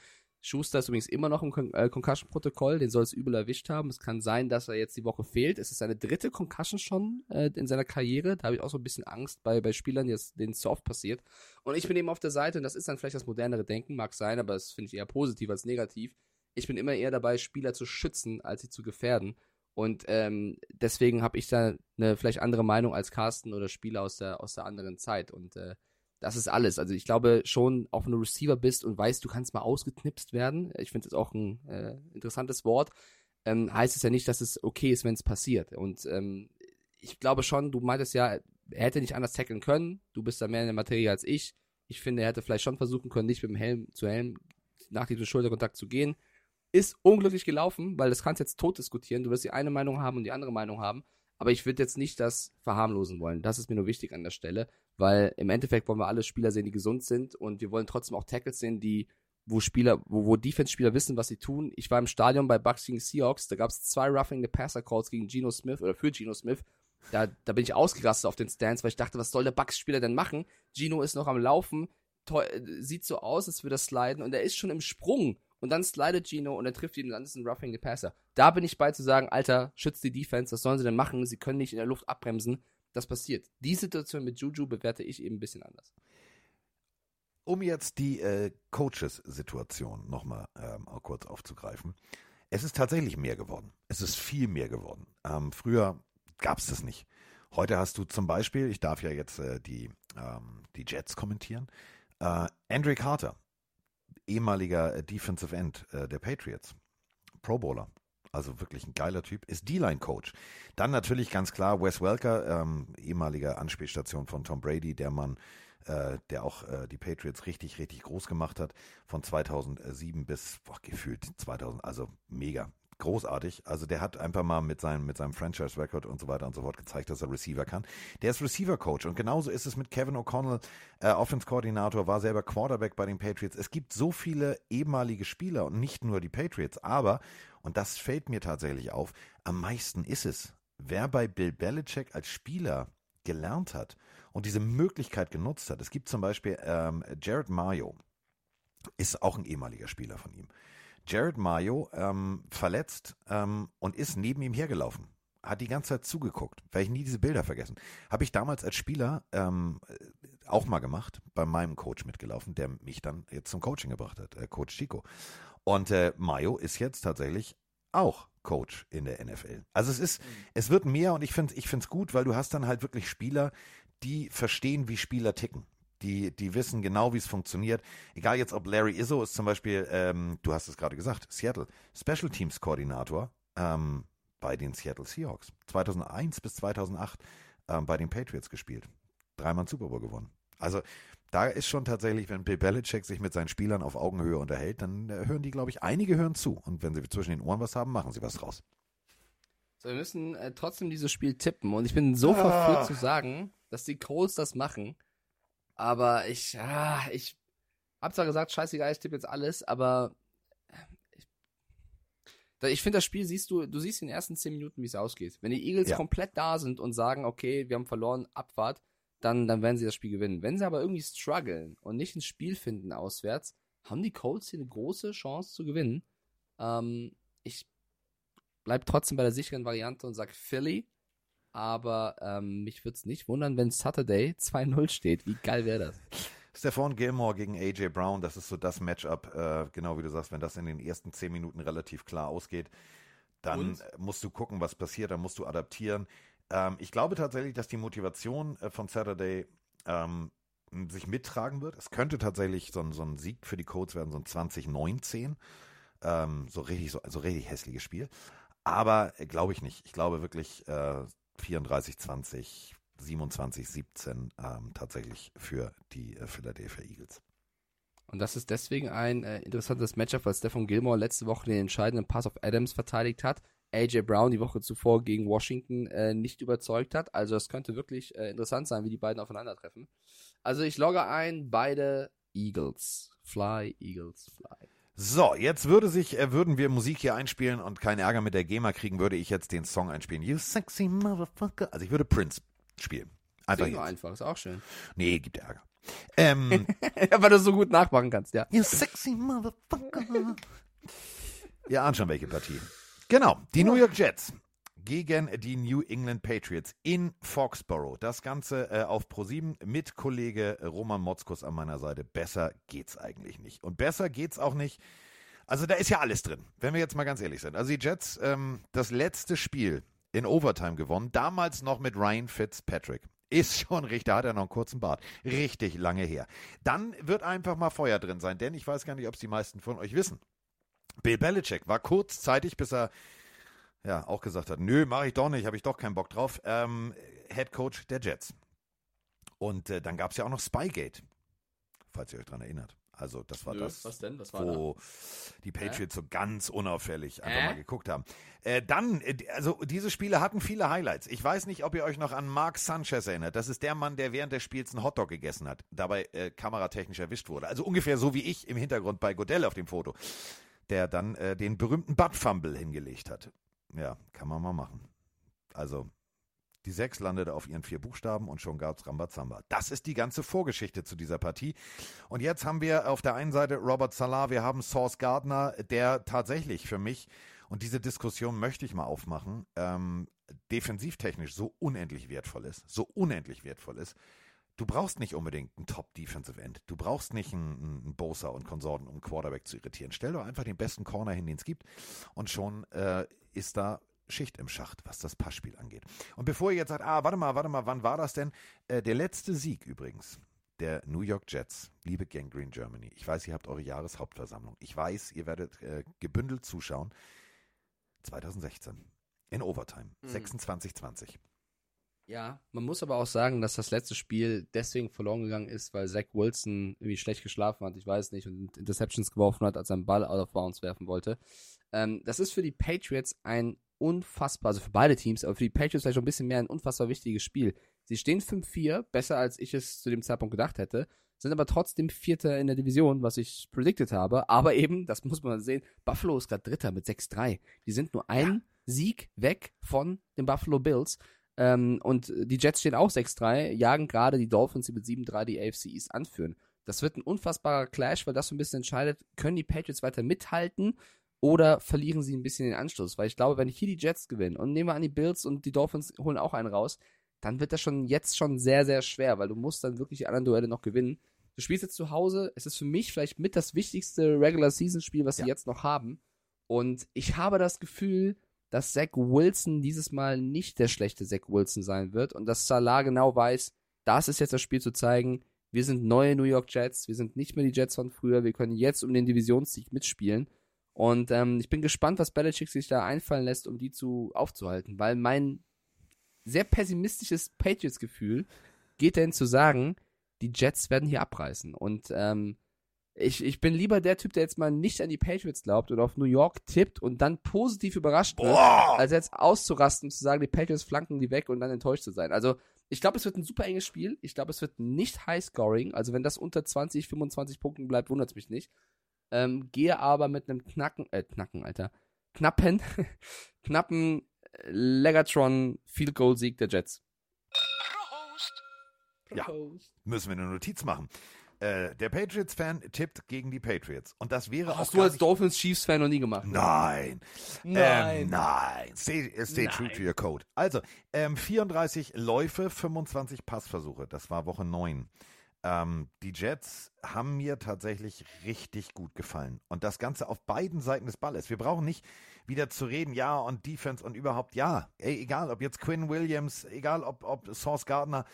Schuster ist übrigens immer noch im Con äh, Concussion-Protokoll, den soll es übel erwischt haben. Es kann sein, dass er jetzt die Woche fehlt. Es ist seine dritte Concussion schon äh, in seiner Karriere. Da habe ich auch so ein bisschen Angst bei, bei Spielern, denen es so oft passiert. Und ich bin eben auf der Seite, und das ist dann vielleicht das modernere Denken, mag sein, aber das finde ich eher positiv als negativ. Ich bin immer eher dabei, Spieler zu schützen, als sie zu gefährden. Und ähm, deswegen habe ich da eine vielleicht andere Meinung als Carsten oder Spieler aus der, aus der anderen Zeit. Und äh, das ist alles. Also ich glaube schon, auch wenn du Receiver bist und weißt, du kannst mal ausgeknipst werden, ich finde das auch ein äh, interessantes Wort, ähm, heißt es ja nicht, dass es okay ist, wenn es passiert. Und ähm, ich glaube schon, du meintest ja, er hätte nicht anders tackeln können. Du bist da mehr in der Materie als ich. Ich finde, er hätte vielleicht schon versuchen können, nicht mit dem Helm zu Helm nach diesem Schulterkontakt zu gehen. Ist unglücklich gelaufen, weil das kannst jetzt tot diskutieren. Du wirst die eine Meinung haben und die andere Meinung haben. Aber ich würde jetzt nicht das verharmlosen wollen. Das ist mir nur wichtig an der Stelle, weil im Endeffekt wollen wir alle Spieler sehen, die gesund sind und wir wollen trotzdem auch Tackles sehen, die wo Spieler, wo, wo Defense-Spieler wissen, was sie tun. Ich war im Stadion bei Bucks gegen Seahawks, da gab es zwei Roughing the Passer Calls gegen Geno Smith oder für Geno Smith. Da, da bin ich ausgerastet auf den Stands, weil ich dachte, was soll der Bucks-Spieler denn machen? Gino ist noch am Laufen, sieht so aus, als würde er sliden und er ist schon im Sprung und dann slidet Gino und er trifft ihn und dann ist ein Roughing the Passer. Da bin ich bei zu sagen, Alter, schützt die Defense, was sollen sie denn machen? Sie können nicht in der Luft abbremsen. Das passiert. Die Situation mit Juju bewerte ich eben ein bisschen anders. Um jetzt die äh, Coaches-Situation nochmal ähm, kurz aufzugreifen. Es ist tatsächlich mehr geworden. Es ist viel mehr geworden. Ähm, früher gab's das nicht. Heute hast du zum Beispiel, ich darf ja jetzt äh, die, ähm, die Jets kommentieren, äh, Andre Carter, ehemaliger äh, Defensive End äh, der Patriots, Pro Bowler. Also wirklich ein geiler Typ, ist D-Line-Coach. Dann natürlich ganz klar Wes Welker, ähm, ehemaliger Anspielstation von Tom Brady, der Mann, äh, der auch äh, die Patriots richtig, richtig groß gemacht hat, von 2007 bis boah, gefühlt 2000, also mega großartig. Also der hat einfach mal mit seinem, mit seinem Franchise-Record und so weiter und so fort gezeigt, dass er Receiver kann. Der ist Receiver-Coach und genauso ist es mit Kevin O'Connell, äh, Offense-Koordinator, war selber Quarterback bei den Patriots. Es gibt so viele ehemalige Spieler und nicht nur die Patriots, aber, und das fällt mir tatsächlich auf, am meisten ist es, wer bei Bill Belichick als Spieler gelernt hat und diese Möglichkeit genutzt hat. Es gibt zum Beispiel ähm, Jared Mayo, ist auch ein ehemaliger Spieler von ihm. Jared Mayo ähm, verletzt ähm, und ist neben ihm hergelaufen. Hat die ganze Zeit zugeguckt. Werde ich nie diese Bilder vergessen. Habe ich damals als Spieler ähm, auch mal gemacht, bei meinem Coach mitgelaufen, der mich dann jetzt zum Coaching gebracht hat, äh, Coach Chico. Und äh, Mayo ist jetzt tatsächlich auch Coach in der NFL. Also es ist, es wird mehr und ich finde ich finde es gut, weil du hast dann halt wirklich Spieler, die verstehen, wie Spieler ticken. Die, die wissen genau, wie es funktioniert. Egal jetzt, ob Larry Izzo ist zum Beispiel, ähm, du hast es gerade gesagt, Seattle, Special Teams Koordinator ähm, bei den Seattle Seahawks. 2001 bis 2008 ähm, bei den Patriots gespielt. Dreimal Super Bowl gewonnen. Also da ist schon tatsächlich, wenn Bill Belichick sich mit seinen Spielern auf Augenhöhe unterhält, dann äh, hören die, glaube ich, einige hören zu. Und wenn sie zwischen den Ohren was haben, machen sie was draus. So, wir müssen äh, trotzdem dieses Spiel tippen. Und ich bin so Ah. verführt zu sagen, dass die Colts das machen. Aber ich, ah, ich hab zwar gesagt, scheißegal, ich tippe jetzt alles, aber äh, ich, ich finde, das Spiel siehst du, du siehst in den ersten zehn Minuten, wie es ausgeht. Wenn die Eagles Ja. komplett da sind und sagen, okay, wir haben verloren, Abfahrt, dann, dann werden sie das Spiel gewinnen. Wenn sie aber irgendwie strugglen und nicht ein Spiel finden auswärts, haben die Colts hier eine große Chance zu gewinnen. Ähm, ich bleib trotzdem bei der sicheren Variante und sag Philly. Aber ähm, mich würde es nicht wundern, wenn Saturday 2-0 steht. Wie geil wäre das? Stephon Gilmore gegen AJ Brown, das ist so das Matchup, äh, genau wie du sagst, wenn das in den ersten zehn Minuten relativ klar ausgeht, dann Und? musst du gucken, was passiert, dann musst du adaptieren. Ähm, ich glaube tatsächlich, dass die Motivation äh, von Saturday ähm, sich mittragen wird. Es könnte tatsächlich so ein, so ein Sieg für die Colts werden, so ein 2019. Ähm, so richtig, so, so richtig hässliches Spiel. Aber äh, glaube ich nicht. Ich glaube wirklich äh, 34, 20, 27, 17 ähm, tatsächlich für die äh, Philadelphia Eagles. Und das ist deswegen ein äh, interessantes Matchup, weil Stephen Gilmore letzte Woche den entscheidenden Pass auf Adams verteidigt hat. AJ Brown die Woche zuvor gegen Washington äh, nicht überzeugt hat. Also es könnte wirklich äh, interessant sein, wie die beiden aufeinandertreffen. Also ich logge ein, beide Eagles. Fly, Eagles, fly. So, jetzt würde sich, äh, würden wir Musik hier einspielen und keinen Ärger mit der GEMA kriegen, würde ich jetzt den Song einspielen. You sexy motherfucker. Also ich würde Prince spielen. Einfach Sing nur jetzt. einfach, ist auch schön. Nee, gibt Ärger. Ähm, weil du es so gut nachmachen kannst, ja. you sexy motherfucker. Ihr ahnt schon welche Partie. Genau, die New York Jets gegen die New England Patriots in Foxborough. Das Ganze äh, auf Pro7 mit Kollege Roman Motzkus an meiner Seite. Besser geht's eigentlich nicht. Und besser geht's auch nicht. Also da ist ja alles drin, wenn wir jetzt mal ganz ehrlich sind. Also die Jets, ähm, das letzte Spiel in Overtime gewonnen, damals noch mit Ryan Fitzpatrick. Ist schon richtig, da hat er noch einen kurzen Bart. Richtig lange her. Dann wird einfach mal Feuer drin sein, denn ich weiß gar nicht, ob es die meisten von euch wissen. Bill Belichick war kurzzeitig, bis er ja auch gesagt hat, nö, mache ich doch nicht, habe ich doch keinen Bock drauf, ähm, Head Coach der Jets. Und äh, dann gab es ja auch noch Spygate, falls ihr euch dran erinnert. Also das war Nö, das, was denn? Was war wo die Patriots so ganz unauffällig einfach Äh? mal geguckt haben. Äh, dann, äh, also diese Spiele hatten viele Highlights. Ich weiß nicht, ob ihr euch noch an Mark Sanchez erinnert. Das ist der Mann, der während des Spiels einen Hotdog gegessen hat, dabei äh, kameratechnisch erwischt wurde. Also ungefähr so wie ich im Hintergrund bei Godell auf dem Foto, der dann äh, den berühmten Butt Fumble hingelegt hat. Ja, kann man mal machen. Also die sechs landete auf ihren vier Buchstaben und schon gab's Rambazamba. Das ist die ganze Vorgeschichte zu dieser Partie. Und jetzt haben wir auf der einen Seite Robert Salah, wir haben Source Gardner, der tatsächlich für mich, und diese Diskussion möchte ich mal aufmachen, ähm, defensivtechnisch so unendlich wertvoll ist, so unendlich wertvoll ist. Du brauchst nicht unbedingt einen Top-Defensive End. Du brauchst nicht einen, einen Bosa und Konsorten, um einen Quarterback zu irritieren. Stell doch einfach den besten Corner hin, den es gibt. Und schon äh, ist da Schicht im Schacht, was das Passspiel angeht. Und bevor ihr jetzt sagt, ah, warte mal, warte mal, wann war das denn? Äh, der letzte Sieg übrigens der New York Jets, liebe Gangrene Germany. Ich weiß, ihr habt eure Jahreshauptversammlung. Ich weiß, ihr werdet äh, gebündelt zuschauen. 2016 in Overtime, Mhm. 26-20. Ja, man muss aber auch sagen, dass das letzte Spiel deswegen verloren gegangen ist, weil Zach Wilson irgendwie schlecht geschlafen hat, ich weiß nicht, und Interceptions geworfen hat, als er einen Ball out of bounds werfen wollte. Ähm, das ist für die Patriots ein unfassbar, also für beide Teams, aber für die Patriots vielleicht schon ein bisschen mehr ein unfassbar wichtiges Spiel. Sie stehen 5-4, besser als ich es zu dem Zeitpunkt gedacht hätte, sind aber trotzdem Vierter in der Division, was ich predicted habe. Aber eben, das muss man sehen, Buffalo ist gerade Dritter mit 6-3. Die sind nur ein Sieg weg von den Buffalo Bills. Ähm, und die Jets stehen auch 6-3, jagen gerade die Dolphins, die mit 7-3 die AFC East anführen. Das wird ein unfassbarer Clash, weil das so ein bisschen entscheidet, können die Patriots weiter mithalten oder verlieren sie ein bisschen den Anschluss? Weil ich glaube, wenn hier die Jets gewinnen und nehmen wir an, die Bills und die Dolphins holen auch einen raus, dann wird das schon jetzt schon sehr, sehr schwer, weil du musst dann wirklich die anderen Duelle noch gewinnen. Du spielst jetzt zu Hause, es ist für mich vielleicht mit das wichtigste Regular-Season-Spiel, was sie Ja. jetzt noch haben. Und ich habe das Gefühl, dass Zach Wilson dieses Mal nicht der schlechte Zach Wilson sein wird und dass Salah genau weiß, das ist jetzt das Spiel zu zeigen, wir sind neue New York Jets, wir sind nicht mehr die Jets von früher, wir können jetzt um den Divisionssieg mitspielen. Und ähm, ich bin gespannt, was Belichick sich da einfallen lässt, um die zu aufzuhalten, weil mein sehr pessimistisches Patriots-Gefühl geht dahin zu sagen, die Jets werden hier abreißen. Und ähm, ich, ich bin lieber der Typ, der jetzt mal nicht an die Patriots glaubt oder auf New York tippt und dann positiv überrascht wird, Boah! als jetzt auszurasten und zu sagen, die Patriots flanken die weg und dann enttäuscht zu sein. Also ich glaube, es wird ein super enges Spiel. Ich glaube, es wird nicht High-Scoring. Also wenn das unter 20, 25 Punkten bleibt, wundert es mich nicht. Ähm, gehe aber mit einem knacken, äh, knacken, Alter, knappen, knappen äh, Legatron Field Goal Sieg der Jets. Ja. Müssen wir eine Notiz machen. Äh, der Patriots-Fan tippt gegen die Patriots. Und das wäre auch Hast du als nicht- Dolphins Chiefs Fan noch nie gemacht? Nein. Nein. Ähm, nein. Stay, stay true Nein. to your code. Also, ähm, 34 Läufe, 25 Passversuche. Das war Woche 9. Ähm, die Jets haben mir tatsächlich richtig gut gefallen. Und das Ganze auf beiden Seiten des Balles. Wir brauchen nicht wieder zu reden, ja, und Defense und überhaupt, ja. Ey, egal, ob jetzt Quinn Williams, egal, ob, ob Sauce Gardner,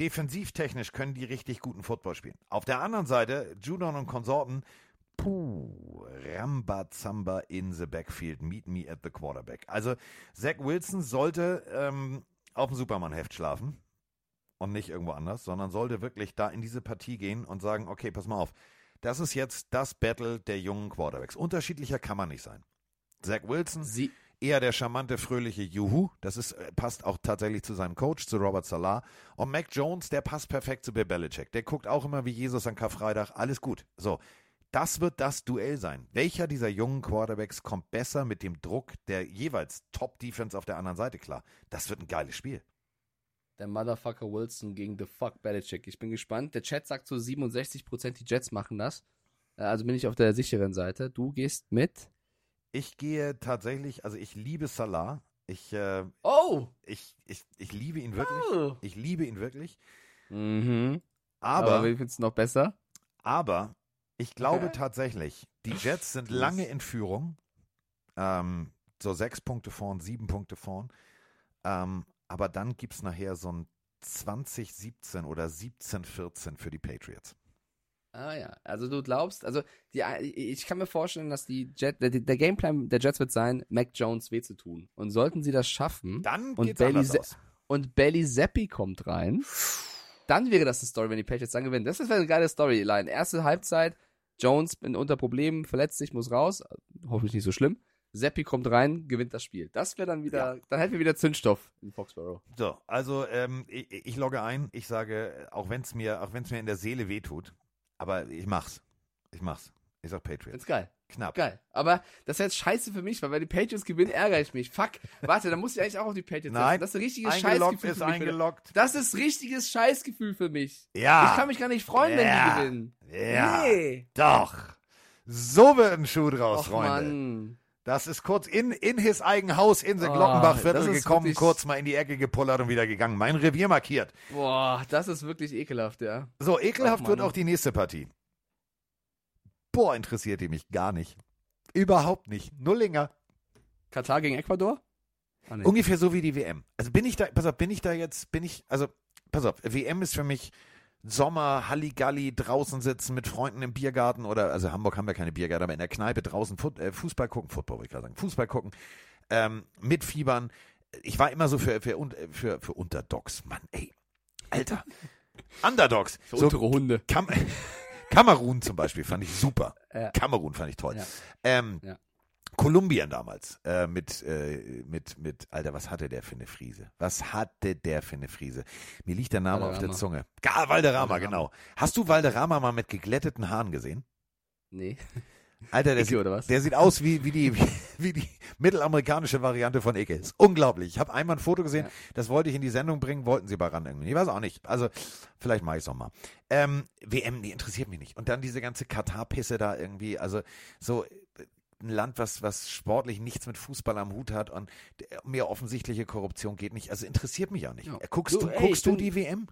defensivtechnisch können die richtig guten Football spielen. Auf der anderen Seite, Judon und Konsorten, Puh, Rambazamba in the backfield, meet me at the quarterback. Also Zach Wilson sollte ähm, auf dem Superman-Heft schlafen und nicht irgendwo anders, sondern sollte wirklich da in diese Partie gehen und sagen, okay, pass mal auf, das ist jetzt das Battle der jungen Quarterbacks. Unterschiedlicher kann man nicht sein. Zach Wilson, Sie, eher der charmante, fröhliche Juhu. Das ist, äh, passt auch tatsächlich zu seinem Coach, zu Robert Salah. Und Mac Jones, der passt perfekt zu Bill Belichick. Der guckt auch immer wie Jesus an Karfreitag. Alles gut. So. Das wird das Duell sein. Welcher dieser jungen Quarterbacks kommt besser mit dem Druck der jeweils Top-Defense auf der anderen Seite klar? Das wird ein geiles Spiel. der Motherfucker Wilson gegen The Fuck Belichick. Ich bin gespannt. Der Chat sagt so 67% die Jets machen das. Äh, Also bin ich auf der sicheren Seite. Du gehst mit. Ich gehe tatsächlich, also ich liebe Salah. Ich, äh, Oh! ich, ich, ich liebe ihn wirklich. oh. Ich liebe ihn wirklich. Mhm. Aber, Aber, wie findest du noch besser? Aber ich glaube Okay. tatsächlich, die Jets sind lange in Führung. Ähm, so sechs Punkte vorn, sieben Punkte vorn. Ähm, aber dann gibt es nachher so ein 2017 oder 17-14 für die Patriots. Ah ja, also du glaubst, also die, ich kann mir vorstellen, dass die Jet, der, der Gameplan der Jets wird sein, Mac Jones weh zu tun. Und sollten sie das schaffen Dann Und Bailey und Belly Zappi kommt rein, dann wäre das eine Story, wenn die Patriots dann gewinnen. Das wäre eine geile Storyline. Erste Halbzeit, Jones bin unter Problemen, verletzt sich, muss raus. Hoffentlich nicht so schlimm. Zappi kommt rein, gewinnt das Spiel. Das wäre dann wieder, dann hätten wir wieder Zündstoff in Foxborough. So, also ähm, ich, ich logge ein. Ich sage, auch wenn es mir, auch wenn es mir in der Seele wehtut, aber ich mach's. Ich mach's. Ich sag Patriots. Find's geil. Knapp. Geil. Aber das wäre jetzt scheiße für mich, weil wenn die Patriots gewinnen, ärgere ich mich. Fuck. Warte, dann muss ich eigentlich auch auf die Patriots Nein. setzen. Das ist ein richtiges Eingeloggt Scheißgefühl ist für mich. eingeloggt. Das ist richtiges Scheißgefühl für mich. Ja. Ich kann mich gar nicht freuen, Ja. wenn die gewinnen. Ja. Nee. Doch. So wird ein Schuh draus, Och, Freunde. Mann. Das ist kurz in, in his eigen Haus in the Oh, Glockenbachviertel ist gekommen, wirklich- kurz mal in die Ecke gepullert und wieder gegangen. Mein Revier markiert. Boah, das ist wirklich ekelhaft, ja. So, ekelhaft Ach, wird auch die nächste Partie. Boah, interessiert die mich gar nicht. Überhaupt nicht. Nullinger. Katar gegen Ecuador? Ah, nee. Ungefähr so wie die WM. Also bin ich da, pass auf, bin ich da jetzt, bin ich, also, pass auf, WM ist für mich Sommer, Halligalli, draußen sitzen mit Freunden im Biergarten oder, also Hamburg haben wir keine Biergarten, aber in der Kneipe draußen Fut, äh, Fußball gucken, Football wollte ich gerade sagen, Fußball gucken, ähm, mit Fiebern. Ich war immer so für, für, für, für Unterdogs, Mann, ey. Alter. Underdogs. Für so, untere Hunde. Kam Kamerun zum Beispiel fand ich super. Ja. Kamerun fand ich toll. Ja. Ähm, Ja. Kolumbien damals äh, mit, äh, mit, mit, Alter, was hatte der für eine Friese? Was hatte der für eine Friese? Mir liegt der Name auf der Valderrama. Zunge. Gar Valderrama, Valderrama. genau. Hast du Valderrama mal mit geglätteten Haaren gesehen? Nee. Alter, der, Icke, sieht, oder was? der sieht aus wie, wie, die, wie, wie die mittelamerikanische Variante von Icke. Ist unglaublich. Ich habe einmal ein Foto gesehen, Ja. das wollte ich in die Sendung bringen, wollten sie aber ran irgendwie. Ich weiß auch nicht. Also, vielleicht mache ich es mal. Ähm, WM, die interessiert mich nicht. Und dann diese ganze Katar-Pisse da irgendwie, also so ein Land, was, was sportlich nichts mit Fußball am Hut hat und mehr offensichtliche Korruption geht nicht. Also interessiert mich auch nicht. Ja. Äh, Guckst Du, du, ey, guckst ich du bin- die WM?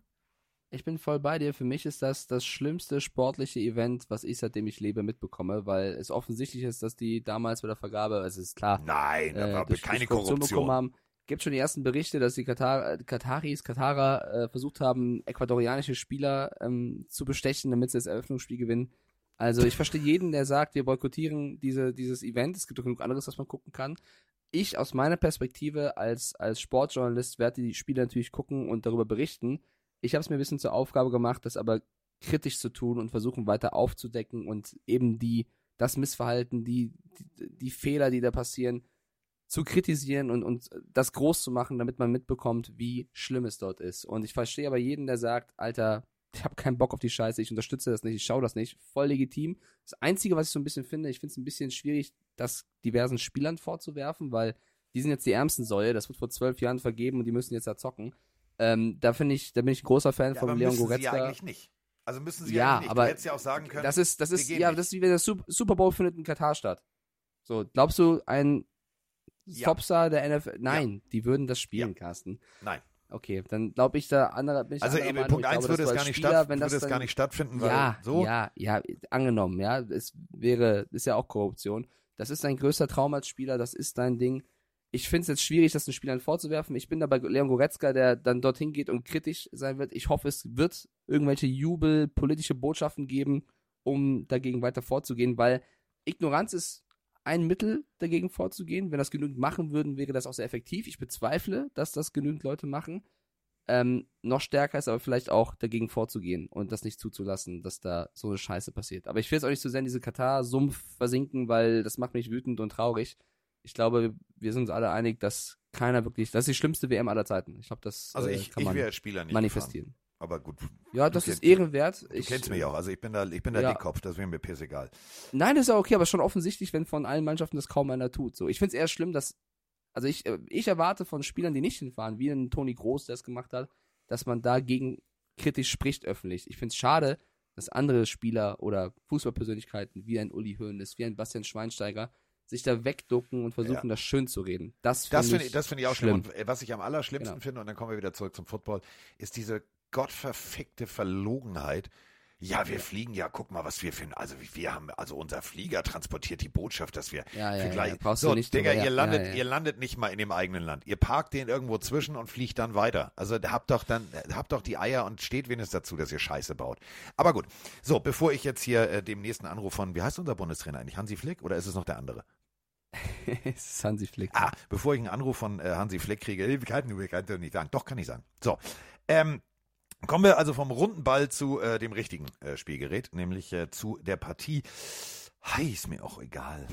Ich bin voll bei dir. Für mich ist das das schlimmste sportliche Event, was ich seitdem ich lebe mitbekomme, weil es offensichtlich ist, dass die damals bei der Vergabe, also es ist klar, Nein, da äh, war durch- keine Korruption Korruption. bekommen haben. Gibt schon die ersten Berichte, dass die Katar, äh, Kataris, Katarer äh, versucht haben, ecuadorianische Spieler ähm, zu bestechen, damit sie das Eröffnungsspiel gewinnen. Also ich verstehe jeden, der sagt, wir boykottieren diese, dieses Event. Es gibt doch genug anderes, was man gucken kann. Ich aus meiner Perspektive als, als Sportjournalist werde die Spiele natürlich gucken und darüber berichten. Ich habe es mir ein bisschen zur Aufgabe gemacht, das aber kritisch zu tun und versuchen weiter aufzudecken und eben die, das Missverhalten, die, die, die Fehler, die da passieren, zu kritisieren und, und das groß zu machen, damit man mitbekommt, wie schlimm es dort ist. Und ich verstehe aber jeden, der sagt, Alter, ich habe keinen Bock auf die Scheiße, ich unterstütze das nicht, ich schaue das nicht, voll legitim. Das Einzige, was ich so ein bisschen finde, ich finde es ein bisschen schwierig, das diversen Spielern vorzuwerfen, weil die sind jetzt die ärmsten Säue, das wird vor zwölf Jahren vergeben und die müssen jetzt da zocken. Ähm, da finde ich, da bin ich ein großer Fan Ja, von aber Leon müssen sie ja Goretzka. eigentlich nicht. Also müssen sie Ja, nicht. aber du hättest ja auch sagen können. Das ist, das ist, ja, nicht. das ist wie wenn der Sup- Super Bowl findet in Katar statt. So, glaubst du, ein Ja. Topstar der NFL? Nein, die würden das spielen, Carsten. Nein. Okay, dann glaube ich da anderer bin ich Also eben, Meinung. Punkt Ich 1 glaube, würde es gar nicht, Spieler, statt, wenn das würde es gar nicht stattfinden, weil ja, so. ja, ja, angenommen, ja, es wäre, ist ja auch Korruption. Das ist dein größter Traum als Spieler, das ist dein Ding. Ich finde es jetzt schwierig, das den Spielern vorzuwerfen. Ich bin da bei Leon Goretzka, der dann dorthin geht und kritisch sein wird. Ich hoffe, es wird irgendwelche Jubel, politische Botschaften geben, um dagegen weiter vorzugehen, weil Ignoranz ist ein Mittel, dagegen vorzugehen. Wenn das genügend machen würden, wäre das auch sehr effektiv. Ich bezweifle, dass das genügend Leute machen. Ähm, noch stärker ist aber vielleicht auch dagegen vorzugehen und das nicht zuzulassen, dass da so eine Scheiße passiert. Aber ich will jetzt auch nicht so sehr in diese Katar-Sumpf versinken, weil das macht mich wütend und traurig. Ich glaube, wir sind uns alle einig, dass keiner wirklich, das ist die schlimmste WM aller Zeiten. Ich glaube, das Also äh, ich, kann ich man nicht manifestieren. Aber gut, Ja, das ist ehrenwert. du kennst mich auch. Also ich bin da, ich bin da Ja. Dickkopf, das wäre mir pissegal. Nein, das ist ja okay, aber schon offensichtlich, wenn von allen Mannschaften das kaum einer tut. So, ich finde es eher schlimm, dass, also ich, äh, ich erwarte von Spielern, die nicht hinfahren, wie ein Toni Groß, der es gemacht hat, dass man dagegen kritisch spricht öffentlich. Ich finde es schade, dass andere Spieler oder Fußballpersönlichkeiten wie ein Uli Hoeneß, wie ein Bastian Schweinsteiger sich da wegducken und versuchen, das schön zu reden. Das finde finde ich, ich, das finde ich auch schlimm. schlimm. Und äh, was ich am allerschlimmsten Genau. finde, und dann kommen wir wieder zurück zum Football, ist diese gottverfickte Verlogenheit. Ja, wir fliegen ja, guck mal, was wir finden. Also wir haben, also unser Flieger transportiert die Botschaft, dass wir Ja, ja, für ja, gleich. brauchst so, du nicht Digga, drüber, ihr landet, ihr landet nicht mal in dem eigenen Land. Ihr parkt den irgendwo zwischen und fliegt dann weiter. Also habt doch dann, habt doch die Eier und steht wenigstens dazu, dass ihr Scheiße baut. Aber gut. So, bevor ich jetzt hier äh, dem nächsten Anruf von, wie heißt unser Bundestrainer eigentlich? Hansi Flick oder ist es noch der andere? es ist Hansi Flick. Ah, bevor ich einen Anruf von äh, Hansi Fleck kriege, kann, ich nicht sagen. Doch, kann ich sagen. So. Ähm, kommen wir also vom runden Ball zu äh, dem richtigen äh, Spielgerät, nämlich äh, zu der Partie. Hi, ist mir auch egal.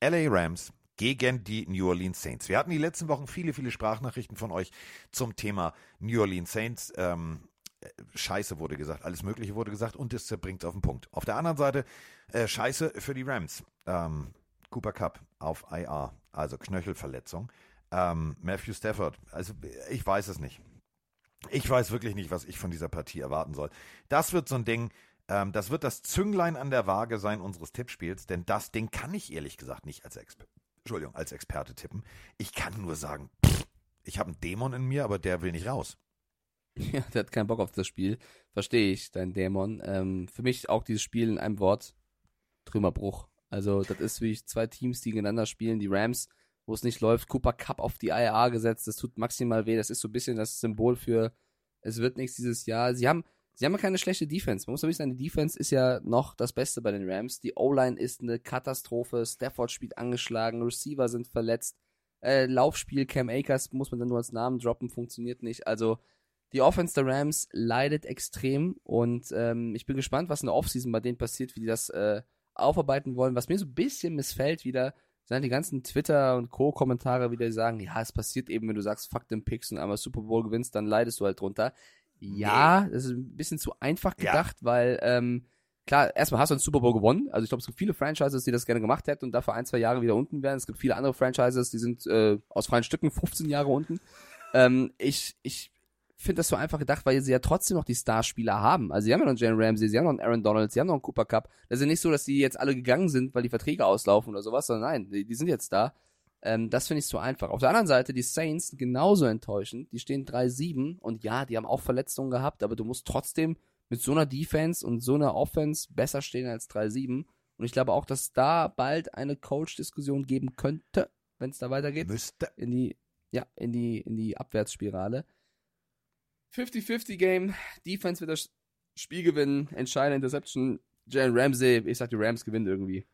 LA Rams gegen die New Orleans Saints. Wir hatten die letzten Wochen viele, viele Sprachnachrichten von euch zum Thema New Orleans Saints. Ähm, äh, Scheiße wurde gesagt, alles Mögliche wurde gesagt und das bringt es auf den Punkt. Auf der anderen Seite äh, Scheiße für die Rams. Ähm, Cooper Cup auf IR, also Knöchelverletzung. Ähm, Matthew Stafford, also ich weiß es nicht. Ich weiß wirklich nicht, was ich von dieser Partie erwarten soll. Das wird so ein Ding, ähm, das wird das Zünglein an der Waage sein unseres Tippspiels, denn das Ding kann ich ehrlich gesagt nicht als, Exper Entschuldigung, als Experte tippen. Ich kann nur sagen, pff, ich habe einen Dämon in mir, aber der will nicht raus. Ja, der hat keinen Bock auf das Spiel. Verstehe ich, dein Dämon. Ähm, für mich auch dieses Spiel in einem Wort, Trümmerbruch. Also, das ist wie zwei Teams, die gegeneinander spielen. Die Rams wo es nicht läuft. Cooper Cup auf die IAA gesetzt, das tut maximal weh. Das ist so ein bisschen das Symbol für, es wird nichts dieses Jahr. Sie haben, sie haben ja keine schlechte Defense. Man muss ja wissen, die Defense ist ja noch das Beste bei den Rams. Die O-Line ist eine Katastrophe. Stafford spielt angeschlagen, Receiver sind verletzt. Äh, Laufspiel, Cam Akers muss man dann nur als Namen droppen, funktioniert nicht. Also, die Offense der Rams leidet extrem und ähm, ich bin gespannt, was in der Offseason bei denen passiert, wie die das äh, aufarbeiten wollen. Was mir so ein bisschen missfällt wieder, sind die ganzen Twitter- und Co-Kommentare wieder, die sagen, ja, es passiert eben, wenn du sagst, fuck den Picks und einmal Super Bowl gewinnst, dann leidest du halt drunter. Ja, das ist ein bisschen zu einfach Ja. gedacht, weil, ähm, klar, erstmal hast du einen Super Bowl gewonnen. Also ich glaube, es gibt viele Franchises, die das gerne gemacht hätten und dafür ein, zwei Jahre wieder unten wären. Es gibt viele andere Franchises, die sind äh, aus freien Stücken 15 Jahre unten. Ähm, ich ich finde das so einfach gedacht, weil sie ja trotzdem noch die Starspieler haben. Also sie haben ja noch einen Jalen Ramsey, sie haben noch einen Aaron Donald, sie haben noch einen Cooper Cup. Das ist ja nicht so, dass die jetzt alle gegangen sind, weil die Verträge auslaufen oder sowas, sondern nein, die, die sind jetzt da. Ähm, das finde ich zu einfach. Auf der anderen Seite, die Saints genauso enttäuschend. Die stehen 3-7 und ja, die haben auch Verletzungen gehabt, aber du musst trotzdem mit so einer Defense und so einer Offense besser stehen als 3-7. Und ich glaube auch, dass da bald eine Coach-Diskussion geben könnte, wenn es da weitergeht Müsste. in die, ja, in die, in die Abwärtsspirale. 50-50 Game, Defense wird das Spiel gewinnen, entscheidende Interception, Jalen Ramsey, ich sag die Rams gewinnen irgendwie.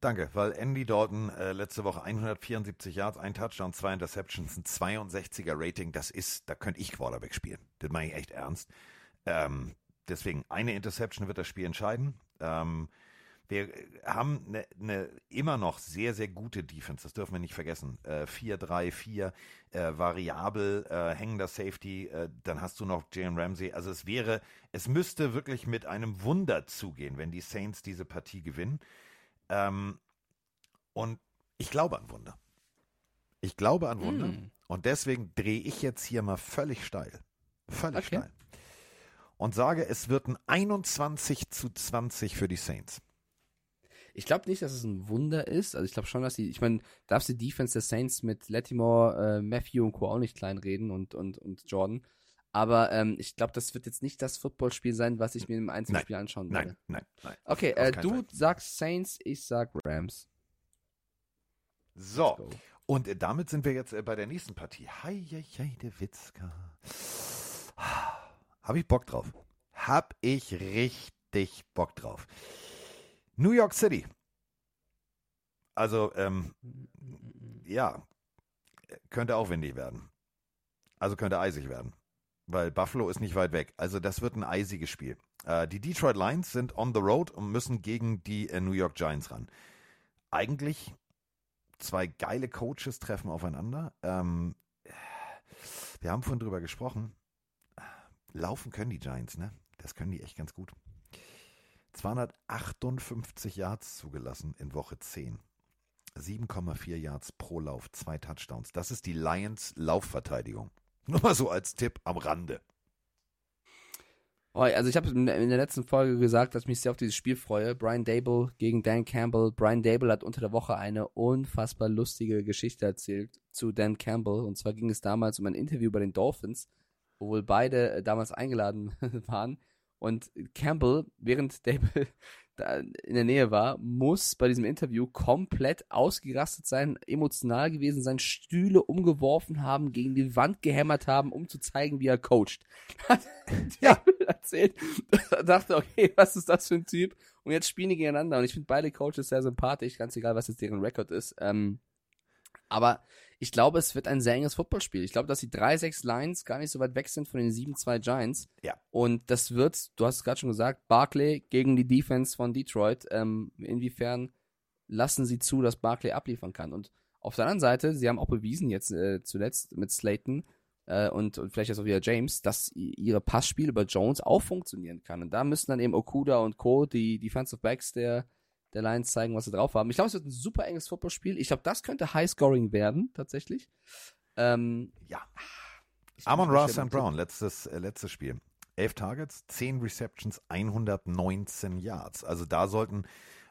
Danke, weil Andy Dalton äh, letzte Woche 174 Yards, ein Touchdown, zwei Interceptions, ein 62er Rating, das ist, da könnte ich Quarterback spielen. Das meine ich echt ernst. Ähm, deswegen, eine Interception wird das Spiel entscheiden. Ähm, wir haben eine ne immer noch sehr, sehr gute Defense, das dürfen wir nicht vergessen. Äh, 4-3-4, äh, variabel, äh, hängender Safety, äh, dann hast du noch Jalen Ramsey. Also es wäre, es müsste wirklich mit einem Wunder zugehen, wenn die Saints diese Partie gewinnen. Ähm, und ich glaube an Wunder. Ich glaube an Wunder. Mm. Und deswegen drehe ich jetzt hier mal völlig steil. Völlig Okay. steil. Und sage, es wird ein 21 zu 20 für die Saints. Ich glaube nicht, dass es ein Wunder ist. Also ich glaube schon, dass die, ich meine, darfst die Defense der Saints mit Latimore, äh, Matthew und Co. auch nicht kleinreden und, und, und Jordan. Aber ähm, ich glaube, das wird jetzt nicht das Footballspiel sein, was ich mir im Einzelspiel anschauen werde. Nein, nein, nein. Okay, äh, du Fall. sagst Saints, ich sag Rams. So, und äh, damit sind wir jetzt äh, bei der nächsten Partie. Hei, hei, hei, der Witzka. Habe ich Bock drauf. Hab ich richtig Bock drauf. New York City. Also, ähm, ja, könnte auch windig werden. Also könnte eisig werden. Weil Buffalo ist nicht weit weg. Also das wird ein eisiges Spiel. Äh, die Detroit Lions sind on the road und müssen gegen die äh, New York Giants ran. Eigentlich zwei geile Coaches treffen aufeinander. Ähm, wir haben vorhin drüber gesprochen. Laufen können die Giants, ne? Das können die echt ganz gut. 258 Yards zugelassen in Woche 10. 7,4 Yards pro Lauf, zwei Touchdowns. Das ist die Lions Laufverteidigung. Nur mal so als Tipp am Rande. Oh, also ich habe in der letzten Folge gesagt, dass ich mich sehr auf dieses Spiel freue. Brian Dable gegen Dan Campbell. Brian Dable hat unter der Woche eine unfassbar lustige Geschichte erzählt zu Dan Campbell. Und zwar ging es damals um ein Interview bei den Dolphins, wo wohl beide äh, damals eingeladen waren. Und Campbell, während Dable da in der Nähe war, muss bei diesem Interview komplett ausgerastet sein, emotional gewesen sein, Stühle umgeworfen haben, gegen die Wand gehämmert haben, um zu zeigen, wie er coacht. ja. erzählt. Da dachte, okay, was ist das für ein Typ? Und jetzt spielen die gegeneinander und ich finde beide Coaches sehr sympathisch, ganz egal, was jetzt deren Rekord ist. Ähm, aber ich glaube, es wird ein sehr enges Footballspiel. Ich glaube, dass die 3-6 Lions gar nicht so weit weg sind von den 7-2 Giants. Ja. Und das wird, du hast es gerade schon gesagt, Barclay gegen die Defense von Detroit. Ähm, inwiefern lassen sie zu, dass Barclay abliefern kann? Und auf der anderen Seite, sie haben auch bewiesen jetzt äh, zuletzt mit Slayton äh, und, und vielleicht jetzt auch wieder James, dass ihre Passspiele über Jones auch funktionieren kann. Und da müssen dann eben Okuda und Co., die Defensive Backs der, der Lions zeigen, was sie drauf haben. Ich glaube, es wird ein super enges Footballspiel. Ich glaube, das könnte High-Scoring werden, tatsächlich. Ähm, Ja. Amon sicher, St. Brown, letztes, äh, letztes Spiel. 11 Targets, 10 Receptions, 119 Yards. Also da sollten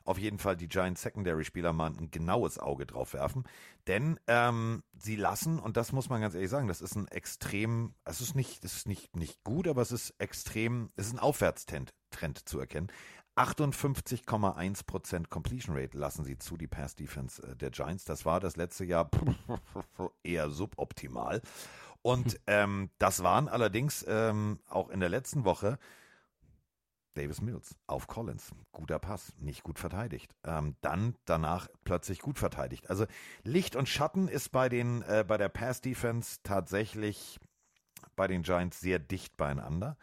auf jeden Fall die Giants Secondary-Spieler mal ein genaues Auge drauf werfen. Denn ähm, sie lassen, und das muss man ganz ehrlich sagen, das ist ein extrem, es ist nicht, das ist nicht, nicht gut, aber es ist extrem, es ist ein Aufwärtstrend Trend zu erkennen. 58,1% Completion Rate lassen sie zu, die Pass Defense äh, der Giants. Das war das letzte Jahr eher suboptimal. Und ähm, das waren allerdings ähm, auch in der letzten Woche Davis Mills auf Collins. Guter Pass, nicht gut verteidigt. Ähm, dann danach plötzlich gut verteidigt. Also Licht und Schatten ist bei den äh, bei der Pass Defense tatsächlich bei den Giants sehr dicht beieinander.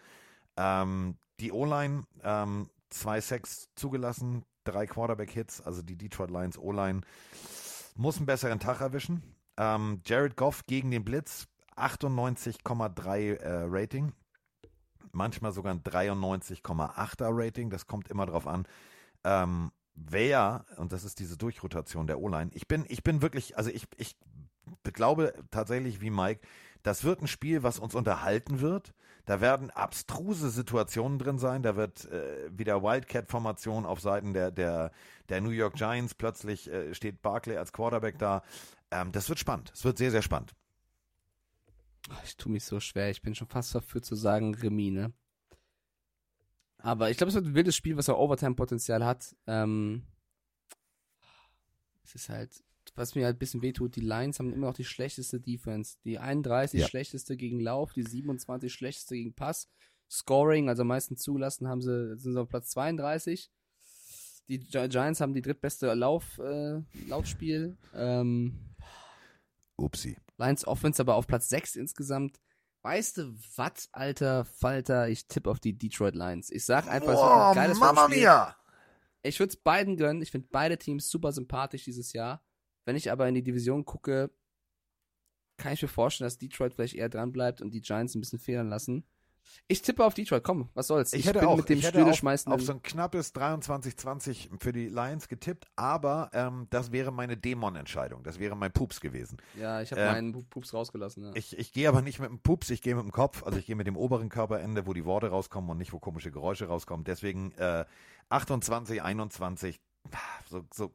Ähm, die O-Line, ähm, zwei Sacks zugelassen, drei Quarterback-Hits, also die Detroit Lions O-Line muss einen besseren Tag erwischen. Ähm, Jared Goff gegen den Blitz, 98,3 äh, Rating. Manchmal sogar ein 93,8er Rating. Das kommt immer drauf an. Ähm, wer, und das ist diese Durchrotation der O-Line, ich bin, ich bin wirklich, also ich, ich glaube tatsächlich wie Mike, das wird ein Spiel, was uns unterhalten wird. Da werden abstruse Situationen drin sein. Da wird äh, wieder Wildcat-Formation auf Seiten der, der, der New York Giants. Plötzlich äh, steht Barkley als Quarterback da. Ähm, das wird spannend. Es wird sehr, sehr spannend. Ich tue mich so schwer. Ich bin schon fast dafür zu sagen Remis, ne? Aber ich glaube, es wird ein wildes Spiel, was auch Overtime-Potenzial hat. Ähm, es ist halt, was mir halt ein bisschen wehtut, die Lions haben immer noch die schlechteste Defense. Die 31 Ja. schlechteste gegen Lauf, die 27 schlechteste gegen Pass. Scoring, also am meisten zugelassen, haben sie, sind sie auf Platz 32. Die Gi- Giants haben die drittbeste Lauf, äh, Laufspiel. Ähm, Upsi. Lions Offense aber auf Platz 6 insgesamt. Weißt du was, alter Falter? Ich tippe auf die Detroit Lions. Ich sag einfach, es wird ein geiles Spiel. mia! Ich würde es beiden gönnen. Ich finde beide Teams super sympathisch dieses Jahr. Wenn ich aber in die Division gucke, kann ich mir vorstellen, dass Detroit vielleicht eher dran bleibt und die Giants ein bisschen federn lassen. Ich tippe auf Detroit. Komm, was soll's? Ich, hätte bin auch, mit dem ich hätte auf, so ein knappes 23-20 für die Lions getippt, aber ähm, das wäre meine Dämon-Entscheidung. Das wäre mein Pups gewesen. Ja, ich habe Ähm, meinen Pu- Pups rausgelassen. Ja. Ich, ich gehe aber nicht mit dem Pups, ich gehe mit dem Kopf, also ich gehe mit dem oberen Körperende, wo die Worte rauskommen und nicht, wo komische Geräusche rauskommen. Deswegen äh, 28, 21, so, so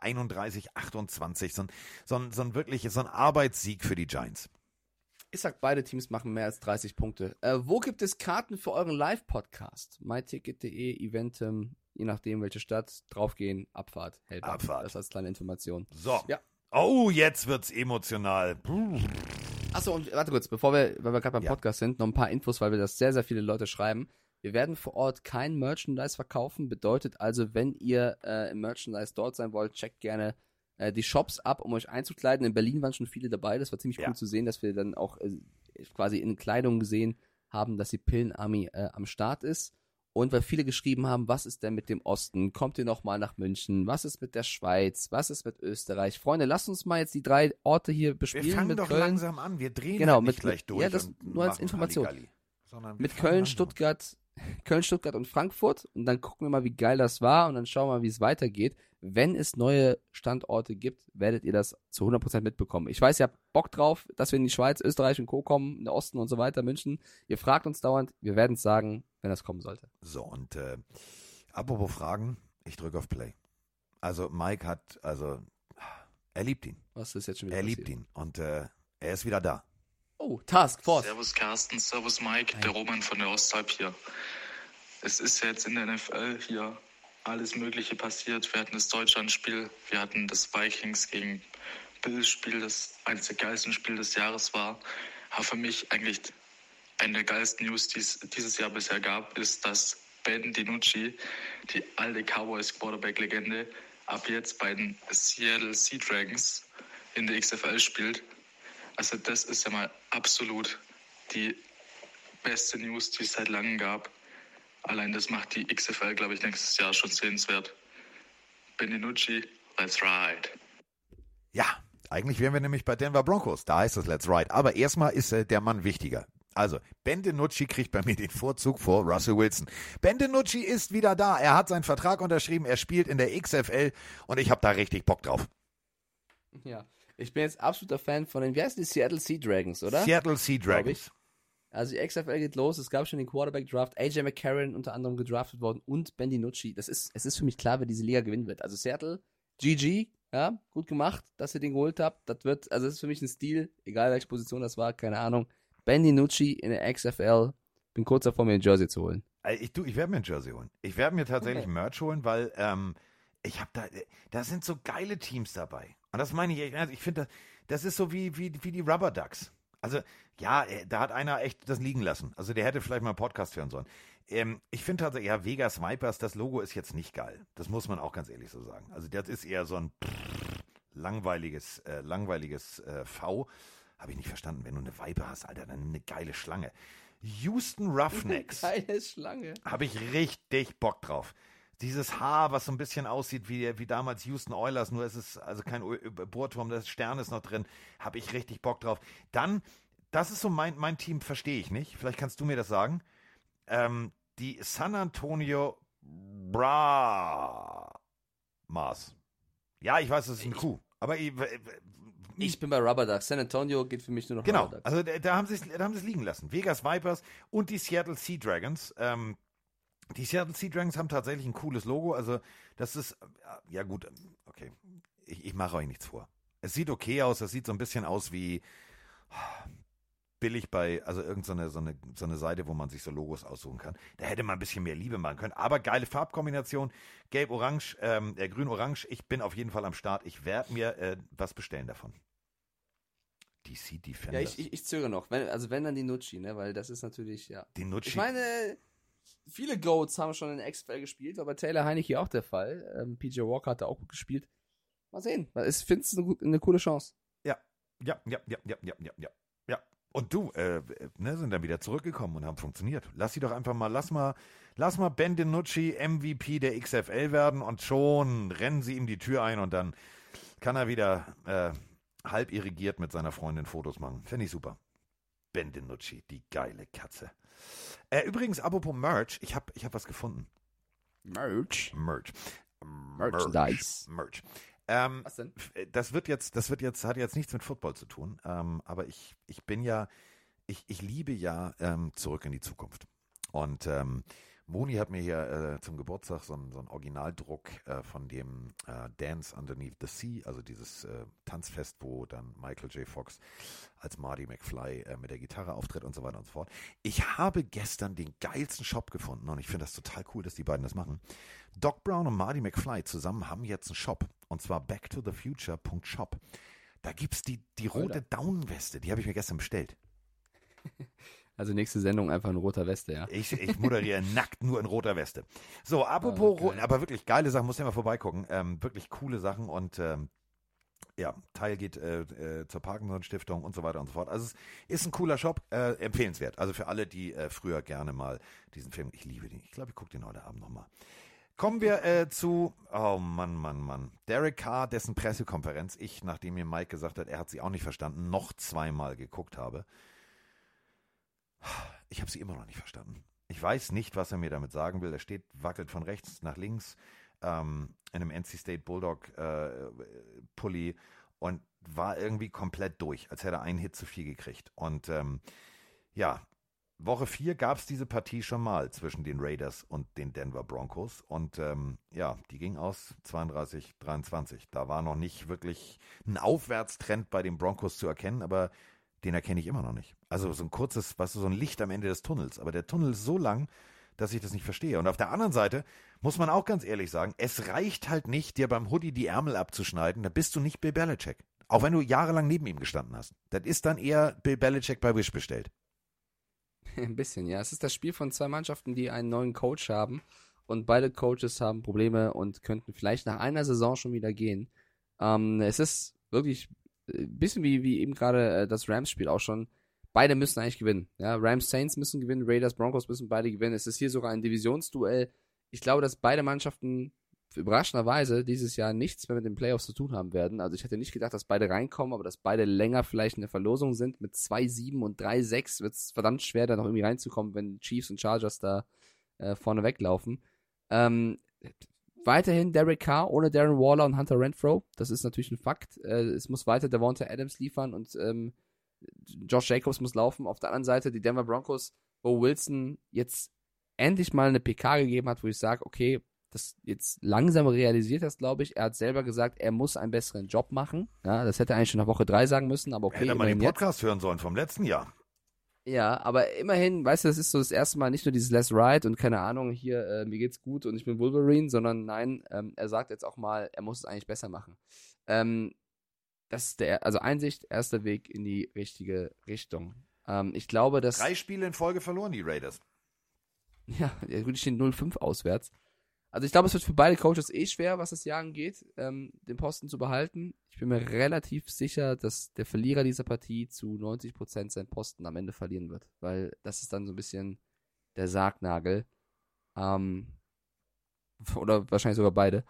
31, 28, so ein, so ein, so ein wirklich, so ein Arbeitssieg für die Giants. Ich sag, beide Teams machen mehr als 30 Punkte. Äh, wo gibt es Karten für euren Live-Podcast? myticket.de, Eventum, je nachdem welche Stadt, draufgehen, Abfahrt, Hellbach. Abfahrt. Das als kleine Information. So. Ja. Oh, jetzt wird's emotional. Achso, und warte kurz, bevor wir, weil wir gerade beim Ja. Podcast sind, noch ein paar Infos, weil wir das sehr, sehr viele Leute schreiben. Wir werden vor Ort kein Merchandise verkaufen, bedeutet also, wenn ihr äh, im Merchandise dort sein wollt, checkt gerne äh, die Shops ab, um euch einzukleiden. In Berlin waren schon viele dabei, das war ziemlich Ja. cool zu sehen, dass wir dann auch äh, quasi in Kleidung gesehen haben, dass die Pillen Army äh, am Start ist. Und weil viele geschrieben haben, was ist denn mit dem Osten? Kommt ihr noch mal nach München? Was ist mit der Schweiz? Was ist mit Österreich? Freunde, lasst uns mal jetzt die drei Orte hier Wir bespielen fangen mit doch Köln. langsam an. Wir drehen Genau, halt nicht mit- gleich durch. ja, das nur als Information. Halligalli, wir mit Köln. Stuttgart, Köln, Stuttgart und Frankfurt und dann gucken wir mal, wie geil das war und dann schauen wir mal, wie es weitergeht. Wenn es neue Standorte gibt, werdet ihr das zu 100% mitbekommen. Ich weiß, ihr habt Bock drauf, dass wir in die Schweiz, Österreich und Co. kommen, in den Osten und so weiter, München. Ihr fragt uns dauernd, wir werden es sagen, wenn das kommen sollte. So, und äh, apropos Fragen, ich drücke auf Play. Also Mike hat, also er liebt ihn. Was ist jetzt schon wieder Er liebt passiert? ihn. Und äh, er ist wieder da. Oh, Task Force. Servus Carsten, Servus Mike, der Roman von der Ostalb hier. Es ist jetzt in der NFL hier alles Mögliche passiert. Wir hatten das Deutschlandspiel, wir hatten das Vikings gegen Bills Spiel, das eines der geilsten Spiele des Jahres war. Aber für mich eigentlich eine der geilsten News, die es dieses Jahr bisher gab, ist, dass Ben DiNucci, die alte Cowboys Quarterback-Legende, ab jetzt bei den Seattle Sea Dragons in der XFL spielt. Also das ist ja mal absolut die beste News, die es seit langem gab. Allein das macht die XFL, glaube ich, nächstes Jahr schon sehenswert. Beninucci, let's ride. Ja, eigentlich wären wir nämlich bei Denver Broncos. Da heißt es Let's Ride. Aber erstmal ist äh, der Mann wichtiger. Also, Ben DiNucci kriegt bei mir den Vorzug vor Russell Wilson. Ben DiNucci ist wieder da. Er hat seinen Vertrag unterschrieben. Er spielt in der XFL und ich habe da richtig Bock drauf. Ja. Ich bin jetzt absoluter Fan von den, wie heißen die Seattle Sea Dragons, oder? Seattle Sea Dragons. Also die XFL geht los, es gab schon den Quarterback-Draft, AJ McCarron unter anderem gedraftet worden und Ben DiNucci. Das ist, es ist für mich klar, wer diese Liga gewinnen wird. Also Seattle, GG, ja, gut gemacht, dass ihr den geholt habt. Das wird, also das ist für mich ein Stil, egal welche Position das war, keine Ahnung. Ben DiNucci in der XFL, bin kurz davor, mir ein Jersey zu holen. Ich, du, ich werde mir ein Jersey holen. Ich werde mir tatsächlich Okay. Merch holen, weil ähm, ich habe da, da sind so geile Teams dabei. Und das meine ich, echt ernst. ich finde, das, das ist so wie, wie, wie die Rubber Ducks. Also, ja, äh, da hat einer echt das liegen lassen. Also, der hätte vielleicht mal einen Podcast hören sollen. Ähm, ich finde tatsächlich, ja, Vegas Vipers, das Logo ist jetzt nicht geil. Das muss man auch ganz ehrlich so sagen. Also, das ist eher so ein langweiliges, äh, langweiliges äh, V. Habe ich nicht verstanden. Wenn du eine Viper hast, Alter, dann nimm eine geile Schlange. Houston Roughnecks Geile Schlange. habe ich richtig Bock drauf. Dieses Haar, was so ein bisschen aussieht wie, wie damals Houston Oilers, nur es ist also kein Ö- Bohrturm, das Stern ist noch drin, habe ich richtig Bock drauf. Dann, das ist so mein, mein Team, verstehe ich nicht. Vielleicht kannst du mir das sagen. Ähm, die San Antonio Bra Mars. Ja, ich weiß, das ist eine Kuh. Aber ich, Ich bin bei Rubber Ducks. San Antonio geht für mich nur noch Genau, Rubber Ducks. also da, da haben sie es da haben sie es liegen lassen. Vegas Vipers und die Seattle Sea Dragons. Ähm, die Seattle Sea Dragons haben tatsächlich ein cooles Logo. Also das ist, äh, ja gut, okay, ich, ich mache euch nichts vor. Es sieht okay aus, es sieht so ein bisschen aus wie billig bei, also irgendeine so eine, so eine Seite, wo man sich so Logos aussuchen kann. Da hätte man ein bisschen mehr Liebe machen können. Aber geile Farbkombination, gelb-orange, ähm, äh, grün-orange. Ich bin auf jeden Fall am Start. Ich werde mir äh, was bestellen davon. DC Ja, Defenders. ich, ich, ich zögere noch. Wenn, also wenn dann die Nucci, ne? Weil das ist natürlich, ja. Die Nutschi. Ich meine, viele Goats haben schon in XFL gespielt, war bei Taylor Heineke auch der Fall. Ähm, PJ Walker hat da auch gut gespielt. Mal sehen. Ich finde es eine, eine coole Chance. Ja, ja, ja, ja, ja, ja, ja, ja. Und du, äh, ne, sind dann wieder zurückgekommen und haben funktioniert. Lass sie doch einfach mal, lass mal, lass mal Ben DiNucci MVP der XFL werden und schon rennen sie ihm die Tür ein und dann kann er wieder äh, halb irrigiert mit seiner Freundin Fotos machen. Finde ich super. Ben DiNucci, die geile Katze. Äh, übrigens, apropos Merch, ich habe ich hab was gefunden. Merch. Merch. Merchandise. Merch. Ähm, Was denn? F- das wird jetzt, das wird jetzt, hat jetzt nichts mit Football zu tun, ähm, aber ich, ich bin ja, ich, ich liebe ja ähm, zurück in die Zukunft. Und ähm, Moni hat mir hier äh, zum Geburtstag so einen, so einen Originaldruck äh, von dem äh, Dance Underneath the Sea, also dieses äh, Tanzfest, wo dann Michael J. Fox als Marty McFly äh, mit der Gitarre auftritt und so weiter und so fort. Ich habe gestern den geilsten Shop gefunden und ich finde das total cool, dass die beiden das machen. Doc Brown und Marty McFly zusammen haben jetzt einen Shop und zwar backtothefuture.shop. Da gibt's die, die rote Daunenweste, die habe ich mir gestern bestellt. Also nächste Sendung einfach ein roter Weste, ja. Ich, ich moderiere nackt nur in roter Weste. So, apropos, ro- geil. aber wirklich geile Sachen, muss ja mal vorbeigucken. Ähm, wirklich coole Sachen und ähm, ja, Teil geht äh, äh, zur Parkinson-Stiftung und so weiter und so fort. Also es ist ein cooler Shop, äh, empfehlenswert. Also für alle, die äh, früher gerne mal diesen Film, ich liebe den. Ich glaube, ich gucke den heute Abend nochmal. Kommen wir äh, zu, oh Mann, Mann, Mann. Derek Carr, dessen Pressekonferenz ich, nachdem mir Mike gesagt hat, er hat sie auch nicht verstanden, noch zweimal geguckt habe. Ich habe sie immer noch nicht verstanden. Ich weiß nicht, was er mir damit sagen will. Er steht, wackelt von rechts nach links ähm, in einem NC State Bulldog äh, Pulli und war irgendwie komplett durch, als hätte er einen Hit zu viel gekriegt. Und ähm, ja, Woche 4 gab es diese Partie schon mal zwischen den Raiders und den Denver Broncos. Und ähm, ja, die ging aus 32, 23. Da war noch nicht wirklich ein Aufwärtstrend bei den Broncos zu erkennen, aber den erkenne ich immer noch nicht. Also so ein kurzes, weißt du, so ein Licht am Ende des Tunnels. Aber der Tunnel ist so lang, dass ich das nicht verstehe. Und auf der anderen Seite muss man auch ganz ehrlich sagen, es reicht halt nicht, dir beim Hoodie die Ärmel abzuschneiden. Da bist du nicht Bill Belichick. Auch wenn du jahrelang neben ihm gestanden hast. Das ist dann eher Bill Belichick bei Wish bestellt. Ein bisschen, ja. Es ist das Spiel von zwei Mannschaften, die einen neuen Coach haben. Und beide Coaches haben Probleme und könnten vielleicht nach einer Saison schon wieder gehen. Ähm, es ist wirklich bisschen wie, wie eben gerade äh, das Rams-Spiel auch schon. Beide müssen eigentlich gewinnen. Ja, Rams Saints müssen gewinnen, Raiders Broncos müssen beide gewinnen. Es ist hier sogar ein Divisionsduell. Ich glaube, dass beide Mannschaften überraschenderweise dieses Jahr nichts mehr mit den Playoffs zu tun haben werden. Also ich hätte nicht gedacht, dass beide reinkommen, aber dass beide länger vielleicht in der Verlosung sind. Mit 2-7 und 3-6 wird es verdammt schwer, da noch irgendwie reinzukommen, wenn Chiefs und Chargers da äh, vorne weglaufen. Ähm, weiterhin Derek Carr ohne Darren Waller und Hunter Renfro. Das ist natürlich ein Fakt. Äh, es muss weiter Devonta Adams liefern und ähm, Josh Jacobs muss laufen. Auf der anderen Seite die Denver Broncos, wo Wilson jetzt endlich mal eine PK gegeben hat, wo ich sage, okay, das jetzt langsam realisiert das, glaube ich. Er hat selber gesagt, er muss einen besseren Job machen. Ja, das hätte er eigentlich schon nach Woche drei sagen müssen, aber okay. Hätte man den immerhin jetzt. Podcast hören sollen vom letzten Jahr. Ja, aber immerhin, weißt du, das ist so das erste Mal nicht nur dieses Let's Ride und keine Ahnung, hier, äh, mir geht's gut und ich bin Wolverine, sondern nein, ähm, er sagt jetzt auch mal, er muss es eigentlich besser machen. Ähm, das ist der, also Einsicht, erster Weg in die richtige Richtung. Ähm, ich glaube, dass. Drei Spiele in Folge verloren, die Raiders. Ja, ja, gut, die stehen 0-5 auswärts. Also ich glaube, es wird für beide Coaches eh schwer, was das Jahr angeht, ähm, den Posten zu behalten. Ich bin mir relativ sicher, dass der Verlierer dieser Partie zu 90% seinen Posten am Ende verlieren wird. Weil das ist dann so ein bisschen der Sargnagel. Ähm, oder wahrscheinlich sogar beide.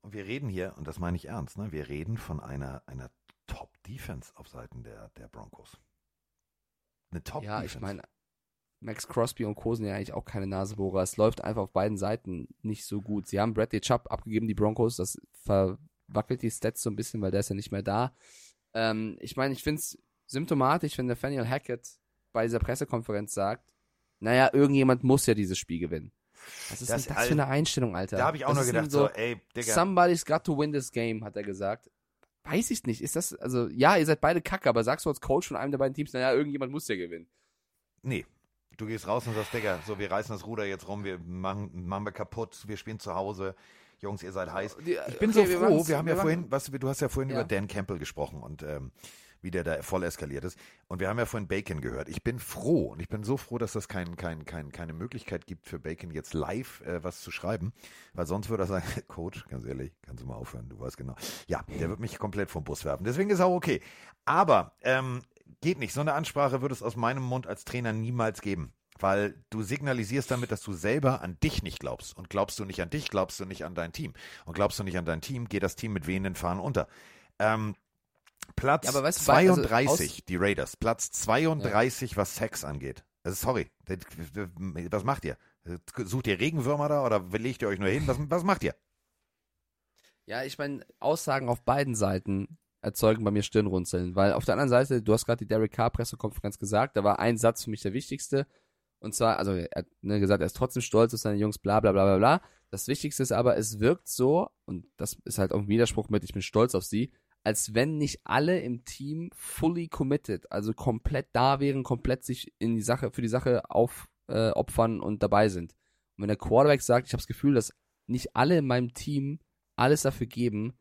Und wir reden hier, und das meine ich ernst, ne? wir reden von einer, einer Top-Defense auf Seiten der, der Broncos. Eine Top-Defense. Ja, ich meine, Max Crosby und Co. sind ja eigentlich auch keine Nasebohrer. Es läuft einfach auf beiden Seiten nicht so gut. Sie haben Bradley Chubb abgegeben, die Broncos. Das verwackelt die Stats so ein bisschen, weil der ist ja nicht mehr da. Ähm, ich meine, ich finde es symptomatisch, wenn Nathaniel Hackett bei dieser Pressekonferenz sagt, naja, irgendjemand muss ja dieses Spiel gewinnen. Was ist Das- denn das für eine Einstellung, Alter? da habe ich auch Das nur gedacht, so, so, ey, Digga. Somebody's got to win this game, hat er gesagt. Weiß ich nicht. Ist das, also, ja, ihr seid beide kacke, aber sagst du als Coach von einem der beiden Teams, naja, irgendjemand muss ja gewinnen. Nee. Du gehst raus und sagst, Digga, so, wir reißen das Ruder jetzt rum, wir machen, machen wir kaputt, wir spielen zu Hause. Jungs, ihr seid heiß. Ich bin okay, so wir froh, machen's- wir haben wir ja vorhin, machen- was, du hast ja vorhin Ja. über Dan Campbell gesprochen und ähm, wie der da voll eskaliert ist. Und wir haben ja vorhin Bacon gehört. Ich bin froh und ich bin so froh, dass das kein, kein, kein, keine Möglichkeit gibt für Bacon jetzt live äh, was zu schreiben, weil sonst würde er sagen, Coach, ganz ehrlich, kannst du mal aufhören, du weißt genau. Ja, der wird mich komplett vom Bus werfen. Deswegen ist auch okay. Aber ähm, geht nicht. So eine Ansprache würde es aus meinem Mund als Trainer niemals geben. Weil du signalisierst damit, dass du selber an dich nicht glaubst. Und glaubst du nicht an dich, glaubst du nicht an dein Team. Und glaubst du nicht an dein Team, geht das Team mit wehenden Fahnen unter. Ähm, Platz Ja, aber weißt du, bei- also 32, die Raiders. Platz 32, was Sex angeht. Also sorry, was macht ihr? Sucht ihr Regenwürmer da oder legt ihr euch nur hin? Was, was macht ihr? Ja, ich meine, Aussagen auf beiden Seiten erzeugen bei mir Stirnrunzeln, weil auf der anderen Seite, du hast gerade die Derek Carr Pressekonferenz gesagt, da war ein Satz für mich der wichtigste und zwar, also er hat ne, gesagt, er ist trotzdem stolz auf seine Jungs, bla bla bla bla bla. Das Wichtigste ist aber, es wirkt so, und das ist halt auch ein Widerspruch mit, ich bin stolz auf sie, als wenn nicht alle im Team fully committed, also komplett da wären, komplett sich in die Sache, für die Sache aufopfern äh, und dabei sind. Und wenn der Quarterback sagt, ich habe das Gefühl, dass nicht alle in meinem Team alles dafür geben,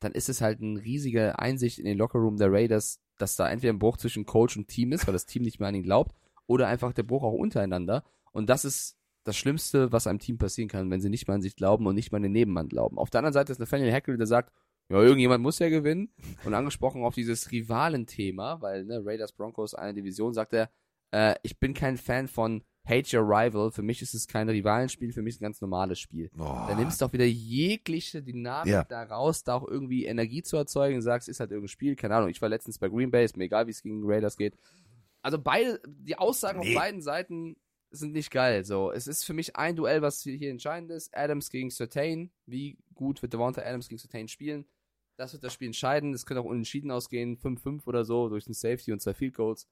dann ist es halt eine riesige Einsicht in den Lockerroom der Raiders, dass da entweder ein Bruch zwischen Coach und Team ist, weil das Team nicht mehr an ihn glaubt, oder einfach der Bruch auch untereinander. Und das ist das Schlimmste, was einem Team passieren kann, wenn sie nicht mal an sich glauben und nicht mal an den Nebenmann glauben. Auf der anderen Seite ist Nathaniel Hackett, der sagt, ja, irgendjemand muss ja gewinnen. Und angesprochen auf dieses Rivalenthema, weil ne, Raiders Broncos eine Division, sagt er, äh, ich bin kein Fan von Hate Your Rival. Für mich ist es kein Rivalenspiel, für mich ist es ein ganz normales Spiel. Oh, Dann nimmst du auch wieder jegliche Dynamik Ja. da raus, da auch irgendwie Energie zu erzeugen und sagst, ist halt irgendein Spiel, keine Ahnung. Ich war letztens bei Green Bay, ist mir egal, wie es gegen Raiders geht. Also beide, die Aussagen Nee. auf beiden Seiten sind nicht geil. So, es ist für mich ein Duell, was hier entscheidend ist. Adams gegen Certain. Wie gut wird Devonta Adams gegen Certain spielen? Das wird das Spiel entscheiden. Es könnte auch unentschieden ausgehen, 5-5 oder so, durch den Safety und zwei Field Goals.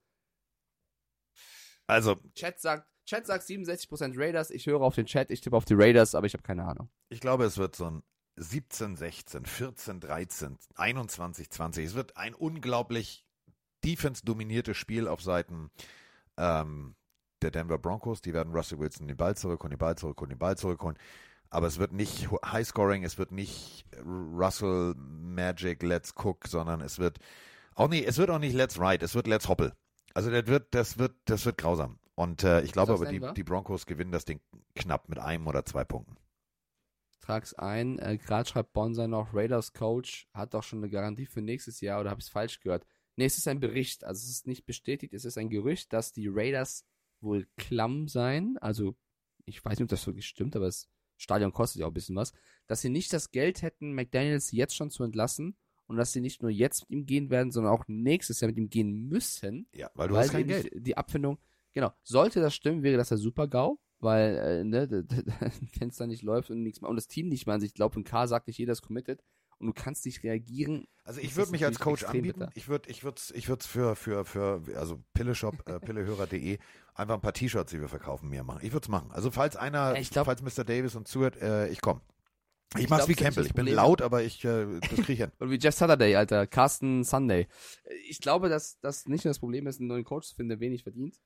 also, Chat sagt, Chat sagt 67% Raiders. Ich höre auf den Chat, ich tippe auf die Raiders, aber ich habe keine Ahnung. ich glaube, es wird so ein 17, 16, 14, 13, 21, 20. Es wird ein unglaublich defense-dominiertes Spiel auf Seiten ähm, der Denver Broncos. Die werden Russell Wilson den Ball zurück und den Ball zurück und den Ball zurückholen. Aber es wird nicht High-Scoring, es wird nicht Russell Magic, Let's Cook, sondern es wird auch nicht, es wird auch nicht Let's Ride, es wird Let's Hoppel. Also das wird, das wird, das wird grausam. Und äh, ich glaube aber, die, die Broncos gewinnen das Ding knapp mit einem oder zwei Punkten. Trag's ein. Äh, Gerade schreibt Bonsai noch, Raiders Coach hat doch schon eine Garantie für nächstes Jahr oder habe ich es falsch gehört? Nee, es ist ein Bericht, also es ist nicht bestätigt, es ist ein Gerücht, dass die Raiders wohl klamm seien. Also, ich weiß nicht, ob das wirklich stimmt, aber das Stadion kostet ja auch ein bisschen was. Dass sie nicht das Geld hätten, McDaniels jetzt schon zu entlassen und dass sie nicht nur jetzt mit ihm gehen werden, sondern auch nächstes Jahr mit ihm gehen müssen, Ja, weil du weil hast kein Geld. die Abfindung, genau, sollte das stimmen, wäre das der Super-GAU, weil, äh, ne, wenn es da nicht läuft und nichts mehr, und das Team nicht mal an sich glaubt und K sagt nicht, jeder ist committed und du kannst nicht reagieren. Also ich würde mich als Coach anbieten. bitter. Ich würde ich würde ich würde für für für also Pilleshop äh, pillehörer.de einfach ein paar T-Shirts, die wir verkaufen, mir machen. Ich würde es machen. Also falls einer ich glaub- falls Mr. Davis uns zuhört, äh, ich komme. Ich mach's glaub, wie Campbell. Ich bin laut, aber ich, äh, das krieg ich hin. Oder wie Jeff Saturday, Alter. Carsten Sunday. Ich glaube, dass das nicht nur das Problem ist, einen neuen Coach zu finden, der wenig verdient,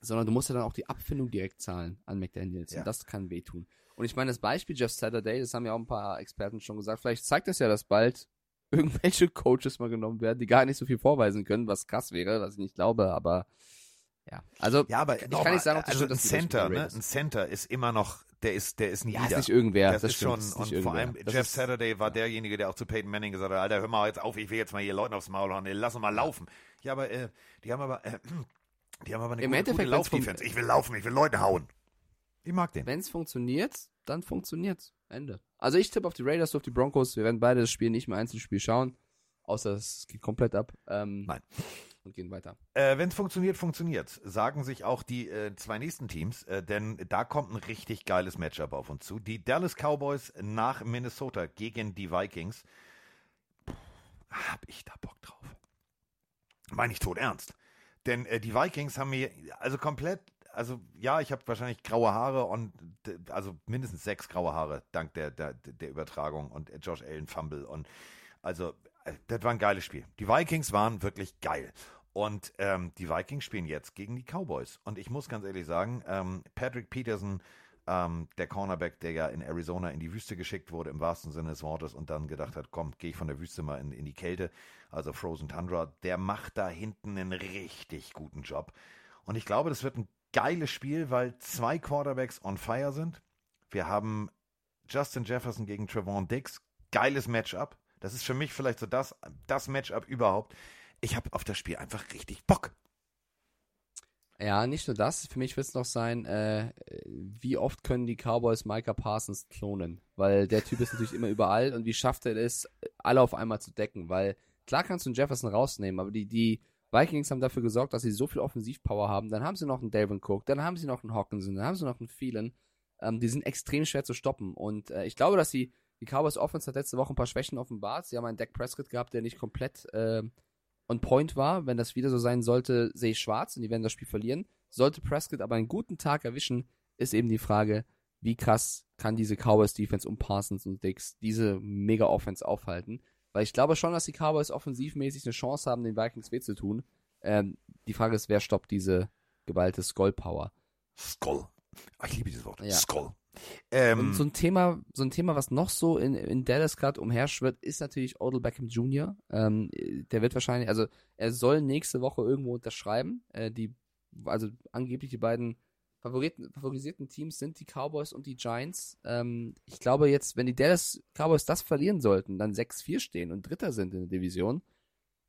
sondern du musst ja dann auch die Abfindung direkt zahlen an McDaniels. Ja. Und das kann wehtun. Und ich meine, das Beispiel Jeff Saturday, das haben ja auch ein paar Experten schon gesagt, vielleicht zeigt das ja, dass bald irgendwelche Coaches mal genommen werden, die gar nicht so viel vorweisen können, was krass wäre, was ich nicht glaube, aber ja. Also, Ja, aber ich kann nicht sagen, ob das also stimmt, ein Center, ne? Ein Center ist immer noch, der ist, der ist ein ja, Leader. ist nicht irgendwer. das, Das, ist stimmt, schon, ist und nicht vor allem irgendwer. Das Jeff ist- Saturday war derjenige, der auch zu Peyton Manning gesagt hat, Alter, hör mal jetzt auf, ich will jetzt mal hier Leuten aufs Maul hauen, lass uns mal laufen. Ja, aber, äh, die haben aber, äh, die haben aber eine Im gute, Endeffekt, gute vom- Laufdefense. Ich will laufen, ich will Leute hauen. Ich mag den. Wenn es funktioniert, dann funktioniert's. Ende. Also ich tippe auf die Raiders, auf die Broncos. Wir werden beide das Spiel nicht im Einzelspiel schauen. Außer es geht komplett ab. Ähm, Nein. Und gehen weiter. Äh, Wenn es funktioniert, funktioniert. Sagen sich auch die äh, zwei nächsten Teams, äh, denn da kommt ein richtig geiles Matchup auf uns zu. Die Dallas Cowboys nach Minnesota gegen die Vikings. Puh, hab ich da Bock drauf. Meine ich tot ernst. Denn äh, die Vikings haben mir also komplett, also ja, ich habe wahrscheinlich graue Haare und also mindestens sechs graue Haare dank der, der, der Übertragung und äh, Josh Allen Fumble und also äh, das war ein geiles Spiel. Die Vikings waren wirklich geil. Und ähm, die Vikings spielen jetzt gegen die Cowboys. Und ich muss ganz ehrlich sagen, ähm, Patrick Peterson, ähm, der Cornerback, der ja in Arizona in die Wüste geschickt wurde, im wahrsten Sinne des Wortes, und dann gedacht hat, komm, gehe ich von der Wüste mal in, in die Kälte, also Frozen Tundra, der macht da hinten einen richtig guten Job. Und ich glaube, das wird ein geiles Spiel, weil zwei Quarterbacks on fire sind. Wir haben Justin Jefferson gegen Trevon Diggs. Geiles Matchup. Das ist für mich vielleicht so das, das Matchup überhaupt. Ich habe auf das Spiel einfach richtig Bock. Ja, nicht nur das. Für mich wird es noch sein, äh, wie oft können die Cowboys Micah Parsons klonen? Weil der Typ ist natürlich immer überall und wie schafft er es, alle auf einmal zu decken? Weil klar kannst du einen Jefferson rausnehmen, aber die, die Vikings haben dafür gesorgt, dass sie so viel Offensivpower haben. Dann haben sie noch einen Dalvin Cook, dann haben sie noch einen Hawkinson, dann haben sie noch einen Phelan. Ähm, die sind extrem schwer zu stoppen. Und äh, ich glaube, dass die, die Cowboys Offense hat letzte Woche ein paar Schwächen offenbart. Sie haben einen Dak Prescott gehabt, der nicht komplett äh, on point war. Wenn das wieder so sein sollte, sehe ich schwarz und die werden das Spiel verlieren. Sollte Prescott aber einen guten Tag erwischen, ist eben die Frage, wie krass kann diese Cowboys Defense um Parsons und Dix diese mega Offense aufhalten? Weil ich glaube schon, dass die Cowboys offensivmäßig eine Chance haben, den Vikings weh zu tun. Ähm, die Frage ist, wer stoppt diese geballte Skull Power? Skull. Ah, Ich liebe dieses Wort. Ja. Skull. Ähm, Und so ein Thema, so ein Thema, was noch so in, in Dallas gerade umherschwirrt, ist natürlich Odell Beckham Jr. Ähm, der wird wahrscheinlich, also er soll nächste Woche irgendwo unterschreiben. Äh, die, also angeblich die beiden Favoriten, favorisierten Teams sind die Cowboys und die Giants. Ähm, ich glaube jetzt, wenn die Dallas Cowboys das verlieren sollten, dann 6-4 stehen und Dritter sind in der Division,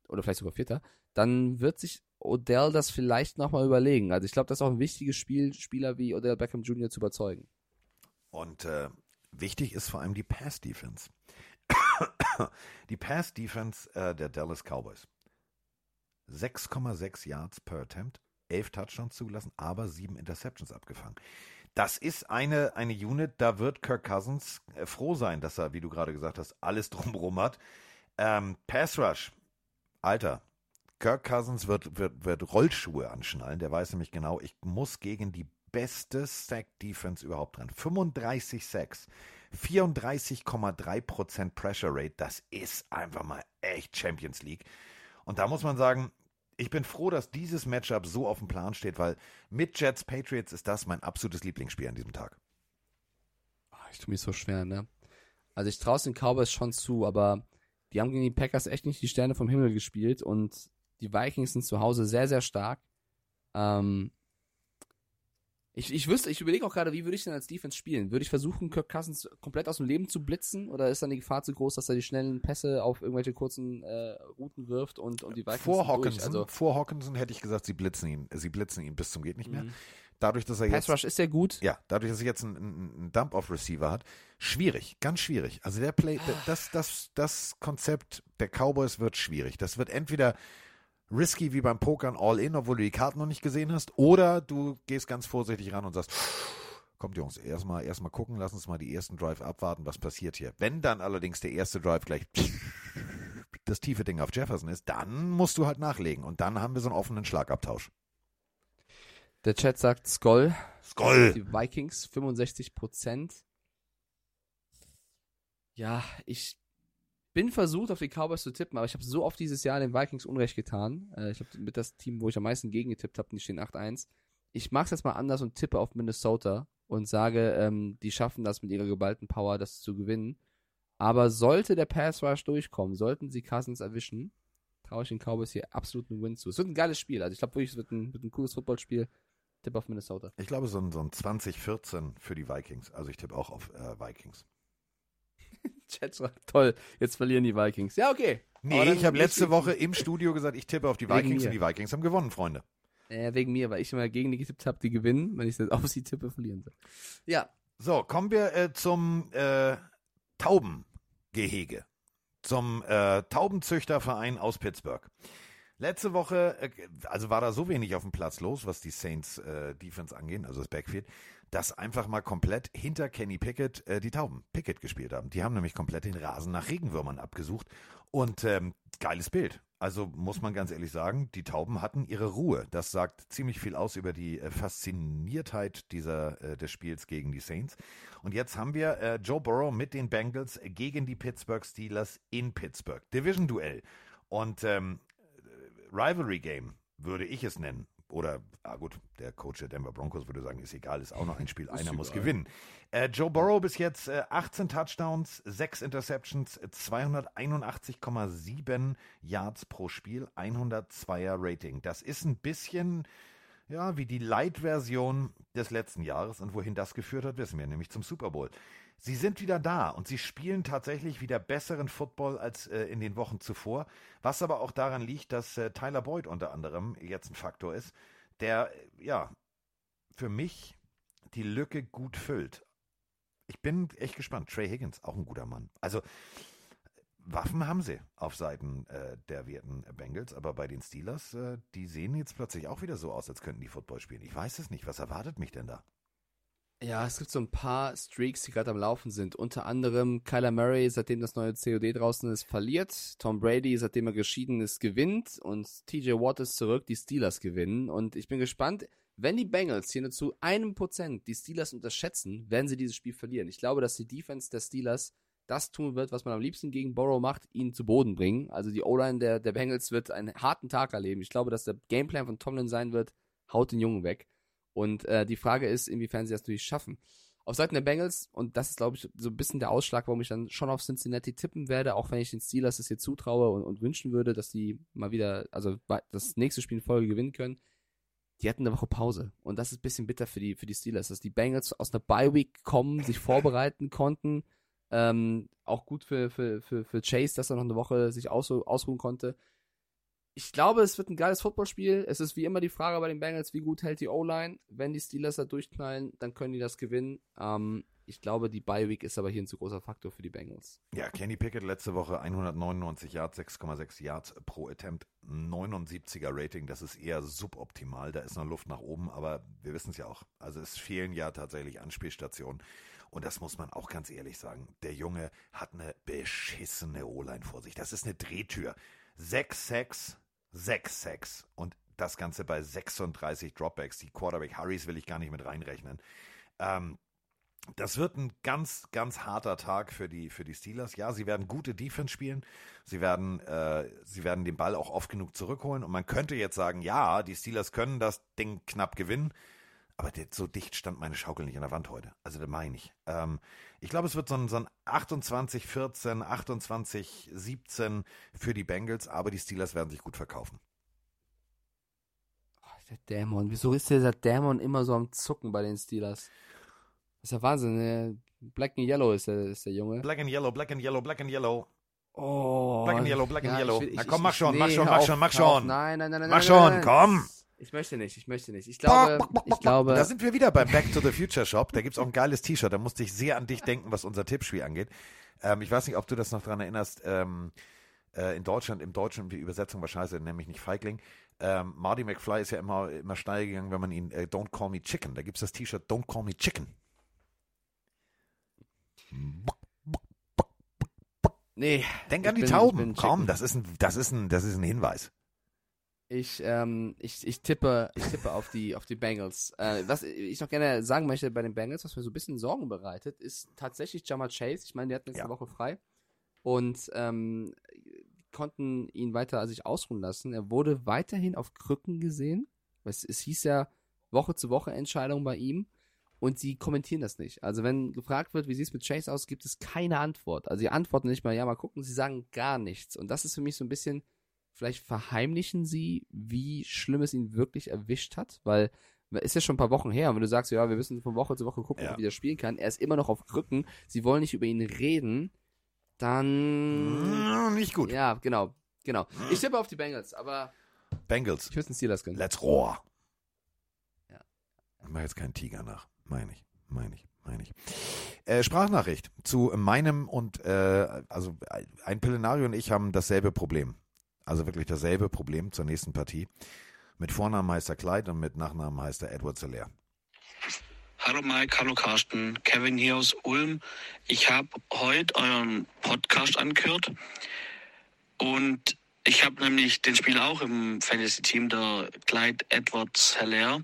oder vielleicht sogar Vierter, dann wird sich Odell das vielleicht nochmal überlegen. Also ich glaube, das ist auch ein wichtiges Spiel, Spieler wie Odell Beckham Jr. zu überzeugen. Und äh, wichtig ist vor allem die Pass-Defense. die Pass-Defense äh, der Dallas Cowboys. 6,6 Yards per Attempt, 11 Touchdowns zugelassen, aber 7 Interceptions abgefangen. Das ist eine, eine Unit, da wird Kirk Cousins äh, froh sein, dass er, wie du gerade gesagt hast, alles drumherum hat. Ähm, Pass Rush, Alter, Kirk Cousins wird, wird, wird Rollschuhe anschnallen. Der weiß nämlich genau, ich muss gegen die beste Sack-Defense überhaupt dran. 35 Sacks, 34,3% Pressure Rate. Das ist einfach mal echt Champions League. Und da muss man sagen, ich bin froh, dass dieses Matchup so auf dem Plan steht, weil mit Jets Patriots ist das mein absolutes Lieblingsspiel an diesem Tag. Ah, Ich tue mich so schwer, ne? Also ich traue den Cowboys schon zu, aber die haben gegen die Packers echt nicht die Sterne vom Himmel gespielt und die Vikings sind zu Hause sehr, sehr stark. Ähm, ich, ich wüsste, ich überlege auch gerade, wie würde ich denn als Defense spielen? Würde ich versuchen, Kirk Cousins komplett aus dem Leben zu blitzen oder ist dann die Gefahr zu groß, dass er die schnellen Pässe auf irgendwelche kurzen äh, Routen wirft und, und die Vikings Vor sind durch? Hawkinson, Also vor Hawkinson hätte ich gesagt, sie blitzen ihn, sie blitzen ihn bis zum geht nicht mehr. Mhm. Dadurch, dass er Pass jetzt Rush ist ja gut. Ja, dadurch, dass er jetzt einen, einen einen Dump-Off-Receiver hat, schwierig, ganz schwierig. Also der Play, das, das, das Konzept der Cowboys wird schwierig. Das wird entweder risky wie beim Pokern All-In, obwohl du die Karten noch nicht gesehen hast, oder du gehst ganz vorsichtig ran und sagst, kommt Jungs, erstmal erstmal gucken, lass uns mal die ersten Drive abwarten, was passiert hier. Wenn dann allerdings der erste Drive gleich das tiefe Ding auf Jefferson ist, dann musst du halt nachlegen und dann haben wir so einen offenen Schlagabtausch. Der Chat sagt Skoll. Skoll! Die Vikings 65 Prozent. Ja, ich bin versucht, auf die Cowboys zu tippen, aber ich habe so oft dieses Jahr den Vikings Unrecht getan. Äh, ich habe mit das Team, wo ich am meisten gegen getippt habe, die stehen 8-1. Ich mache es jetzt mal anders und tippe auf Minnesota und sage, ähm, die schaffen das mit ihrer geballten Power, das zu gewinnen. Aber sollte der Pass Rush durchkommen, sollten sie Cousins erwischen, traue ich den Cowboys hier absolut einen Win zu. Es wird ein geiles Spiel. Also ich glaube wirklich, es wird ein, wird ein cooles Footballspiel. Tipp auf Minnesota. Ich glaube, so ein, so ein 2014 für die Vikings. Also ich tippe auch auf äh, Vikings. Chat schreibt, toll, jetzt verlieren die Vikings. Ja, okay. Nee, ich habe letzte Woche im Studio gesagt, ich tippe auf die Vikings und die Vikings haben gewonnen, Freunde. Äh, wegen mir, weil ich immer gegen die getippt habe, die gewinnen. Wenn ich das auf sie tippe, verlieren sie. Ja, So, kommen wir äh, zum äh, Taubengehege. Zum äh, Taubenzüchterverein aus Pittsburgh. Letzte Woche, äh, also war da so wenig auf dem Platz los, was die Saints äh, Defense angeht, also das Backfield, dass einfach mal komplett hinter Kenny Pickett äh, die Tauben Pickett gespielt haben. Die haben nämlich komplett den Rasen nach Regenwürmern abgesucht. Und ähm, geiles Bild. Also muss man ganz ehrlich sagen, die Tauben hatten ihre Ruhe. Das sagt ziemlich viel aus über die äh, Fasziniertheit dieser, äh, des Spiels gegen die Saints. Und jetzt haben wir äh, Joe Burrow mit den Bengals gegen die Pittsburgh Steelers in Pittsburgh. Division-Duell. Und ähm, Rivalry Game würde ich es nennen. Oder, ah gut, der Coach der Denver Broncos würde sagen, ist egal, ist auch noch ein Spiel, einer muss gewinnen. Äh, Joe Burrow bis jetzt äh, 18 Touchdowns, 6 Interceptions, äh, 281,7 Yards pro Spiel, 102er Rating. Das ist ein bisschen, ja, wie die Light-Version des letzten Jahres. Und wohin das geführt hat, wissen wir, nämlich zum Super Bowl. Sie sind wieder da und sie spielen tatsächlich wieder besseren Football als äh, in den Wochen zuvor, was aber auch daran liegt, dass äh, Tyler Boyd unter anderem jetzt ein Faktor ist, der äh, ja für mich die Lücke gut füllt. Ich bin echt gespannt. Trey Higgins, auch ein guter Mann. Also Waffen haben sie auf Seiten äh, der werten Bengals, aber bei den Steelers, äh, die sehen jetzt plötzlich auch wieder so aus, als könnten die Football spielen. Ich weiß es nicht. Was erwartet mich denn da? Ja, es gibt so ein paar Streaks, die gerade am Laufen sind. Unter anderem Kyler Murray, seitdem das neue COD draußen ist, verliert. Tom Brady, seitdem er geschieden ist, gewinnt. Und TJ Watt ist zurück, die Steelers gewinnen. Und ich bin gespannt, wenn die Bengals hier nur zu einem Prozent die Steelers unterschätzen, werden sie dieses Spiel verlieren. Ich glaube, dass die Defense der Steelers das tun wird, was man am liebsten gegen Burrow macht, ihn zu Boden bringen. Also die O-Line der, der Bengals wird einen harten Tag erleben. Ich glaube, dass der Gameplan von Tomlin sein wird, haut den Jungen weg. Und äh, die Frage ist, inwiefern sie das natürlich schaffen. Auf Seiten der Bengals, und das ist, glaube ich, so ein bisschen der Ausschlag, warum ich dann schon auf Cincinnati tippen werde, auch wenn ich den Steelers das hier zutraue und, und wünschen würde, dass die mal wieder, also das nächste Spiel in Folge gewinnen können. Die hatten eine Woche Pause. Und das ist ein bisschen bitter für die, für die Steelers, dass die Bengals aus einer Bye-Week kommen, sich vorbereiten konnten. Ähm, auch gut für, für, für, für Chase, dass er noch eine Woche sich aus, ausruhen konnte ich glaube, es wird ein geiles Footballspiel. Es ist wie immer die Frage bei den Bengals, wie gut hält die O-Line. Wenn die Steelers da durchknallen, dann können die das gewinnen. Ähm, ich glaube, die Bye-Week ist aber hier ein zu großer Faktor für die Bengals. Ja, Kenny Pickett letzte Woche 199 Yards, 6,6 Yards pro Attempt, 79er Rating. Das ist eher suboptimal. Da ist noch Luft nach oben, aber wir wissen es ja auch. Also es fehlen ja tatsächlich Anspielstationen. Und das muss man auch ganz ehrlich sagen. Der Junge hat eine beschissene O-Line vor sich. Das ist eine Drehtür. 6-6, 6-6 und das Ganze bei 36 Dropbacks. Die Quarterback Hurries will ich gar nicht mit reinrechnen. Ähm, das wird ein ganz, ganz harter Tag für die, für die Steelers. Ja, sie werden gute Defense spielen. Sie werden, äh, sie werden den Ball auch oft genug zurückholen. Und man könnte jetzt sagen, ja, die Steelers können das Ding knapp gewinnen. Aber so dicht stand meine Schaukel nicht an der Wand heute. Also, das meine ich. Ähm, ich glaube, es wird so ein, so ein 28, 14, 28, 17 für die Bengals, aber die Steelers werden sich gut verkaufen. Oh, der Dämon. Wieso ist dieser Dämon immer so am Zucken bei den Steelers? Das ist ja Wahnsinn. Ne? Black and Yellow ist der, ist der Junge. Black and Yellow, Black and Yellow, Black and Yellow. Oh. Black and Yellow, Black and Ja, Yellow. ich will- Na ich- komm, ich- mach schon, nee, mach schon, mach schon, mach schon. Nein, nein, nein, nein. Mach nein, schon, nein, nein. komm. Ich möchte nicht, ich möchte nicht. Ich glaube, ich glaube. Da sind wir wieder beim Back to the Future Shop. Da gibt's auch ein geiles T-Shirt. Da musste ich sehr an dich denken, was unser Tippspiel angeht. Ähm, ich weiß nicht, ob du das noch dran erinnerst. Ähm, äh, in Deutschland, im Deutschen, die Übersetzung war scheiße, nämlich nicht Feigling. Ähm, Marty McFly ist ja immer, immer steil gegangen, wenn man ihn äh, Don't Call Me Chicken. Da gibt's das T-Shirt Don't Call Me Chicken. nee. Denk an die bin- Tauben. Komm, das ist, ein, das, ist ein, das ist ein Hinweis. Ich, ähm, ich, ich tippe, ich tippe auf die, auf die Bengals. Äh, was ich noch gerne sagen möchte bei den Bengals, was mir so ein bisschen Sorgen bereitet, ist tatsächlich Jamal Chase. Ich meine, die hatten letzte Ja. Woche frei und ähm, konnten ihn weiter sich ausruhen lassen. Er wurde weiterhin auf Krücken gesehen. Es, es hieß ja Woche zu Woche Entscheidung bei ihm und sie kommentieren das nicht. Also wenn gefragt wird, wie sieht es mit Chase aus, gibt es keine Antwort. Also sie antworten nicht mal, ja, mal gucken, sie sagen gar nichts. Und das ist für mich so ein bisschen, vielleicht verheimlichen sie, wie schlimm es ihn wirklich erwischt hat, weil ist ja schon ein paar Wochen her. Und wenn du sagst, ja, wir müssen von Woche zu Woche gucken, Ja. wie der spielen kann, er ist immer noch auf Krücken, sie wollen nicht über ihn reden, dann Mm, Nicht gut. ja, genau, genau. Ich tippe auf die Bengals, aber Bengals. ich würde den Steelers gönnen. Let's roar. Ja. Ich mach jetzt keinen Tiger nach. Meine ich, meine ich, meine ich. Äh, Sprachnachricht zu meinem und, äh, also ein Pillenario und ich haben dasselbe Problem. Also wirklich dasselbe Problem zur nächsten Partie. Mit Vornamen heißt er Clyde und mit Nachnamen heißt er Edward Solaire. Hallo Mike, hallo Carsten, Kevin hier aus Ulm. Ich habe heute euren Podcast angehört und ich habe nämlich den Spieler auch im Fantasy-Team, der Clyde Edwards Heller.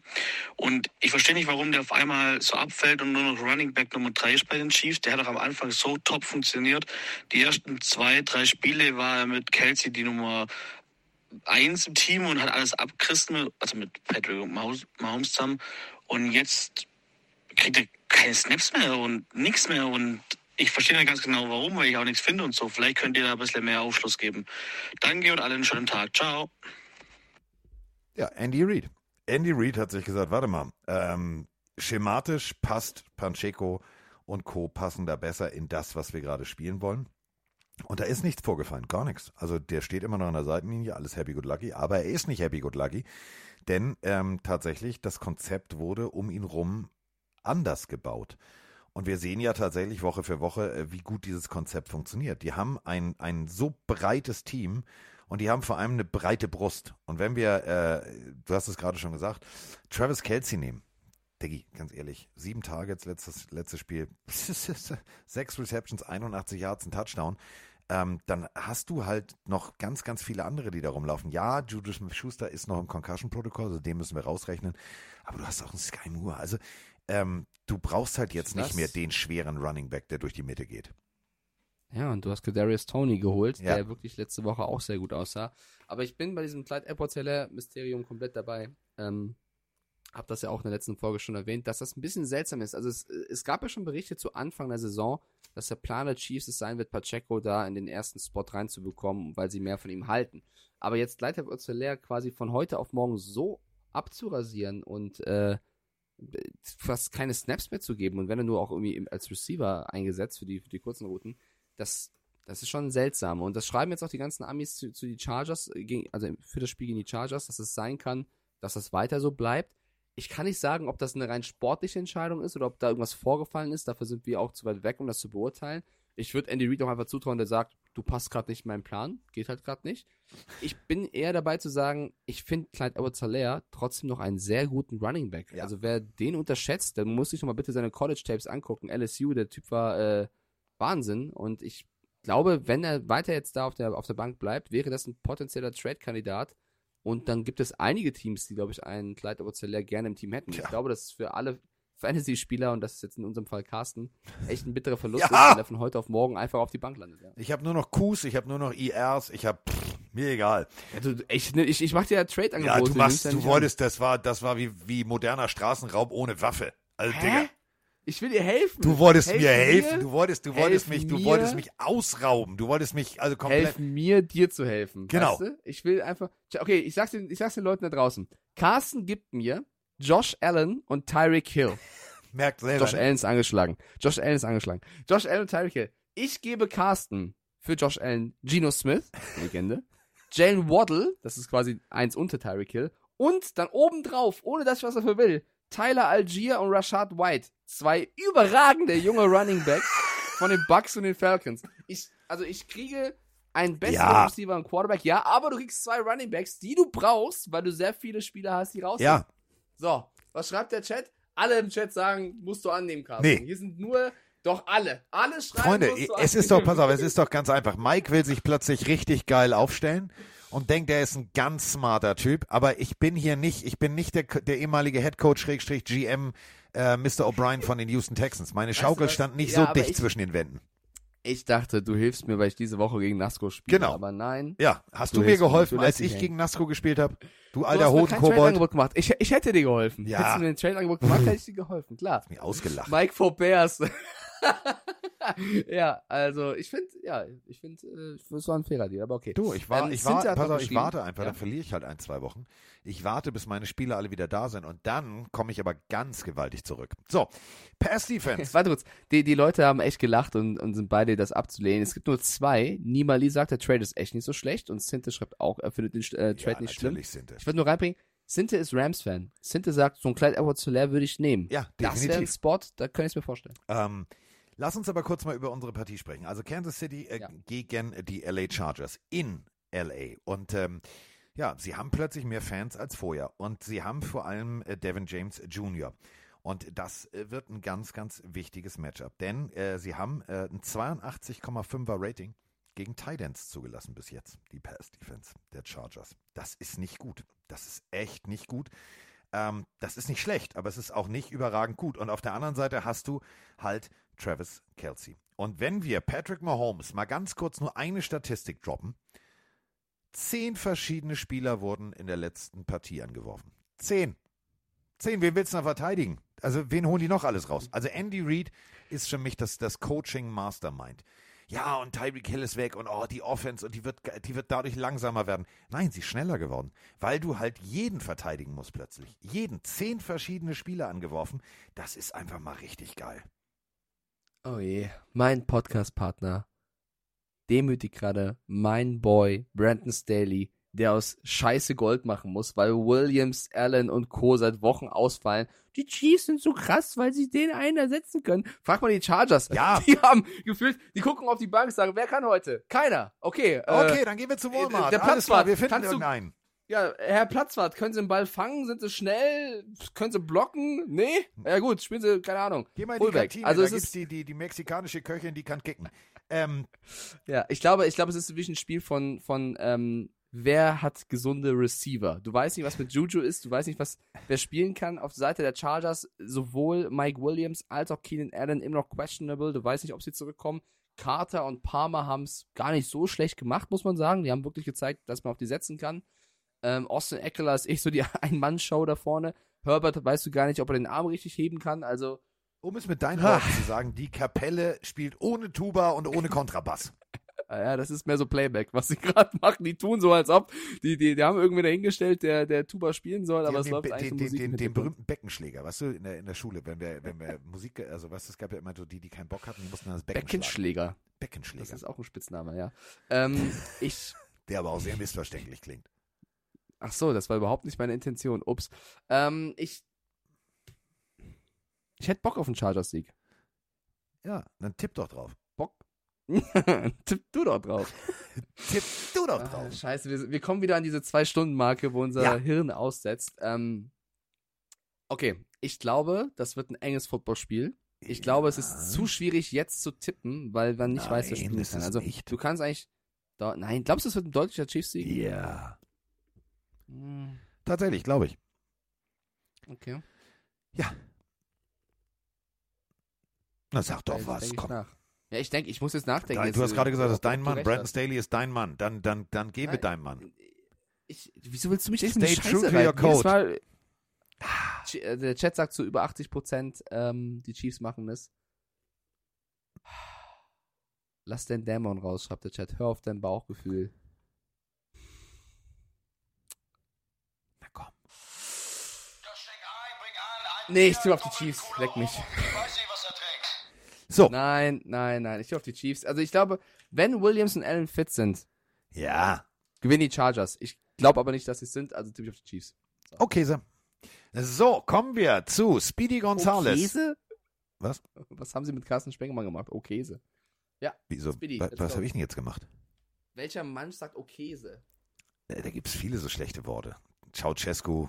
Und ich verstehe nicht, warum der auf einmal so abfällt und nur noch Running Back Nummer 3 ist bei den Chiefs. Der hat doch am Anfang so top funktioniert. Die ersten zwei, drei Spiele war er mit Kelsey die Nummer eins im Team und hat alles abgerissen, also mit Patrick Mahomes Mahomes zusammen. Und jetzt kriegt er keine Snaps mehr und nichts mehr und ich verstehe nicht ganz genau warum, weil ich auch nichts finde und so. Vielleicht könnt ihr da ein bisschen mehr Aufschluss geben. Danke und allen einen schönen Tag. Ciao. Ja, Andy Reid. Andy Reid hat sich gesagt, warte mal, ähm, schematisch passt Pancheco und Co. passen da besser in das, was wir gerade spielen wollen. Und da ist nichts vorgefallen, gar nichts. Also der steht immer noch an der Seitenlinie, alles happy good lucky, aber er ist nicht happy good lucky, denn ähm, tatsächlich das Konzept wurde um ihn rum anders gebaut. Und wir sehen ja tatsächlich Woche für Woche, äh, wie gut dieses Konzept funktioniert. Die haben ein, ein so breites Team und die haben vor allem eine breite Brust. Und wenn wir, äh, du hast es gerade schon gesagt, Travis Kelsey nehmen, Diggi, ganz ehrlich, sieben Targets, letztes, letztes Spiel, sechs Receptions, 81 Yards, ein Touchdown. Ähm, dann hast du halt noch ganz, ganz viele andere, die da rumlaufen. Ja, Judas Schuster ist noch im Concussion-Protokoll, also den müssen wir rausrechnen. Aber du hast auch einen Sky Moore. Also ähm, du brauchst halt jetzt nicht mehr den schweren Running Back, der durch die Mitte geht. Ja, und du hast Kadarius Tony geholt, Ja. der wirklich letzte Woche auch sehr gut aussah. Aber ich bin bei diesem Clyde Edwards Mysterium komplett dabei. Ähm, hab das ja auch in der letzten Folge schon erwähnt, dass das ein bisschen seltsam ist. Also es, es gab ja schon Berichte zu Anfang der Saison, dass der Plan der Chiefs es sein wird, Pacheco da in den ersten Spot reinzubekommen, weil sie mehr von ihm halten. Aber jetzt Clyde Edwards quasi von heute auf morgen so abzurasieren und äh, fast keine Snaps mehr zu geben und wenn er nur auch irgendwie als Receiver eingesetzt für die, für die kurzen Routen, das, das ist schon seltsam. Und das schreiben jetzt auch die ganzen Amis zu, zu die Chargers, äh, also für das Spiel gegen die Chargers, dass es sein kann, dass das weiter so bleibt. Ich kann nicht sagen, ob das eine rein sportliche Entscheidung ist oder ob da irgendwas vorgefallen ist. Dafür sind wir auch zu weit weg, um das zu beurteilen. Ich würde Andy Reid auch einfach zutrauen, der sagt, du passt gerade nicht in meinen Plan, geht halt gerade nicht. Ich bin eher dabei zu sagen, ich finde Clyde edwards helaire trotzdem noch einen sehr guten Running Back. Ja. Also wer den unterschätzt, der muss sich noch mal bitte seine College-Tapes angucken. LSU, der Typ war äh, Wahnsinn und ich glaube, wenn er weiter jetzt da auf der, auf der Bank bleibt, wäre das ein potenzieller Trade-Kandidat. Und dann gibt es einige Teams, die, glaube ich, einen Clyde edwards helaire gerne im Team hätten. Ja. Ich glaube, das ist für alle Fantasy-Spieler, und das ist jetzt in unserem Fall Carsten, echt ein bitterer Verlust, Ja! ist, wenn er von heute auf morgen einfach auf die Bank landet. Ja. Ich habe nur noch Qs, ich habe nur noch IRs, ich habe mir egal. Du, ich, ich, ich mach dir ja Trade-Angebote. Ja, du machst, du wolltest, das war, das war wie, wie moderner Straßenraub ohne Waffe. Also, an. Digga, Hä? Ich will dir helfen. du wolltest Helf mir helfen, du wolltest, du wolltest mich, du mir. wolltest mich ausrauben, du wolltest mich also komplett. Helf mir, dir zu helfen. Genau. Weißt du? Ich will einfach. Okay, ich sag's, den, ich sag's den Leuten da draußen. Carsten gibt mir Josh Allen und Tyreek Hill. Merkt selber. Josh Allen ist angeschlagen. Josh Allen ist angeschlagen. Josh Allen und Tyreek Hill. Ich gebe Carsten für Josh Allen Geno Smith, Legende. Jalen Waddle, das ist quasi eins unter Tyreek Hill. Und dann obendrauf, ohne dass ich was dafür will, Tyler Algier und Rashad White. Zwei überragende junge Running Backs von den Bucks und den Falcons. Ich, also ich kriege einen besseren Ja. Receiver und Quarterback, ja, aber du kriegst zwei Running Backs, die du brauchst, weil du sehr viele Spieler hast, die raus Ja, so, was schreibt der Chat? Alle im Chat sagen, musst du annehmen, Carsten. Nee. Hier sind nur, doch alle. Alle schreiben, Freunde, du es ist doch, pass auf, es ist doch ganz einfach. Mike will sich plötzlich richtig geil aufstellen und denke, der ist ein ganz smarter Typ, aber ich bin hier nicht, ich bin nicht der, der ehemalige Headcoach Schrägstrich GM äh, Mr. O'Brien von den Houston Texans. Meine Schaukel was? stand nicht Ja, so dicht ich- zwischen den Wänden. Ich dachte, du hilfst mir, weil ich diese Woche gegen Nasco spiele. Genau. Aber nein. Ja, hast Du du, mir mir, geholfen, du als ich hängen. gegen Nasco gespielt habe? Du alter hast mir Hodenkobold. Gemacht. Ich, ich hätte dir geholfen. Ja. Hättest du mir ein Trade-Angebot gemacht, hätte ich dir geholfen, klar. Mich ausgelacht. Mike Faubers. ja, also ich finde, ja, ich finde, äh, es war ein fairer Deal, aber okay. Du, ich, war, Ähm, ich, war, pass auf, ich warte einfach, Ja. dann verliere ich halt ein, zwei Wochen. Ich warte, bis meine Spieler alle wieder da sind und dann komme ich aber ganz gewaltig zurück. So, Pass Defense. Warte kurz, die, die Leute haben echt gelacht und, und sind beide das abzulehnen. Es gibt nur zwei. Nimali sagt, der Trade ist echt nicht so schlecht und Sinte schreibt auch, er findet den äh, Trade ja, nicht schlimm. es. Ich würde nur reinbringen, Sinte ist Rams-Fan. Sinte sagt, so ein Clyde edwards leer würde ich nehmen. Ja, Das wäre ein definitiv. Spot, da könnte ich mir vorstellen. Ähm, lass uns aber kurz mal über unsere Partie sprechen. Also Kansas City äh, Ja. gegen die LA Chargers in LA. Und ähm, ja, sie haben plötzlich mehr Fans als vorher. Und sie haben vor allem äh, Devin James Jr. Und das äh, wird ein ganz, ganz wichtiges Matchup. Denn äh, sie haben äh, ein 82,5er Rating gegen Titans zugelassen bis jetzt, die Pass-Defense der Chargers. Das ist nicht gut. Das ist echt nicht gut. Ähm, das ist nicht schlecht, aber es ist auch nicht überragend gut. Und auf der anderen Seite hast du halt Travis Kelsey. Und wenn wir Patrick Mahomes mal ganz kurz nur eine Statistik droppen, zehn verschiedene Spieler wurden in der letzten Partie angeworfen. Zehn. Zehn, wen willst du noch verteidigen? Also, wen holen die noch alles raus? Also, Andy Reid ist für mich das, das Coaching Mastermind. Ja, und Tyreek Hill ist weg und oh, die Offense und die wird, die wird dadurch langsamer werden. Nein, sie ist schneller geworden, weil du halt jeden verteidigen musst plötzlich. Jeden. Zehn verschiedene Spieler angeworfen. Das ist einfach mal richtig geil. Oh je, mein Podcast-Partner demütigt gerade mein Boy Brandon Staley, der aus Scheiße Gold machen muss, weil Williams, Allen und Co. seit Wochen ausfallen. Die Chiefs sind so krass, weil sie den einen ersetzen können. Frag mal die Chargers. Ja. Die haben gefühlt, die gucken auf die Bank und sagen, wer kann heute? Keiner. Okay. äh, Okay, dann gehen wir zu Walmart. der klar, Platzwart, wir finden kannst irgendeinen. Ja, Herr Platzwart, können Sie den Ball fangen? Sind Sie schnell? Können Sie blocken? Nee? Ja gut, spielen Sie, keine Ahnung. Geh mal in die Fullback. Kantine, Also da es ist, die, die, die mexikanische Köchin, die kann kicken. Ähm, ja, ich glaube, ich glaube, es ist wirklich ein Spiel von, von, ähm, wer hat gesunde Receiver? Du weißt nicht, was mit Juju ist, du weißt nicht, was, wer spielen kann. Auf der Seite der Chargers sowohl Mike Williams als auch Keenan Allen immer noch questionable. Du weißt nicht, ob sie zurückkommen. Carter und Palmer haben es gar nicht so schlecht gemacht, muss man sagen. Die haben wirklich gezeigt, dass man auf die setzen kann. Ähm, Austin Eckler ist echt so die Ein-Mann-Show da vorne. Herbert weißt du gar nicht, ob er den Arm richtig heben kann. Also, um es mit deinen Worten zu sagen, die Kapelle spielt ohne Tuba und ohne Kontrabass. Ah Ja, das ist mehr so Playback, was sie gerade machen. Die tun so, als ob. Die, die, die haben irgendwie dahingestellt, der, der Tuba spielen soll, aber es den, läuft den, eigentlich den, Musik den, den Hintergrund. berühmten Beckenschläger, weißt du, in der, in der Schule, wenn wir, wenn wir Musik, also weißt du, es gab ja immer so die, die keinen Bock hatten, die mussten dann das Becken schlagen. Beckenschläger. Beckenschläger, Das ist auch ein Spitzname, ja. Ähm, ich. der aber auch sehr missverständlich klingt. Ach so, das war überhaupt nicht meine Intention. Ups. Ähm, ich. Ich hätte Bock auf einen Chargers-Sieg. Ja, dann tipp doch drauf. Bock? Tipp du doch drauf. Tipp du doch Ah, drauf. scheiße, wir, wir kommen wieder an diese Zwei-Stunden-Marke, wo unser Ja. Hirn aussetzt. Ähm, okay, ich glaube, das wird ein enges Footballspiel. Ich glaube, es ist zu schwierig, jetzt zu tippen, weil man nicht weiß, wer Nein, spielen kann. Also, nicht. du kannst eigentlich. Da, nein, glaubst du, es wird ein deutlicher Chiefs-Sieg? Ja. Hm, Tatsächlich, glaube ich. Okay. Ja. Na, sag doch Also, was, komm. nach. Ja, ich denke, ich muss jetzt nachdenken. Jetzt, du hast gerade äh, gesagt, das ist dein Mann. Brandon. Staley ist dein Mann. Dann, dann, dann geh Nein. mit deinem Mann. Ich, wieso willst du mich echt Stay Scheiße true to reiten? your code. Mal, Ch- äh, der Chat sagt so über 80 Prozent, ähm, die Chiefs machen das. Lass den Dämon raus, schreibt der Chat. Hör auf dein Bauchgefühl. Na komm. Nee, ich tue auf die Chiefs. Leck mich. So. Nein, nein, nein. Ich tue auf die Chiefs. Also ich glaube, wenn Williams und Allen fit sind, Ja. gewinnen die Chargers. Ich glaube aber nicht, dass sie es sind, also tippe ich auf die Chiefs. Okay, so. So, kommen wir zu Speedy Gonzales. Okese? Was? Was haben sie mit Carsten Spengemann gemacht? Okese. Ja, Wieso? Speedy, was go. habe ich denn jetzt gemacht? welcher Mensch sagt Okese? Äh, Da gibt es viele so schlechte Worte. Ceausescu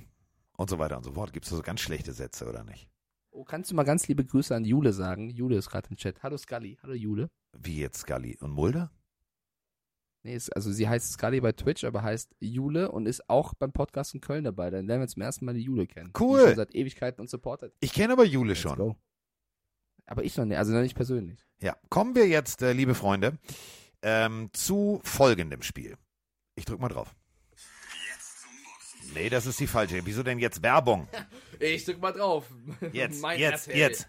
und so weiter und so fort. Gibt es so ganz schlechte Sätze, oder nicht? Oh, kannst du mal ganz liebe Grüße an Jule sagen? Jule ist gerade im Chat. Hallo Scully. Hallo Jule. Wie jetzt Scully und Mulder? Nee, ist, also sie heißt Scully bei Twitch, aber heißt Jule und ist auch beim Podcast in Köln dabei. Dann lernen wir zum ersten Mal die Jule kennen. Cool. Die schon seit Ewigkeiten uns supportet. Ich kenne aber Jule Let's schon. go. Aber ich noch nicht, also noch nicht persönlich. Ja, kommen wir jetzt, äh, liebe Freunde, ähm, zu folgendem Spiel. Ich drück mal drauf. Nee, das ist die falsche. Wieso denn jetzt Werbung? Ich drück mal drauf. Jetzt, Mein jetzt, RTL. jetzt.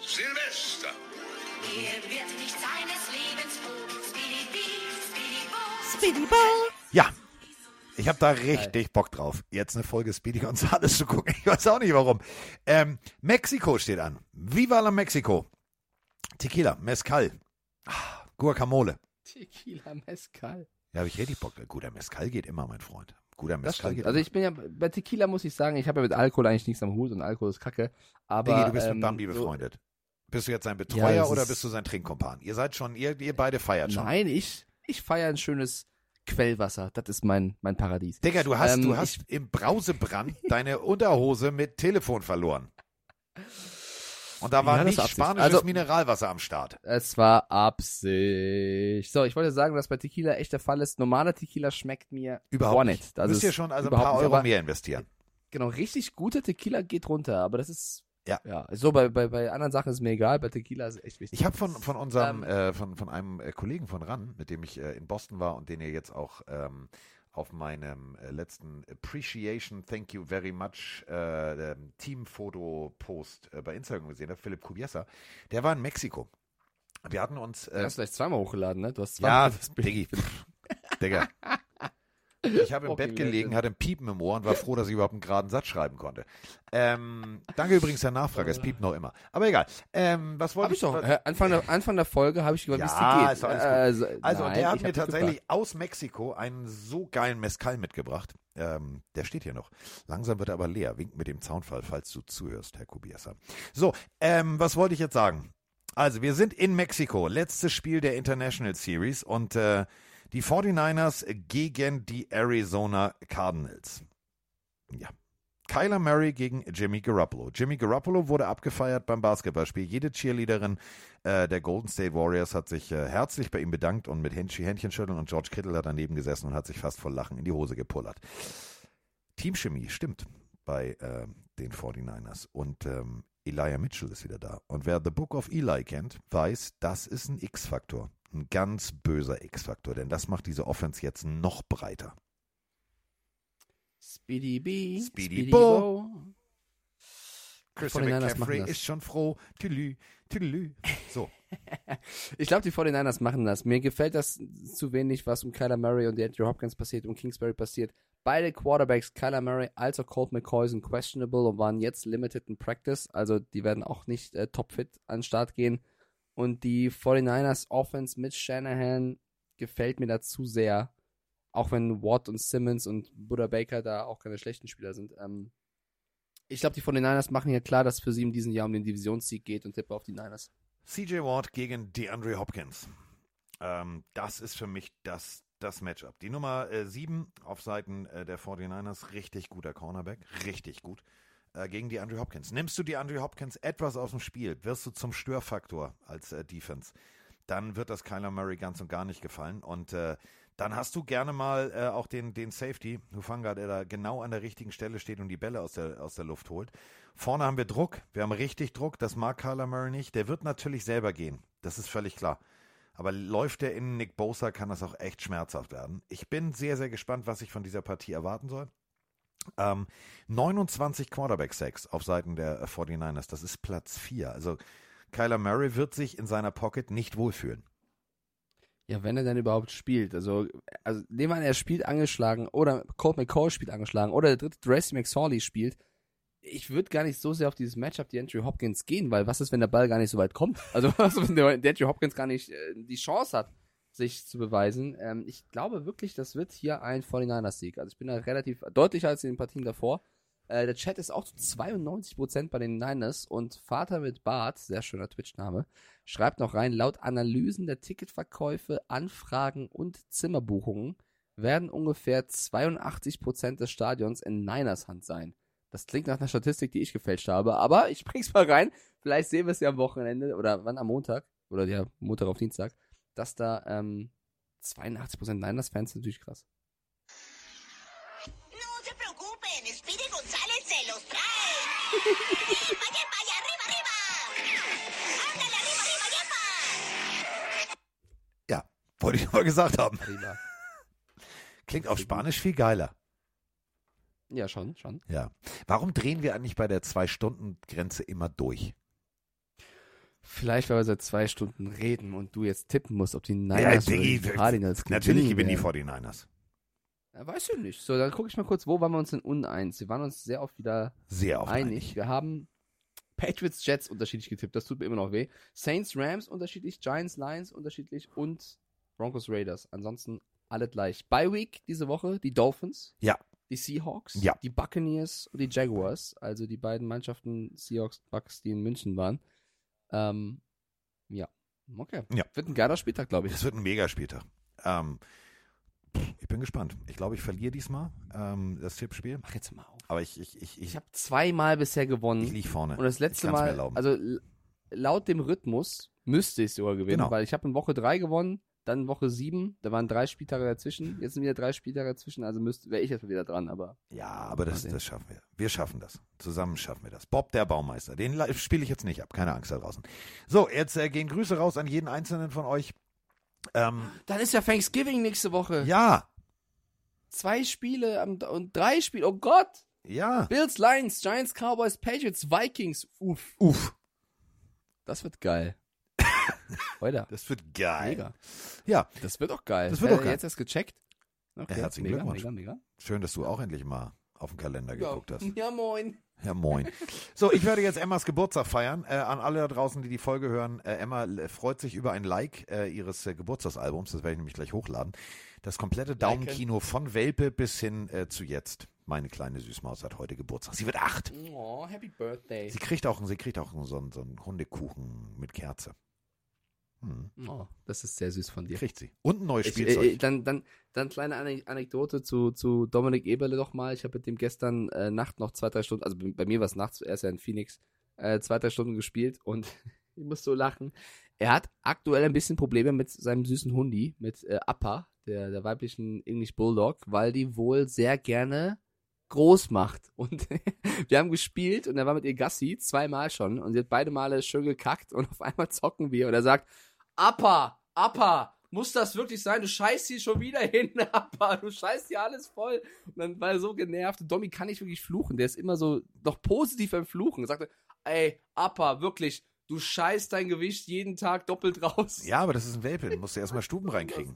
Silvester. Er wird nicht seines Lebens. Speedy Bee, Speedy Bo. Ja. Ich habe da richtig Bock drauf, jetzt eine Folge Speedy Gonzales zu gucken. Ich weiß auch nicht warum. Ähm, Mexiko steht an. Viva la Mexico. Tequila, Mezcal, ah, Guacamole. Tequila Mezcal. Ja, habe ich richtig Bock. Guter Mezcal geht immer, mein Freund. Guter Mezcal geht Also ich bin ja, bei Tequila muss ich sagen, ich habe ja mit Alkohol eigentlich nichts am Hut und Alkohol ist kacke. Aber, Diggi, du bist ähm, mit Bambi so- befreundet. Bist du jetzt sein Ja, Betreuer das oder ist- bist du sein Trinkkumpan? Ihr seid schon, ihr, ihr beide feiert schon. Nein, ich, ich feiere ein schönes Quellwasser. Das ist mein, mein Paradies. Digga, du hast, Ähm, du hast im Brausebrand deine Unterhose mit Telefon verloren. Und da war Ja, das nicht war spanisches Also- Mineralwasser am Start. Es war Absicht. So, ich wollte sagen, dass bei Tequila echt der Fall ist. Normaler Tequila schmeckt mir Überhaupt nicht. nicht. Du Das müsst ist ihr schon also ein paar. Euro mehr investieren. Genau, richtig guter Tequila geht runter, aber das ist Ja. ja. So bei, bei, bei anderen Sachen ist mir egal, bei Tequila ist es echt wichtig. Ich habe von, von unserem, Ähm, äh, von, von einem äh, Kollegen von RAN, mit dem ich äh, in Boston war und den ihr jetzt auch ähm, auf meinem äh, letzten Appreciation Thank You Very Much äh, ähm, Teamfoto-Post äh, bei Instagram gesehen habt, Philipp Kubiesa, der war in Mexiko. Wir hatten uns. Du Äh, hast vielleicht zweimal hochgeladen, ne? Du hast ja, zweimal das Bild. Diggi. Digga. Ich habe im Bett gelegen, hatte ein Piepen im Ohr und war froh, dass ich überhaupt einen geraden Satz schreiben konnte. Ähm, danke übrigens der Nachfrage, es piept noch immer. Aber egal. Ähm, was wollte Hab ich doch. Anfang, der, Anfang der Folge habe ich es Ja, ist alles also, Also, nein, der hat mir tatsächlich gefragt. aus Mexiko einen so geilen Mezcal mitgebracht. Ähm, der steht hier noch. Langsam wird er aber leer. Winkt mit dem Zaunfall, falls du zuhörst, Herr Kubiesa. So, ähm, was wollte ich jetzt sagen? Also, wir sind in Mexiko. Letztes Spiel der International Series und äh, die 49ers gegen die Arizona Cardinals. Ja. Kyler Murray gegen Jimmy Garoppolo. Jimmy Garoppolo wurde abgefeiert beim Basketballspiel. Jede Cheerleaderin äh, der Golden State Warriors hat sich äh, herzlich bei ihm bedankt und mit Händchen, Händchenschütteln und George Kittle hat daneben gesessen und hat sich fast vor Lachen in die Hose gepullert. Teamchemie stimmt bei äh, den 49ers und ähm, Elijah Mitchell ist wieder da. Und wer The Book of Eli kennt, weiß, das ist ein X-Faktor. Ein ganz böser X-Faktor, denn das macht diese Offense jetzt noch breiter. Speedy B. Speedy Bo. Christian 49ers machen McCaffrey ist schon froh. Tülü, tülü. So. Ich glaube, die 49ers machen das. Mir gefällt das zu wenig, was um Kyler Murray und Andrew Hopkins passiert, um Kingsbury passiert. Beide Quarterbacks, Kyler Murray als auch Colt McCoy, sind questionable und waren jetzt limited in practice. Also die werden auch nicht äh, topfit an den Start gehen. Und die 49ers Offense mit Shanahan gefällt mir da zu sehr. Auch wenn Watt und Simmons und Buddha Baker da auch keine schlechten Spieler sind. Ähm, ich glaube, die 49ers machen hier klar, dass es für sie in diesem Jahr um den Divisionssieg geht und tippe auf die Niners. CJ Watt gegen DeAndre Hopkins. Ähm, das ist für mich das, das Matchup. Die Nummer 7 auf Seiten äh, der 49ers, richtig guter Cornerback, richtig gut. Äh, gegen DeAndre Hopkins. Nimmst du DeAndre Hopkins etwas aus dem Spiel, wirst du zum Störfaktor als äh, Defense, dann wird das Kyler Murray ganz und gar nicht gefallen. Und äh, dann hast du gerne mal äh, auch den, den Safety, Hufanga, der da genau an der richtigen Stelle steht und die Bälle aus der, aus der Luft holt. Vorne haben wir Druck, wir haben richtig Druck, das mag Kyler Murray nicht. Der wird natürlich selber gehen, das ist völlig klar. Aber läuft der in Nick Bosa, kann das auch echt schmerzhaft werden. Ich bin sehr, sehr gespannt, was ich von dieser Partie erwarten soll. Ähm, 29 Quarterback-Sacks auf Seiten der äh, 49ers, das ist Platz 4. Also Kyler Murray wird sich in seiner Pocket nicht wohlfühlen. Ja, wenn er denn überhaupt spielt. Also, also nehmen wir an, er spielt angeschlagen oder Colt McCall spielt angeschlagen oder der dritte Tracy McSorley spielt. Ich würde gar nicht so sehr auf dieses Matchup die Andrew Hopkins gehen, weil was ist, wenn der Ball gar nicht so weit kommt? Also was wenn der, der Andrew Hopkins gar nicht äh, die Chance hat, sich zu beweisen? Ähm, ich glaube wirklich, das wird hier ein 49ers-Sieg. Also ich bin da relativ deutlicher als in den Partien davor. Äh, der Chat ist auch zu 92% bei den Niners und Vater mit Bart, sehr schöner Twitch-Name, schreibt noch rein, laut Analysen der Ticketverkäufe, Anfragen und Zimmerbuchungen werden ungefähr 82% des Stadions in Niners Hand sein. Das klingt nach einer Statistik, die ich gefälscht habe, aber ich bring's mal rein. Vielleicht sehen wir es ja am Wochenende oder wann am Montag oder ja, Montag auf Dienstag, dass da ähm, 82% Niners-Fans sind natürlich krass. No se preocupen, Speedy González se los trae. ¡Yepa, yepa, y arriba, arriba! ¡Ándale, arriba, arriba, yepa! Ja, wollte ich mal gesagt haben. Prima. Klingt auf Spanisch viel geiler. Ja, schon, schon. Ja. Warum drehen wir eigentlich bei der Zwei-Stunden-Grenze immer durch? Vielleicht, weil wir seit zwei Stunden reden und du jetzt tippen musst, ob die Ja, Niners oder Diggi, die Cardinals Natürlich gewinnen die werden. 49ers. Ja, weiß ich nicht. So, dann gucke ich mal kurz, wo waren wir uns denn uneins? Wir waren uns sehr oft wieder Sehr oft einig. einig. Wir haben Patriots, Jets unterschiedlich getippt. Das tut mir immer noch weh. Saints, Rams unterschiedlich, Giants, Lions unterschiedlich und Broncos, Raiders. Ansonsten alle gleich. Bye Week diese Woche, die Dolphins, Ja, die Seahawks, Ja. die Buccaneers und die Jaguars. Also die beiden Mannschaften Seahawks, Bucks, die in München waren. Ähm, ja, okay. Ja. Wird ein geiler Spieltag, glaube ich. das wird ein Megaspieltag. Ähm, ich bin gespannt. Ich glaube, ich verliere diesmal ähm, das Tippspiel. Mach jetzt mal auf. Aber ich, ich, ich, ich, Ich habe zweimal bisher gewonnen. ich liege vorne. Und das letzte Mal, also laut dem Rhythmus müsste ich sogar gewinnen, Genau. weil ich habe in Woche 3 gewonnen, dann Woche 7, da waren drei Spieltage dazwischen, jetzt sind wieder drei Spieltage dazwischen, also müsste wäre ich jetzt mal wieder dran, aber Ja, aber das, das schaffen wir. Wir schaffen das. Zusammen schaffen wir das. Bob, der Baumeister. Den spiele ich jetzt nicht ab. Keine Angst da draußen. So, jetzt äh, gehen Grüße raus an jeden einzelnen von euch. Ähm, dann ist ja Thanksgiving nächste Woche. ja, Zwei Spiele am, und drei Spiele. Oh Gott! ja. Bills, Lions, Giants, Cowboys, Patriots, Vikings. Uff, Uff, das wird geil. Heute. das wird geil. Mega. Ja, Das wird auch geil. Das wird Äh, auch geil. Jetzt erst gecheckt. Okay, Ja, herzlichen mega, Glückwunsch. Mega, mega. schön, dass du auch endlich mal auf den Kalender geguckt hast. ja, moin. Ja, moin. So, ich werde jetzt Emmas Geburtstag feiern. Äh, an alle da draußen, die die Folge hören. Äh, Emma äh, freut sich über ein Like äh, ihres äh, Geburtstagsalbums. Das werde ich nämlich gleich hochladen. Das komplette Daumenkino von Welpe bis hin äh, zu jetzt. Meine kleine Süßmaus hat heute Geburtstag. Sie wird acht. Oh, happy birthday. Sie kriegt auch, sie kriegt auch so, einen- so einen Hundekuchen mit Kerze. Hm. Oh, das ist sehr süß von dir. Kriegt sie. Und ein neues Ich, Spielzeug. äh, dann, dann, dann kleine Ane- Anekdote zu, zu Dominik Eberle doch mal. Ich habe mit dem gestern äh, Nacht noch zwei, drei Stunden, also bei bei mir war es nachts, er ist ja in Phoenix, äh, zwei, drei Stunden gespielt und ich muss so lachen. Er hat aktuell ein bisschen Probleme mit seinem süßen Hundi, mit äh, Appa, der, der weiblichen English Bulldog, weil die wohl sehr gerne groß macht. Und wir haben gespielt und er war mit ihr Gassi, zweimal schon, und sie hat beide Male schön gekackt und auf einmal zocken wir und er sagt, Appa, Appa, muss das wirklich sein? Du scheißt hier schon wieder hin, Appa, du scheißt hier alles voll. Und dann war er so genervt. Und Domi kann nicht wirklich fluchen, der ist immer so noch positiv am Fluchen. Er sagte, ey, Appa, wirklich, du scheißt dein Gewicht jeden Tag doppelt raus. ja, aber das ist ein Welpe. Musst du erstmal Stuben reinkriegen.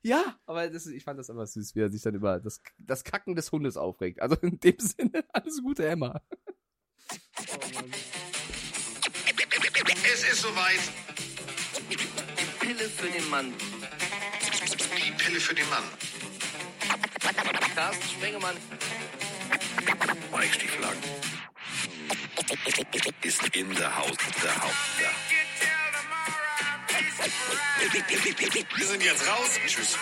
Ja, aber das, ich fand das aber süß, wie er sich dann über das, das Kacken des Hundes aufregt. Also in dem Sinne, alles Gute, Emma. Es ist soweit. Die Pille für den Mann. Die Pille für den Mann. Carsten Spengemann. Mike Stieflagen. Ist in der Haus. Der Haus. Der. Wir sind jetzt raus. Tschüss.